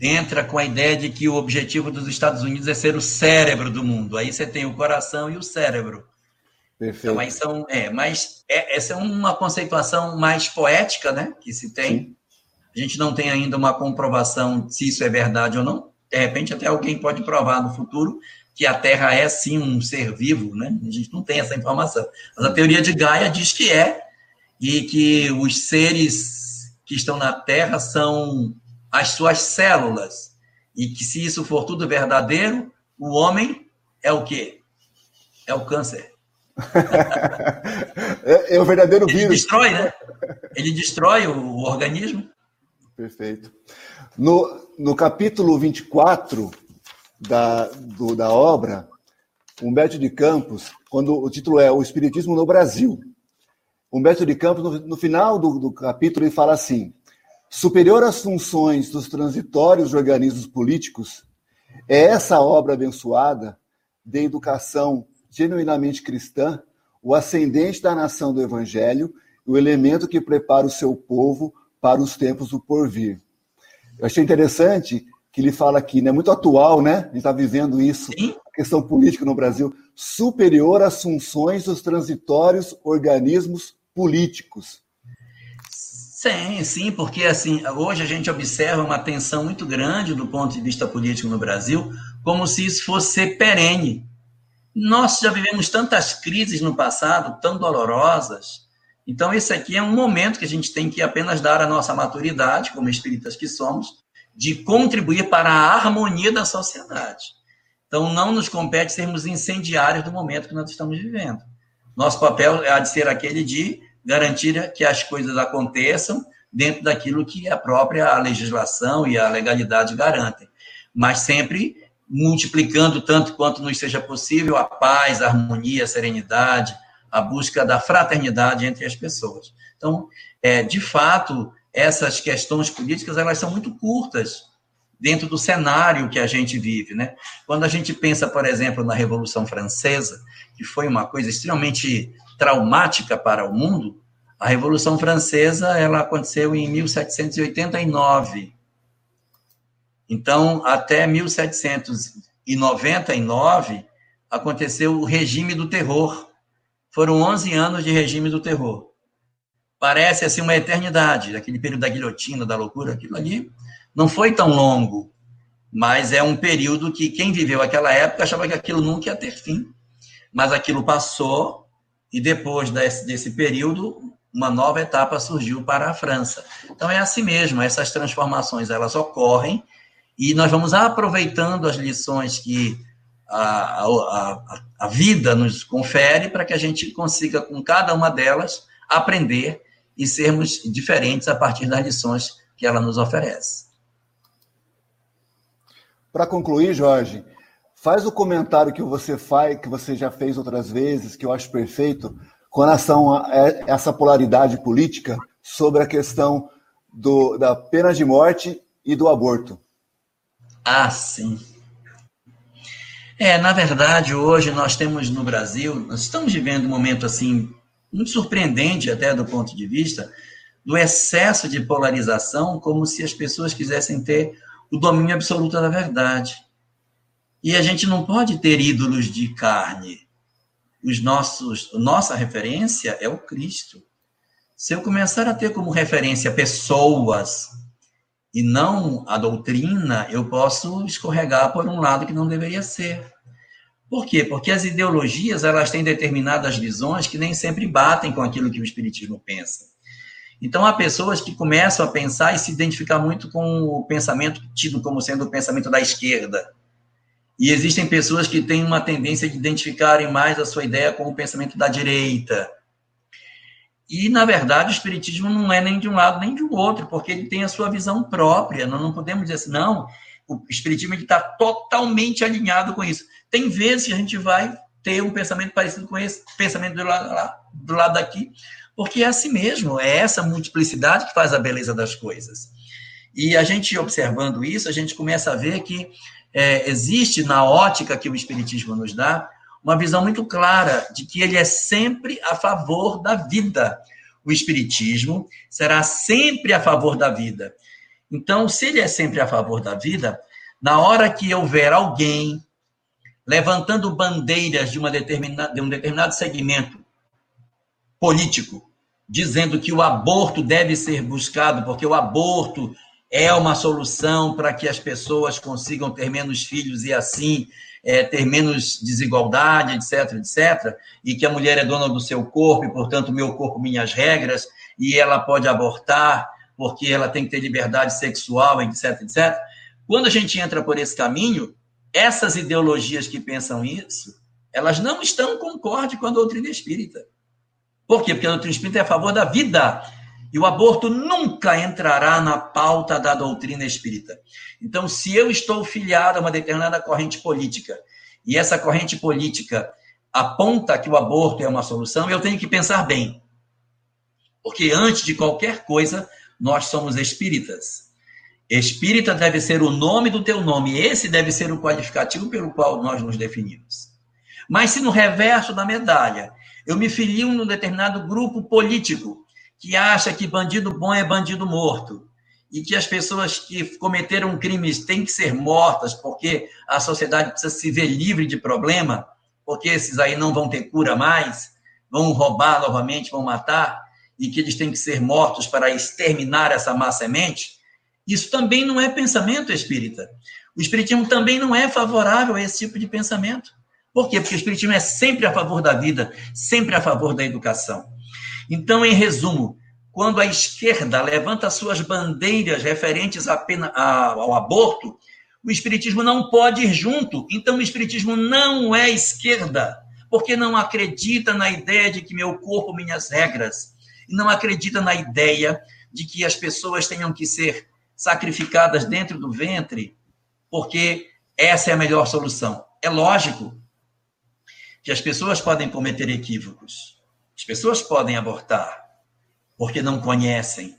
entra com a ideia de que o objetivo dos Estados Unidos é ser o cérebro do mundo. Aí você tem o coração e o cérebro. Perfeito. Então, aí são, é, mas é, essa é uma conceituação mais poética, né, que se tem. Sim. A gente não tem ainda uma comprovação se isso é verdade ou não. De repente, até alguém pode provar no futuro que a Terra é sim um ser vivo, né? A gente não tem essa informação. Mas a teoria de Gaia diz que é e que os seres que estão na Terra são as suas células. E que se isso for tudo verdadeiro, o homem é o quê? É o câncer. <laughs> é, é, o verdadeiro vírus. Ele destrói, né? Ele destrói o, o organismo. Perfeito. No, no capítulo 24 da, do, da obra, Humberto de Campos, quando o título é O Espiritismo no Brasil, Humberto de Campos, no, no final do, do capítulo, ele fala assim: superior às funções dos transitórios organismos políticos, é essa obra abençoada de educação genuinamente cristã, o ascendente da nação do Evangelho, o elemento que prepara o seu povo para os tempos do porvir. Eu achei interessante que ele fala aqui, né, muito atual, né? A gente está vivendo isso, Sim. a questão política no Brasil, superior às funções dos transitórios organismos políticos. Sim, sim, porque assim, hoje a gente observa uma tensão muito grande do ponto de vista político no Brasil, como se isso fosse perene. Nós já vivemos tantas crises no passado, tão dolorosas. Então, esse aqui é um momento que a gente tem que apenas dar a nossa maturidade, como espíritas que somos, de contribuir para a harmonia da sociedade. Então, não nos compete sermos incendiários do momento que nós estamos vivendo. Nosso papel é de ser aquele de garantir que as coisas aconteçam dentro daquilo que a própria legislação e a legalidade garantem. Mas sempre multiplicando tanto quanto nos seja possível a paz, a harmonia, a serenidade, a busca da fraternidade entre as pessoas. Então, é, de fato, essas questões políticas elas são muito curtas dentro do cenário que a gente vive, né? Quando a gente pensa, por exemplo, na Revolução Francesa, que foi uma coisa extremamente traumática para o mundo, a Revolução Francesa ela aconteceu em 1789 então, até 1799, aconteceu o regime do terror. Foram 11 anos de regime do terror. Parece assim uma eternidade, aquele período da guilhotina, da loucura, aquilo ali não foi tão longo, mas é um período que quem viveu aquela época achava que aquilo nunca ia ter fim. Mas aquilo passou e depois desse, desse período uma nova etapa surgiu para a França. Então é assim mesmo, essas transformações elas ocorrem e nós vamos aproveitando as lições que a, a, a vida nos confere para que a gente consiga, com cada uma delas, aprender e sermos diferentes a partir das lições que ela nos oferece. Para concluir, Jorge, faz o comentário que você faz, que você já fez outras vezes, que eu acho perfeito, com relação a essa polaridade política sobre a questão do, da pena de morte e do aborto. Ah, sim. É, na verdade, hoje nós temos no Brasil, nós estamos vivendo um momento assim muito surpreendente até do ponto de vista do excesso de polarização, como se as pessoas quisessem ter o domínio absoluto da verdade. E a gente não pode ter ídolos de carne. Os nossos, nossa referência é o Cristo. Se eu começar a ter como referência pessoas e não a doutrina, eu posso escorregar por um lado que não deveria ser. Por quê? Porque as ideologias elas têm determinadas visões que nem sempre batem com aquilo que o espiritismo pensa. Então há pessoas que começam a pensar e se identificar muito com o pensamento tido como sendo o pensamento da esquerda. E existem pessoas que têm uma tendência de identificarem mais a sua ideia com o pensamento da direita. E, na verdade, o Espiritismo não é nem de um lado nem de outro, porque ele tem a sua visão própria. Nós não podemos dizer assim, não, o Espiritismo está totalmente alinhado com isso. Tem vezes que a gente vai ter um pensamento parecido com esse pensamento do lado, do lado daqui, porque é assim mesmo, é essa multiplicidade que faz a beleza das coisas. E a gente observando isso, a gente começa a ver que é, existe na ótica que o Espiritismo nos dá uma visão muito clara de que ele é sempre a favor da vida. O Espiritismo será sempre a favor da vida. Então, se ele é sempre a favor da vida, na hora que houver alguém levantando bandeiras de, uma determinada, de um determinado segmento político, dizendo que o aborto deve ser buscado, porque o aborto é uma solução para que as pessoas consigam ter menos filhos e assim é, ter menos desigualdade, etc, etc, e que a mulher é dona do seu corpo, e, portanto, meu corpo, minhas regras, e ela pode abortar, porque ela tem que ter liberdade sexual, etc, etc. Quando a gente entra por esse caminho, essas ideologias que pensam isso, elas não estão concorde com a doutrina espírita. Por quê? Porque a doutrina espírita é a favor da vida. E o aborto nunca entrará na pauta da doutrina espírita. Então, se eu estou filiado a uma determinada corrente política e essa corrente política aponta que o aborto é uma solução, eu tenho que pensar bem. Porque antes de qualquer coisa, nós somos espíritas. Espírita deve ser o nome do teu nome, esse deve ser o qualificativo pelo qual nós nos definimos. Mas se no reverso da medalha eu me filio num determinado grupo político que acha que bandido bom é bandido morto e que as pessoas que cometeram crimes têm que ser mortas porque a sociedade precisa se ver livre de problema, porque esses aí não vão ter cura mais, vão roubar novamente, vão matar. e que eles têm que ser mortos para exterminar essa má semente, isso também não é pensamento espírita. O espiritismo também não é favorável a esse tipo de pensamento. Por quê? Porque o espiritismo é sempre a favor da vida, sempre a favor da educação. Então, em resumo, quando a esquerda levanta suas bandeiras referentes apenas ao aborto, o espiritismo não pode ir junto. Então, o espiritismo não é esquerda, porque não acredita na ideia de que meu corpo, minhas regras, e não acredita na ideia de que as pessoas tenham que ser sacrificadas dentro do ventre, porque essa é a melhor solução. É lógico que as pessoas podem cometer equívocos, as pessoas podem abortar, porque não conhecem.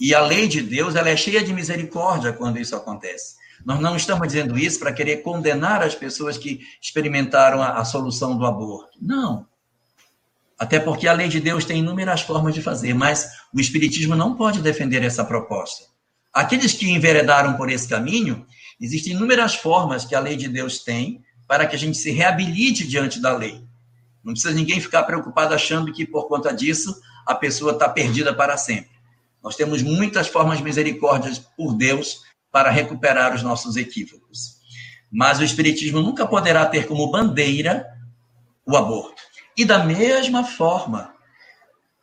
E a lei de Deus ela é cheia de misericórdia quando isso acontece. Nós não estamos dizendo isso para querer condenar as pessoas que experimentaram a, a solução do aborto. Não. Até porque a lei de Deus tem inúmeras formas de fazer, mas o Espiritismo não pode defender essa proposta. Aqueles que enveredaram por esse caminho, existem inúmeras formas que a lei de Deus tem para que a gente se reabilite diante da lei. Não precisa ninguém ficar preocupado achando que por conta disso a pessoa está perdida para sempre. Nós temos muitas formas de por Deus para recuperar os nossos equívocos. Mas o Espiritismo nunca poderá ter como bandeira o aborto. E da mesma forma,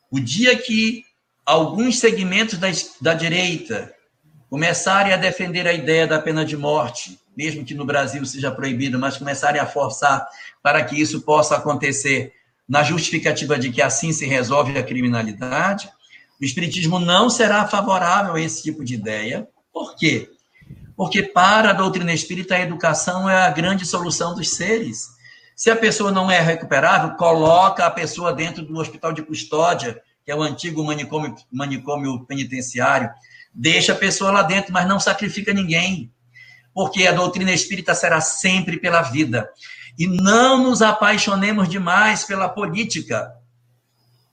o dia que alguns segmentos da, da direita começarem a defender a ideia da pena de morte, mesmo que no Brasil seja proibido, mas começarem a forçar para que isso possa acontecer na justificativa de que assim se resolve a criminalidade, o Espiritismo não será favorável a esse tipo de ideia. Por quê? Porque para a doutrina espírita, a educação é a grande solução dos seres. Se a pessoa não é recuperável, coloca a pessoa dentro do hospital de custódia, que é o antigo manicômio, manicômio penitenciário, Deixa a pessoa lá dentro, mas não sacrifica ninguém. Porque a doutrina espírita será sempre pela vida. E não nos apaixonemos demais pela política.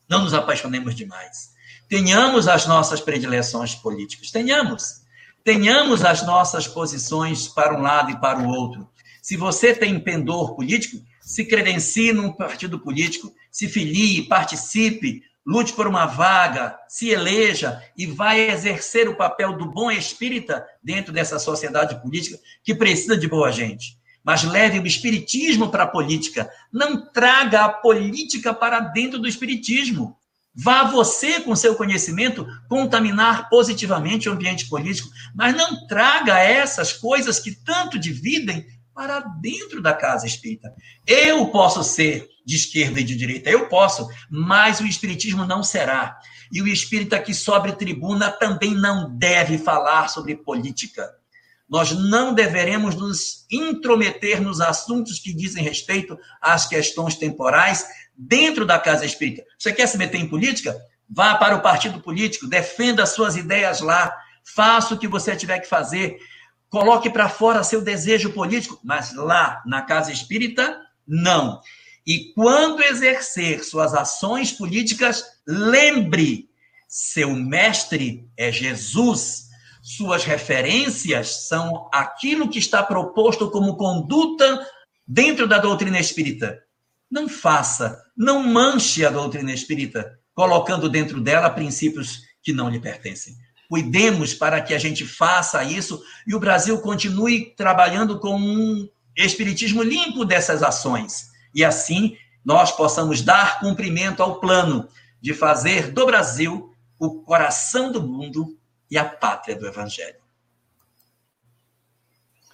Não nos apaixonemos demais. Tenhamos as nossas predileções políticas. Tenhamos. Tenhamos as nossas posições para um lado e para o outro. Se você tem pendor político, se credencie num partido político, se filie, participe, lute por uma vaga, se eleja e vai exercer o papel do bom espírita dentro dessa sociedade política que precisa de boa gente. Mas leve o espiritismo para a política. Não traga a política para dentro do espiritismo. Vá você, com seu conhecimento, contaminar positivamente o ambiente político, mas não traga essas coisas que tanto dividem para dentro da casa espírita. Eu posso ser de esquerda e de direita, eu posso, mas o espiritismo não será. E o espírita que sobe tribuna também não deve falar sobre política. Nós não deveremos nos intrometer nos assuntos que dizem respeito às questões temporais dentro da casa espírita. Você quer se meter em política? Vá para o partido político, defenda suas ideias lá, faça o que você tiver que fazer, Coloque para fora seu desejo político, mas lá na casa espírita, não. E quando exercer suas ações políticas, lembre: seu mestre é Jesus. Suas referências são aquilo que está proposto como conduta dentro da doutrina espírita. Não faça, não manche a doutrina espírita, colocando dentro dela princípios que não lhe pertencem. Cuidemos para que a gente faça isso e o Brasil continue trabalhando com um espiritismo limpo dessas ações. E assim nós possamos dar cumprimento ao plano de fazer do Brasil o coração do mundo e a pátria do Evangelho.